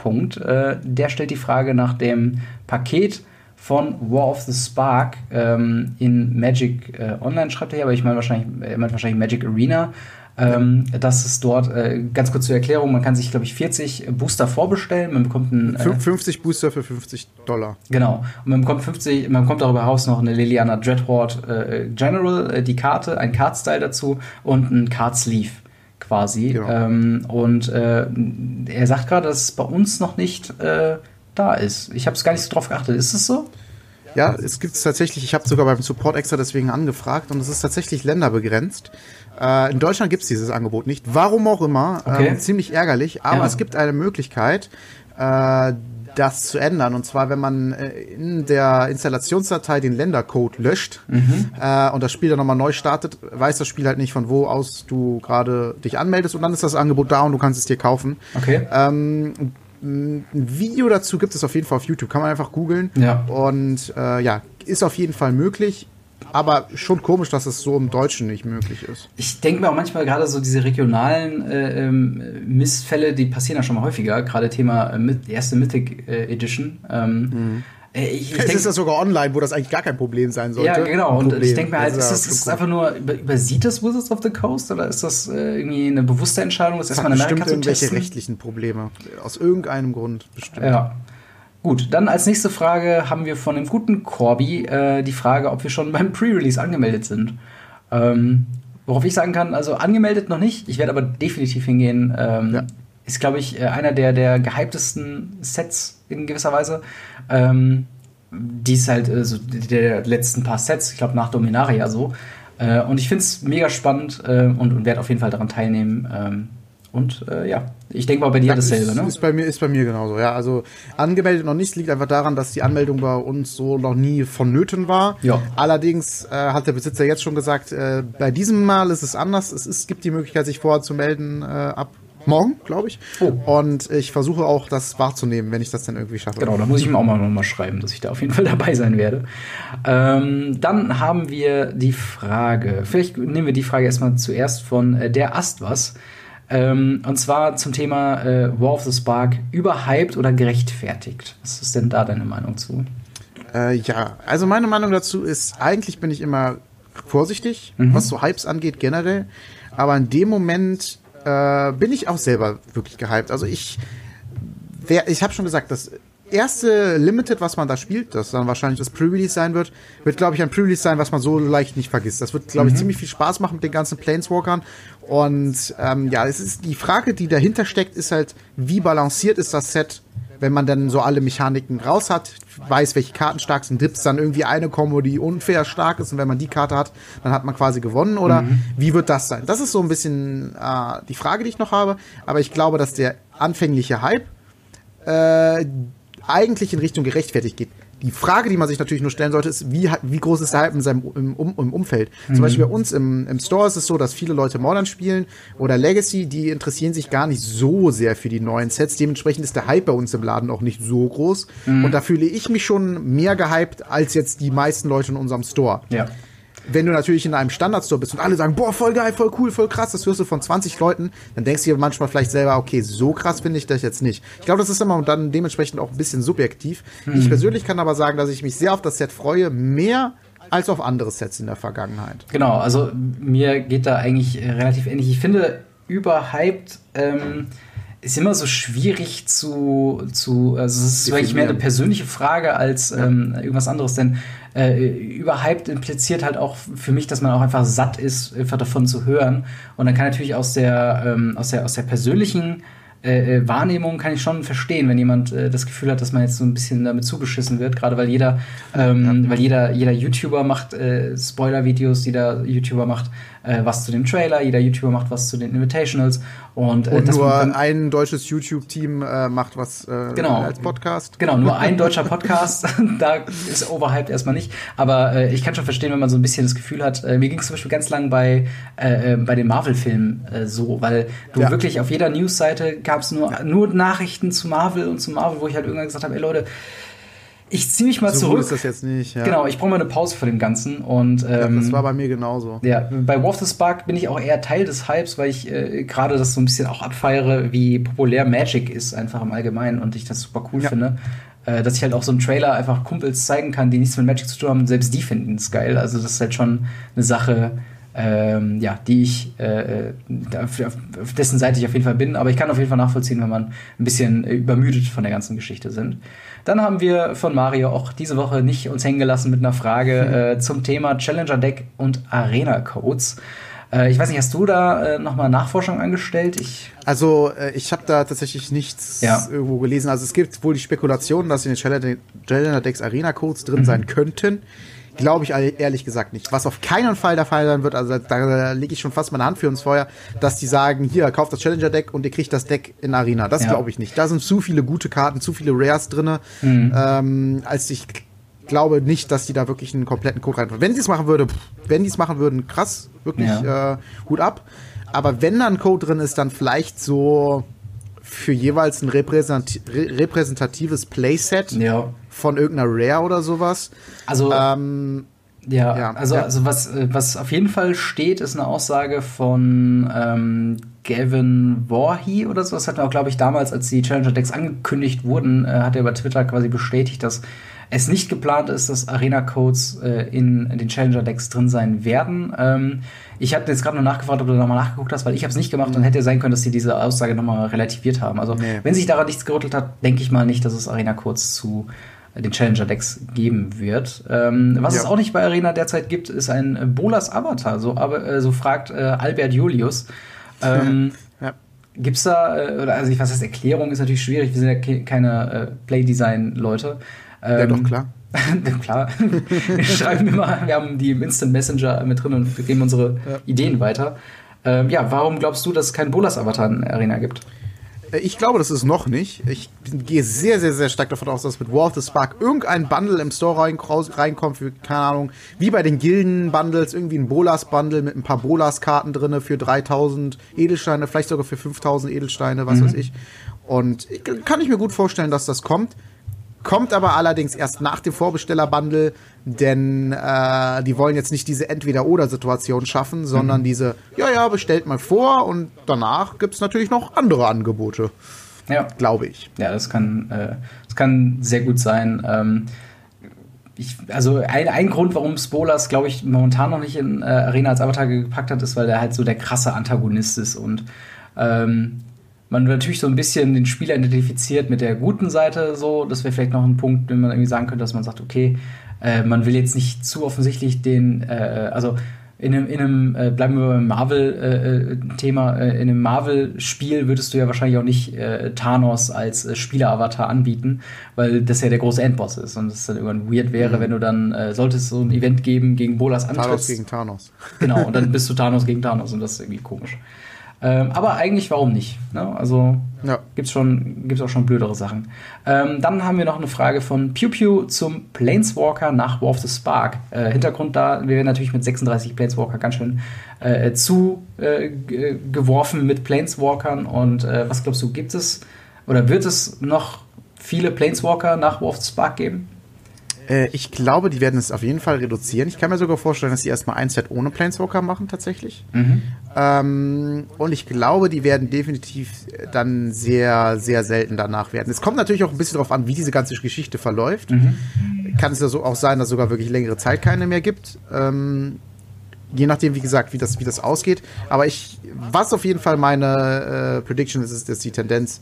der stellt die Frage nach dem Paket von War of the Spark ähm, in Magic äh, Online schreibt er hier, aber ich meine wahrscheinlich, er meint wahrscheinlich Magic Arena. ähm, dass es dort, äh, ganz kurz zur Erklärung, man kann sich, glaube ich, 40 Booster vorbestellen. Man bekommt einen, äh, 50 Booster für 50 Dollar. Genau. Und man bekommt 50, man bekommt darüber hinaus noch eine Liliana Dreadhorde äh, General, äh, die Karte, ein Card-Style dazu und ein Card-Sleeve quasi. Genau. Ähm, und äh, er sagt gerade, dass es bei uns noch nicht äh, da ist. Ich habe es gar nicht so drauf geachtet. Ist es so? Ja, es gibt es tatsächlich. Ich habe sogar beim Support extra deswegen angefragt und es ist tatsächlich länderbegrenzt. Äh, in Deutschland gibt es dieses Angebot nicht. Warum auch immer. Okay. Ähm, ziemlich ärgerlich. Aber ja. es gibt eine Möglichkeit, äh, das zu ändern. Und zwar, wenn man äh, in der Installationsdatei den Ländercode löscht mhm. äh, und das Spiel dann nochmal neu startet, weiß das Spiel halt nicht, von wo aus du gerade dich anmeldest. Und dann ist das Angebot da und du kannst es dir kaufen. Okay. Ähm, ein Video dazu gibt es auf jeden Fall auf YouTube, kann man einfach googeln. Ja. Und äh, ja, ist auf jeden Fall möglich. Aber schon komisch, dass es so im Deutschen nicht möglich ist. Ich denke mir auch manchmal gerade so diese regionalen äh, ähm, Missfälle, die passieren ja schon mal häufiger. Gerade Thema äh, erste Mythic äh, Edition. Ähm, mhm. Äh, ich, ich es denk, ist ja sogar online, wo das eigentlich gar kein Problem sein sollte. Ja, genau. Und ich denke mir halt, ist das, ist das einfach nur, übersieht das Wizards of the Coast oder ist das äh, irgendwie eine bewusste Entscheidung, das erstmal in Amerika zu irgendwelche testen? rechtlichen Probleme. Aus irgendeinem Grund bestimmt. Ja. Gut, dann als nächste Frage haben wir von dem guten Corby äh, die Frage, ob wir schon beim Pre-Release angemeldet sind. Ähm, worauf ich sagen kann, also angemeldet noch nicht, ich werde aber definitiv hingehen. Ähm, ja. Ist, glaube ich, äh, einer der, der gehyptesten Sets in gewisser Weise. Ähm, die ist halt äh, so der letzten paar Sets, ich glaube nach Dominaria so. Äh, und ich finde es mega spannend äh, und, und werde auf jeden Fall daran teilnehmen. Ähm, und äh, ja, ich denke mal bei dir ja, dasselbe, ne? Ist bei mir, ist bei mir genauso, ja. Also angemeldet noch nicht, liegt einfach daran, dass die Anmeldung bei uns so noch nie vonnöten war. Ja. Allerdings äh, hat der Besitzer jetzt schon gesagt, äh, bei diesem Mal ist es anders. Es ist, gibt die Möglichkeit, sich vorher zu melden ab morgen, glaube ich. Oh. Und ich versuche auch, das wahrzunehmen, wenn ich das dann irgendwie schaffe. Genau, da muss ich ihm auch mal nochmal schreiben, dass ich da auf jeden Fall [LAUGHS] dabei sein werde. Ähm, dann haben wir die Frage, vielleicht nehmen wir die Frage erstmal zuerst von äh, der Ast was. Ähm, und zwar zum Thema äh, War of the Spark, überhyped oder gerechtfertigt? Was ist denn da deine Meinung zu? Äh, ja, also meine Meinung dazu ist, eigentlich bin ich immer vorsichtig, mhm. was so Hypes angeht generell. Aber in dem Moment äh, bin ich auch selber wirklich gehypt. Also ich, wer, ich habe schon gesagt, das erste Limited, was man da spielt, das dann wahrscheinlich das Pre-Release sein wird, wird, glaube ich, ein Pre-Release sein, was man so leicht nicht vergisst. Das wird, glaube ich, mhm. ziemlich viel Spaß machen mit den ganzen Planeswalkern. Und ähm, ja, es ist die Frage, die dahinter steckt, ist halt, wie balanciert ist das Set wenn man dann so alle Mechaniken raus hat, weiß, welche Karten stark sind, Dips dann irgendwie eine Kombo, die unfair stark ist und wenn man die Karte hat, dann hat man quasi gewonnen oder mhm. wie wird das sein? Das ist so ein bisschen äh, die Frage, die ich noch habe, aber ich glaube, dass der anfängliche Hype äh, eigentlich in Richtung gerechtfertigt geht die Frage, die man sich natürlich nur stellen sollte, ist, wie, wie groß ist der Hype in seinem im, um, im Umfeld? Mhm. Zum Beispiel bei uns im, im Store ist es so, dass viele Leute Modern spielen oder Legacy, die interessieren sich gar nicht so sehr für die neuen Sets. Dementsprechend ist der Hype bei uns im Laden auch nicht so groß. Mhm. Und da fühle ich mich schon mehr gehypt als jetzt die meisten Leute in unserem Store. Ja. Wenn du natürlich in einem Standardstore bist und alle sagen, boah, voll geil, voll cool, voll krass, das hörst du von 20 Leuten, dann denkst du dir manchmal vielleicht selber, okay, so krass finde ich das jetzt nicht. Ich glaube, das ist immer dann dementsprechend auch ein bisschen subjektiv. Mhm. Ich persönlich kann aber sagen, dass ich mich sehr auf das Set freue, mehr als auf andere Sets in der Vergangenheit. Genau, also mir geht da eigentlich äh, relativ ähnlich. Ich finde, überhyped ähm, ist immer so schwierig zu, zu also es ist eigentlich mehr eine persönliche Frage als ähm, irgendwas anderes, denn äh, überhyped impliziert halt auch für mich, dass man auch einfach satt ist, einfach davon zu hören. Und dann kann natürlich aus der, ähm, aus der, aus der persönlichen äh, äh, Wahrnehmung kann ich schon verstehen, wenn jemand äh, das Gefühl hat, dass man jetzt so ein bisschen damit zugeschissen wird, gerade weil jeder, ähm, weil jeder, jeder YouTuber macht äh, Spoiler-Videos, jeder YouTuber macht äh, was zu dem Trailer, jeder YouTuber macht was zu den Invitationals und, äh, und nur ein deutsches YouTube-Team macht was genau, als Podcast. Genau, nur ein [LAUGHS] deutscher Podcast, [LAUGHS] da ist overhyped erstmal nicht, aber ich kann schon verstehen, wenn man so ein bisschen das Gefühl hat, mir ging es zum Beispiel ganz lang bei, bei den Marvel-Filmen so, weil du ja. wirklich auf jeder News-Seite gab es nur, ja. nur Nachrichten zu Marvel und zu Marvel, wo ich halt irgendwann gesagt habe, ey Leute, ich ziehe mich mal so zurück. Ist das jetzt nicht. Ja. Genau, ich brauche mal eine Pause vor dem Ganzen und ähm, ja, das ähm, war bei mir genauso. Ja, bei War of the Spark bin ich auch eher Teil des Hypes, weil ich äh, gerade das so ein bisschen auch abfeiere, wie populär Magic ist einfach im Allgemeinen und ich das super cool ja. finde. Äh, dass ich halt auch so einen Trailer einfach Kumpels zeigen kann, die nichts mit Magic zu tun haben, selbst die finden es geil. Also das ist halt schon eine Sache, ähm, ja, die ich, äh, äh auf, auf dessen Seite ich auf jeden Fall bin. Aber ich kann auf jeden Fall nachvollziehen, wenn man ein bisschen übermüdet von der ganzen Geschichte sind. Dann haben wir von Mario auch diese Woche nicht uns hängen gelassen mit einer Frage mhm. äh, zum Thema Challenger Deck und Arena Codes. Äh, ich weiß nicht, hast du da äh, nochmal Nachforschung angestellt? Ich also äh, ich habe da tatsächlich nichts ja. irgendwo gelesen. Also es gibt wohl die Spekulation, dass in den Challenger Decks Arena Codes drin mhm. sein könnten. Glaube ich ehrlich gesagt nicht. Was auf keinen Fall der Fall sein wird, also da lege ich schon fast meine Hand für uns Feuer, dass die sagen, hier, kauft das Challenger-Deck und ihr kriegt das Deck in Arena. Das ja. glaube ich nicht. Da sind zu viele gute Karten, zu viele Rares drin, mhm. ähm, als ich glaube nicht, dass die da wirklich einen kompletten Code rein. Wenn sie es machen würde, wenn die es machen würden, krass, wirklich ja. äh, Hut ab. Aber wenn da ein Code drin ist, dann vielleicht so für jeweils ein repräsent repräsentatives Playset ja. Von irgendeiner Rare oder sowas. Also ähm, ja, ja, also, ja. also was, was auf jeden Fall steht, ist eine Aussage von ähm, Gavin Voorhey oder so. Das hat er auch, glaube ich, damals, als die Challenger Decks angekündigt wurden, äh, hat er über Twitter quasi bestätigt, dass es nicht geplant ist, dass Arena-Codes äh, in, in, den Challenger-Decks drin sein werden. Ähm, ich habe jetzt gerade nur nachgefragt, ob du nochmal nachgeguckt hast, weil ich habe es nicht gemacht und hätte sein können, dass sie diese Aussage nochmal relativiert haben. Also nee. wenn sich daran nichts gerüttelt hat, denke ich mal nicht, dass es Arena-Codes zu äh, den Challenger-Decks geben wird. Ähm, was ja. es auch nicht bei Arena derzeit gibt, ist ein Bolas Avatar. So, aber, äh, so fragt äh, Albert Julius. Ähm, [LAUGHS] ja. Gibt's da, äh, oder also ich weiß, das Erklärung ist natürlich schwierig, wir sind ja keine äh, Play-Design-Leute. Ähm, ja, doch, ähm, klar. [LAUGHS] klar. wir schreiben immer, wir haben die im Instant Messenger mit drin und wir geben unsere ja. Ideen weiter. Ähm, ja, warum glaubst du, dass es keinen Bolas-Avatar in Arena gibt? Äh, ich glaube, das ist noch nicht. Ich gehe sehr, sehr, sehr stark davon aus, dass mit War of the Spark irgendein Bundle im Store rein, reinkommt für, keine Ahnung, wie bei den Gilden-Bundles, irgendwie ein Bolas-Bundle mit ein paar Bolas-Karten drin für 3000 Edelsteine, vielleicht sogar für 5000 Edelsteine, was mhm. weiß ich. Und kann ich mir gut vorstellen, dass das kommt. Kommt aber allerdings erst nach dem Vorbesteller-Bundle, denn äh, die wollen jetzt nicht diese Entweder-Oder-Situation schaffen, sondern mhm. diese, ja, ja, bestellt mal vor und danach gibt es natürlich noch andere Angebote. Ja. Glaube ich. Ja, das kann, äh, das kann sehr gut sein. Ähm, ich, also ein, ein Grund, warum Spolas, glaube ich, momentan noch nicht in äh, Arena als Avatar gepackt hat, ist, weil er halt so der krasse Antagonist ist und ähm, man natürlich so ein bisschen den Spieler identifiziert mit der guten Seite, so, das wäre vielleicht noch ein Punkt, den man irgendwie sagen könnte, dass man sagt, okay, äh, man will jetzt nicht zu offensichtlich den, äh, also in einem, in einem äh, bleiben wir beim Marvel-Thema, äh, äh, in einem Marvel-Spiel würdest du ja wahrscheinlich auch nicht äh, Thanos als äh, Spieler-Avatar anbieten, weil das ja der große Endboss ist und es dann irgendwann weird wäre, mhm. wenn du dann, äh, solltest so ein Event geben gegen Bolas antrittst. Thanos gegen Thanos. Genau, und dann [LAUGHS] bist du Thanos gegen Thanos und das ist irgendwie komisch. Ähm, aber eigentlich, warum nicht? Ne? Also ja. gibt es gibt's auch schon blödere Sachen. Ähm, dann haben wir noch eine Frage von Pew Pew zum Planeswalker nach War of the Spark. Äh, Hintergrund da, wir werden natürlich mit 36 Planeswalker ganz schön äh, zu äh, geworfen mit Planeswalkern. Und äh, was glaubst du, gibt es oder wird es noch viele Planeswalker nach War of the Spark geben? Äh, ich glaube, die werden es auf jeden Fall reduzieren. Ich kann mir sogar vorstellen, dass sie erstmal ein Set ohne Planeswalker machen, tatsächlich. Mhm. Ähm, und ich glaube, die werden definitiv dann sehr, sehr selten danach werden. Es kommt natürlich auch ein bisschen darauf an, wie diese ganze Geschichte verläuft. Mhm. Kann es ja so auch sein, dass es sogar wirklich längere Zeit keine mehr gibt. Ähm, je nachdem, wie gesagt, wie das, wie das ausgeht. Aber ich, was auf jeden Fall meine äh, Prediction ist, ist, dass die Tendenz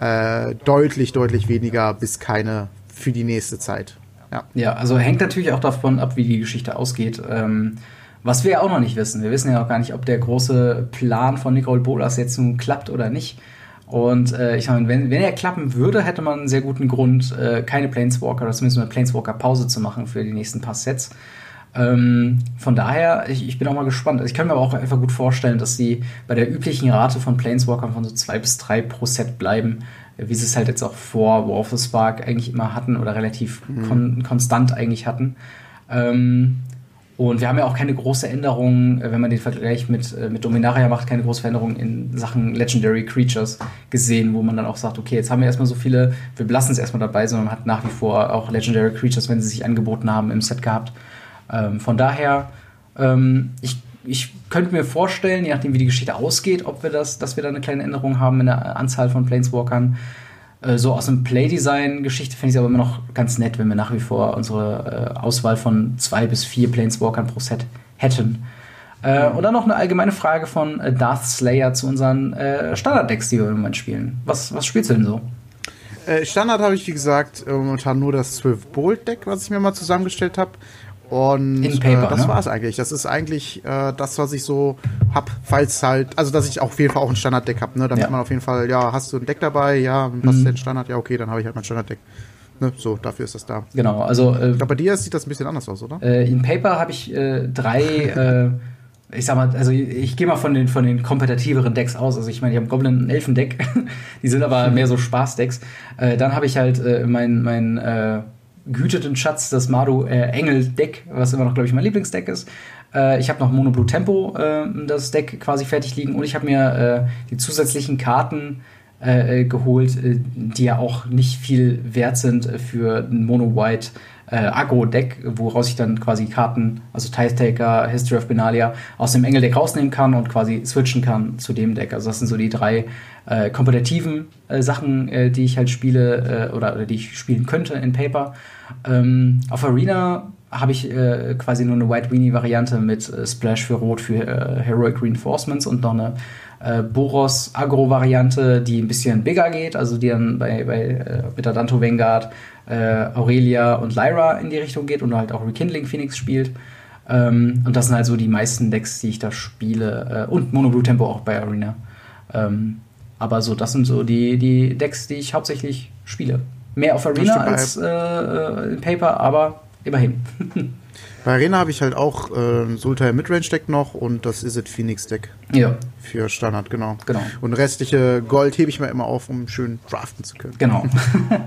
äh, deutlich, deutlich weniger bis keine für die nächste Zeit. Ja. ja, also hängt natürlich auch davon ab, wie die Geschichte ausgeht. Ähm, was wir ja auch noch nicht wissen. Wir wissen ja auch gar nicht, ob der große Plan von Nicole Bolas jetzt nun klappt oder nicht. Und äh, ich meine, wenn, wenn er klappen würde, hätte man einen sehr guten Grund, äh, keine Planeswalker oder zumindest eine Planeswalker-Pause zu machen für die nächsten paar Sets. Ähm, von daher, ich, ich bin auch mal gespannt. Ich kann mir aber auch einfach gut vorstellen, dass sie bei der üblichen Rate von Planeswalkern von so zwei bis drei pro Set bleiben wie sie es halt jetzt auch vor War of the Spark eigentlich immer hatten oder relativ mhm. kon konstant eigentlich hatten. Ähm, und wir haben ja auch keine große Änderung, äh, wenn man den Vergleich mit, äh, mit Dominaria macht, keine große Veränderung in Sachen Legendary Creatures gesehen, wo man dann auch sagt, okay, jetzt haben wir erstmal so viele, wir belassen es erstmal dabei, sondern man hat nach wie vor auch Legendary Creatures, wenn sie sich angeboten haben, im Set gehabt. Ähm, von daher, ähm, ich ich könnte mir vorstellen, je nachdem wie die Geschichte ausgeht, ob wir das, dass wir da eine kleine Änderung haben in der Anzahl von Planeswalkern. Äh, so aus dem Playdesign-Geschichte finde ich es aber immer noch ganz nett, wenn wir nach wie vor unsere äh, Auswahl von zwei bis vier Planeswalkern pro Set hätten. Äh, und dann noch eine allgemeine Frage von äh, Darth Slayer zu unseren äh, Standard-Decks, die wir im Moment spielen. Was, was spielst du denn so? Standard habe ich, wie gesagt, momentan nur das 12 Bolt Deck, was ich mir mal zusammengestellt habe. Und In Paper, äh, das ne? war es eigentlich. Das ist eigentlich äh, das, was ich so hab, falls halt, also dass ich auf jeden Fall auch ein Standarddeck habe, ne? Damit Ja. man auf jeden Fall, ja, hast du ein Deck dabei, ja, passt Mhm. der Standard, ja, okay, dann habe ich halt mein Standarddeck. Ne? So, dafür ist das da. Genau, also äh, Ich glaube, bei dir sieht das ein bisschen anders aus, oder? Äh, in Paper habe ich äh, drei, äh, ich sag mal, also ich, ich gehe mal von den, von den kompetitiveren Decks aus. Also ich meine, ich habe Goblin und Elfendeck, [LAUGHS] die sind aber [LAUGHS] mehr so Spaßdecks. Äh, dann habe ich halt äh, mein, mein äh, gehüteten Schatz, das Mardu äh, Engel Deck, was immer noch, glaube ich, mein Lieblingsdeck ist. Äh, ich habe noch Mono Blue Tempo, äh, das Deck quasi fertig liegen und ich habe mir äh, die zusätzlichen Karten äh, geholt, die ja auch nicht viel wert sind für ein Mono-White äh, Agro-Deck, woraus ich dann quasi Karten, also Tithe Taker, History of Benalia, aus dem Engel-Deck rausnehmen kann und quasi switchen kann zu dem Deck. Also das sind so die drei äh, kompetitiven äh, Sachen, äh, die ich halt spiele äh, oder, oder die ich spielen könnte in Paper. Ähm, auf Arena habe ich äh, quasi nur eine White Weenie-Variante mit äh, Splash für Rot für äh, Heroic Reinforcements und noch eine äh, Boros Agro-Variante, die ein bisschen bigger geht, also die dann bei, bei äh, mit der Danto Vanguard, äh, Aurelia und Lyra in die Richtung geht und halt auch Rekindling Phoenix spielt. Ähm, und das sind halt so die meisten Decks, die ich da spiele. Äh, und Mono Blue Tempo auch bei Arena. Ähm, aber so, das sind so die, die Decks, die ich hauptsächlich spiele. Mehr auf Arena als äh, äh, in Paper, aber immerhin. [LAUGHS] Bei Arena habe ich halt auch äh, ein Sultai Midrange Deck noch und das Is It Phoenix Deck ja, für Standard, genau. Genau. Und restliche Gold hebe ich mir immer auf, um schön draften zu können. genau.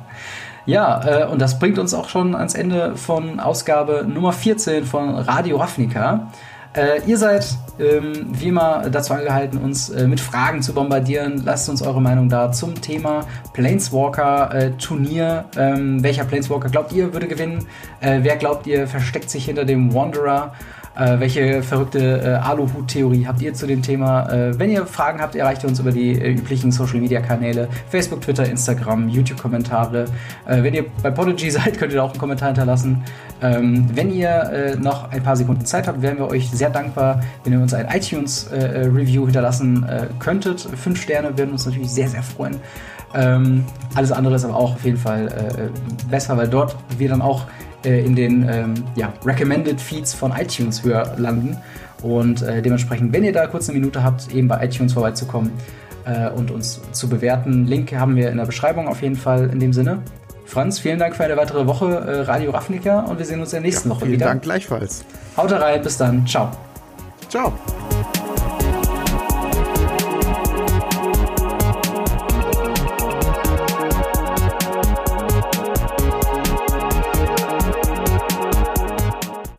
[LAUGHS] ja, äh, und das bringt uns auch schon ans Ende von Ausgabe Nummer 14 von Radio Ravnica. Äh, ihr seid ähm, wie immer dazu angehalten, uns äh, mit Fragen zu bombardieren. Lasst uns eure Meinung da zum Thema Planeswalker-Turnier. ähm, welcher Planeswalker glaubt ihr würde gewinnen? Äh, wer glaubt ihr versteckt sich hinter dem Wanderer? Äh, welche verrückte äh, Aluhut-Theorie habt ihr zu dem Thema? Äh, wenn ihr Fragen habt, erreicht ihr uns über die äh, üblichen Social-Media-Kanäle, Facebook, Twitter, Instagram, YouTube-Kommentare. Äh, wenn ihr bei Podigy [LAUGHS] seid, könnt ihr da auch einen Kommentar hinterlassen. Ähm, wenn ihr äh, noch ein paar Sekunden Zeit habt, wären wir euch sehr dankbar, wenn ihr uns ein iTunes-Review hinterlassen könntet. Fünf Sterne würden uns natürlich sehr, sehr freuen. Ähm, alles andere ist aber auch auf jeden Fall besser, weil dort wir dann auch äh, in den ähm, ja, Recommended Feeds von iTunes höher landen. Und äh, dementsprechend, wenn ihr da kurz eine Minute habt, eben bei iTunes vorbeizukommen äh, und uns zu bewerten, Link haben wir in der Beschreibung auf jeden Fall in dem Sinne. Franz, vielen Dank für eine weitere Woche äh, Radio Ravnica und wir sehen uns in der nächsten Woche Vielen wieder. Dank gleichfalls. Haut rein, bis dann, ciao. Ciao.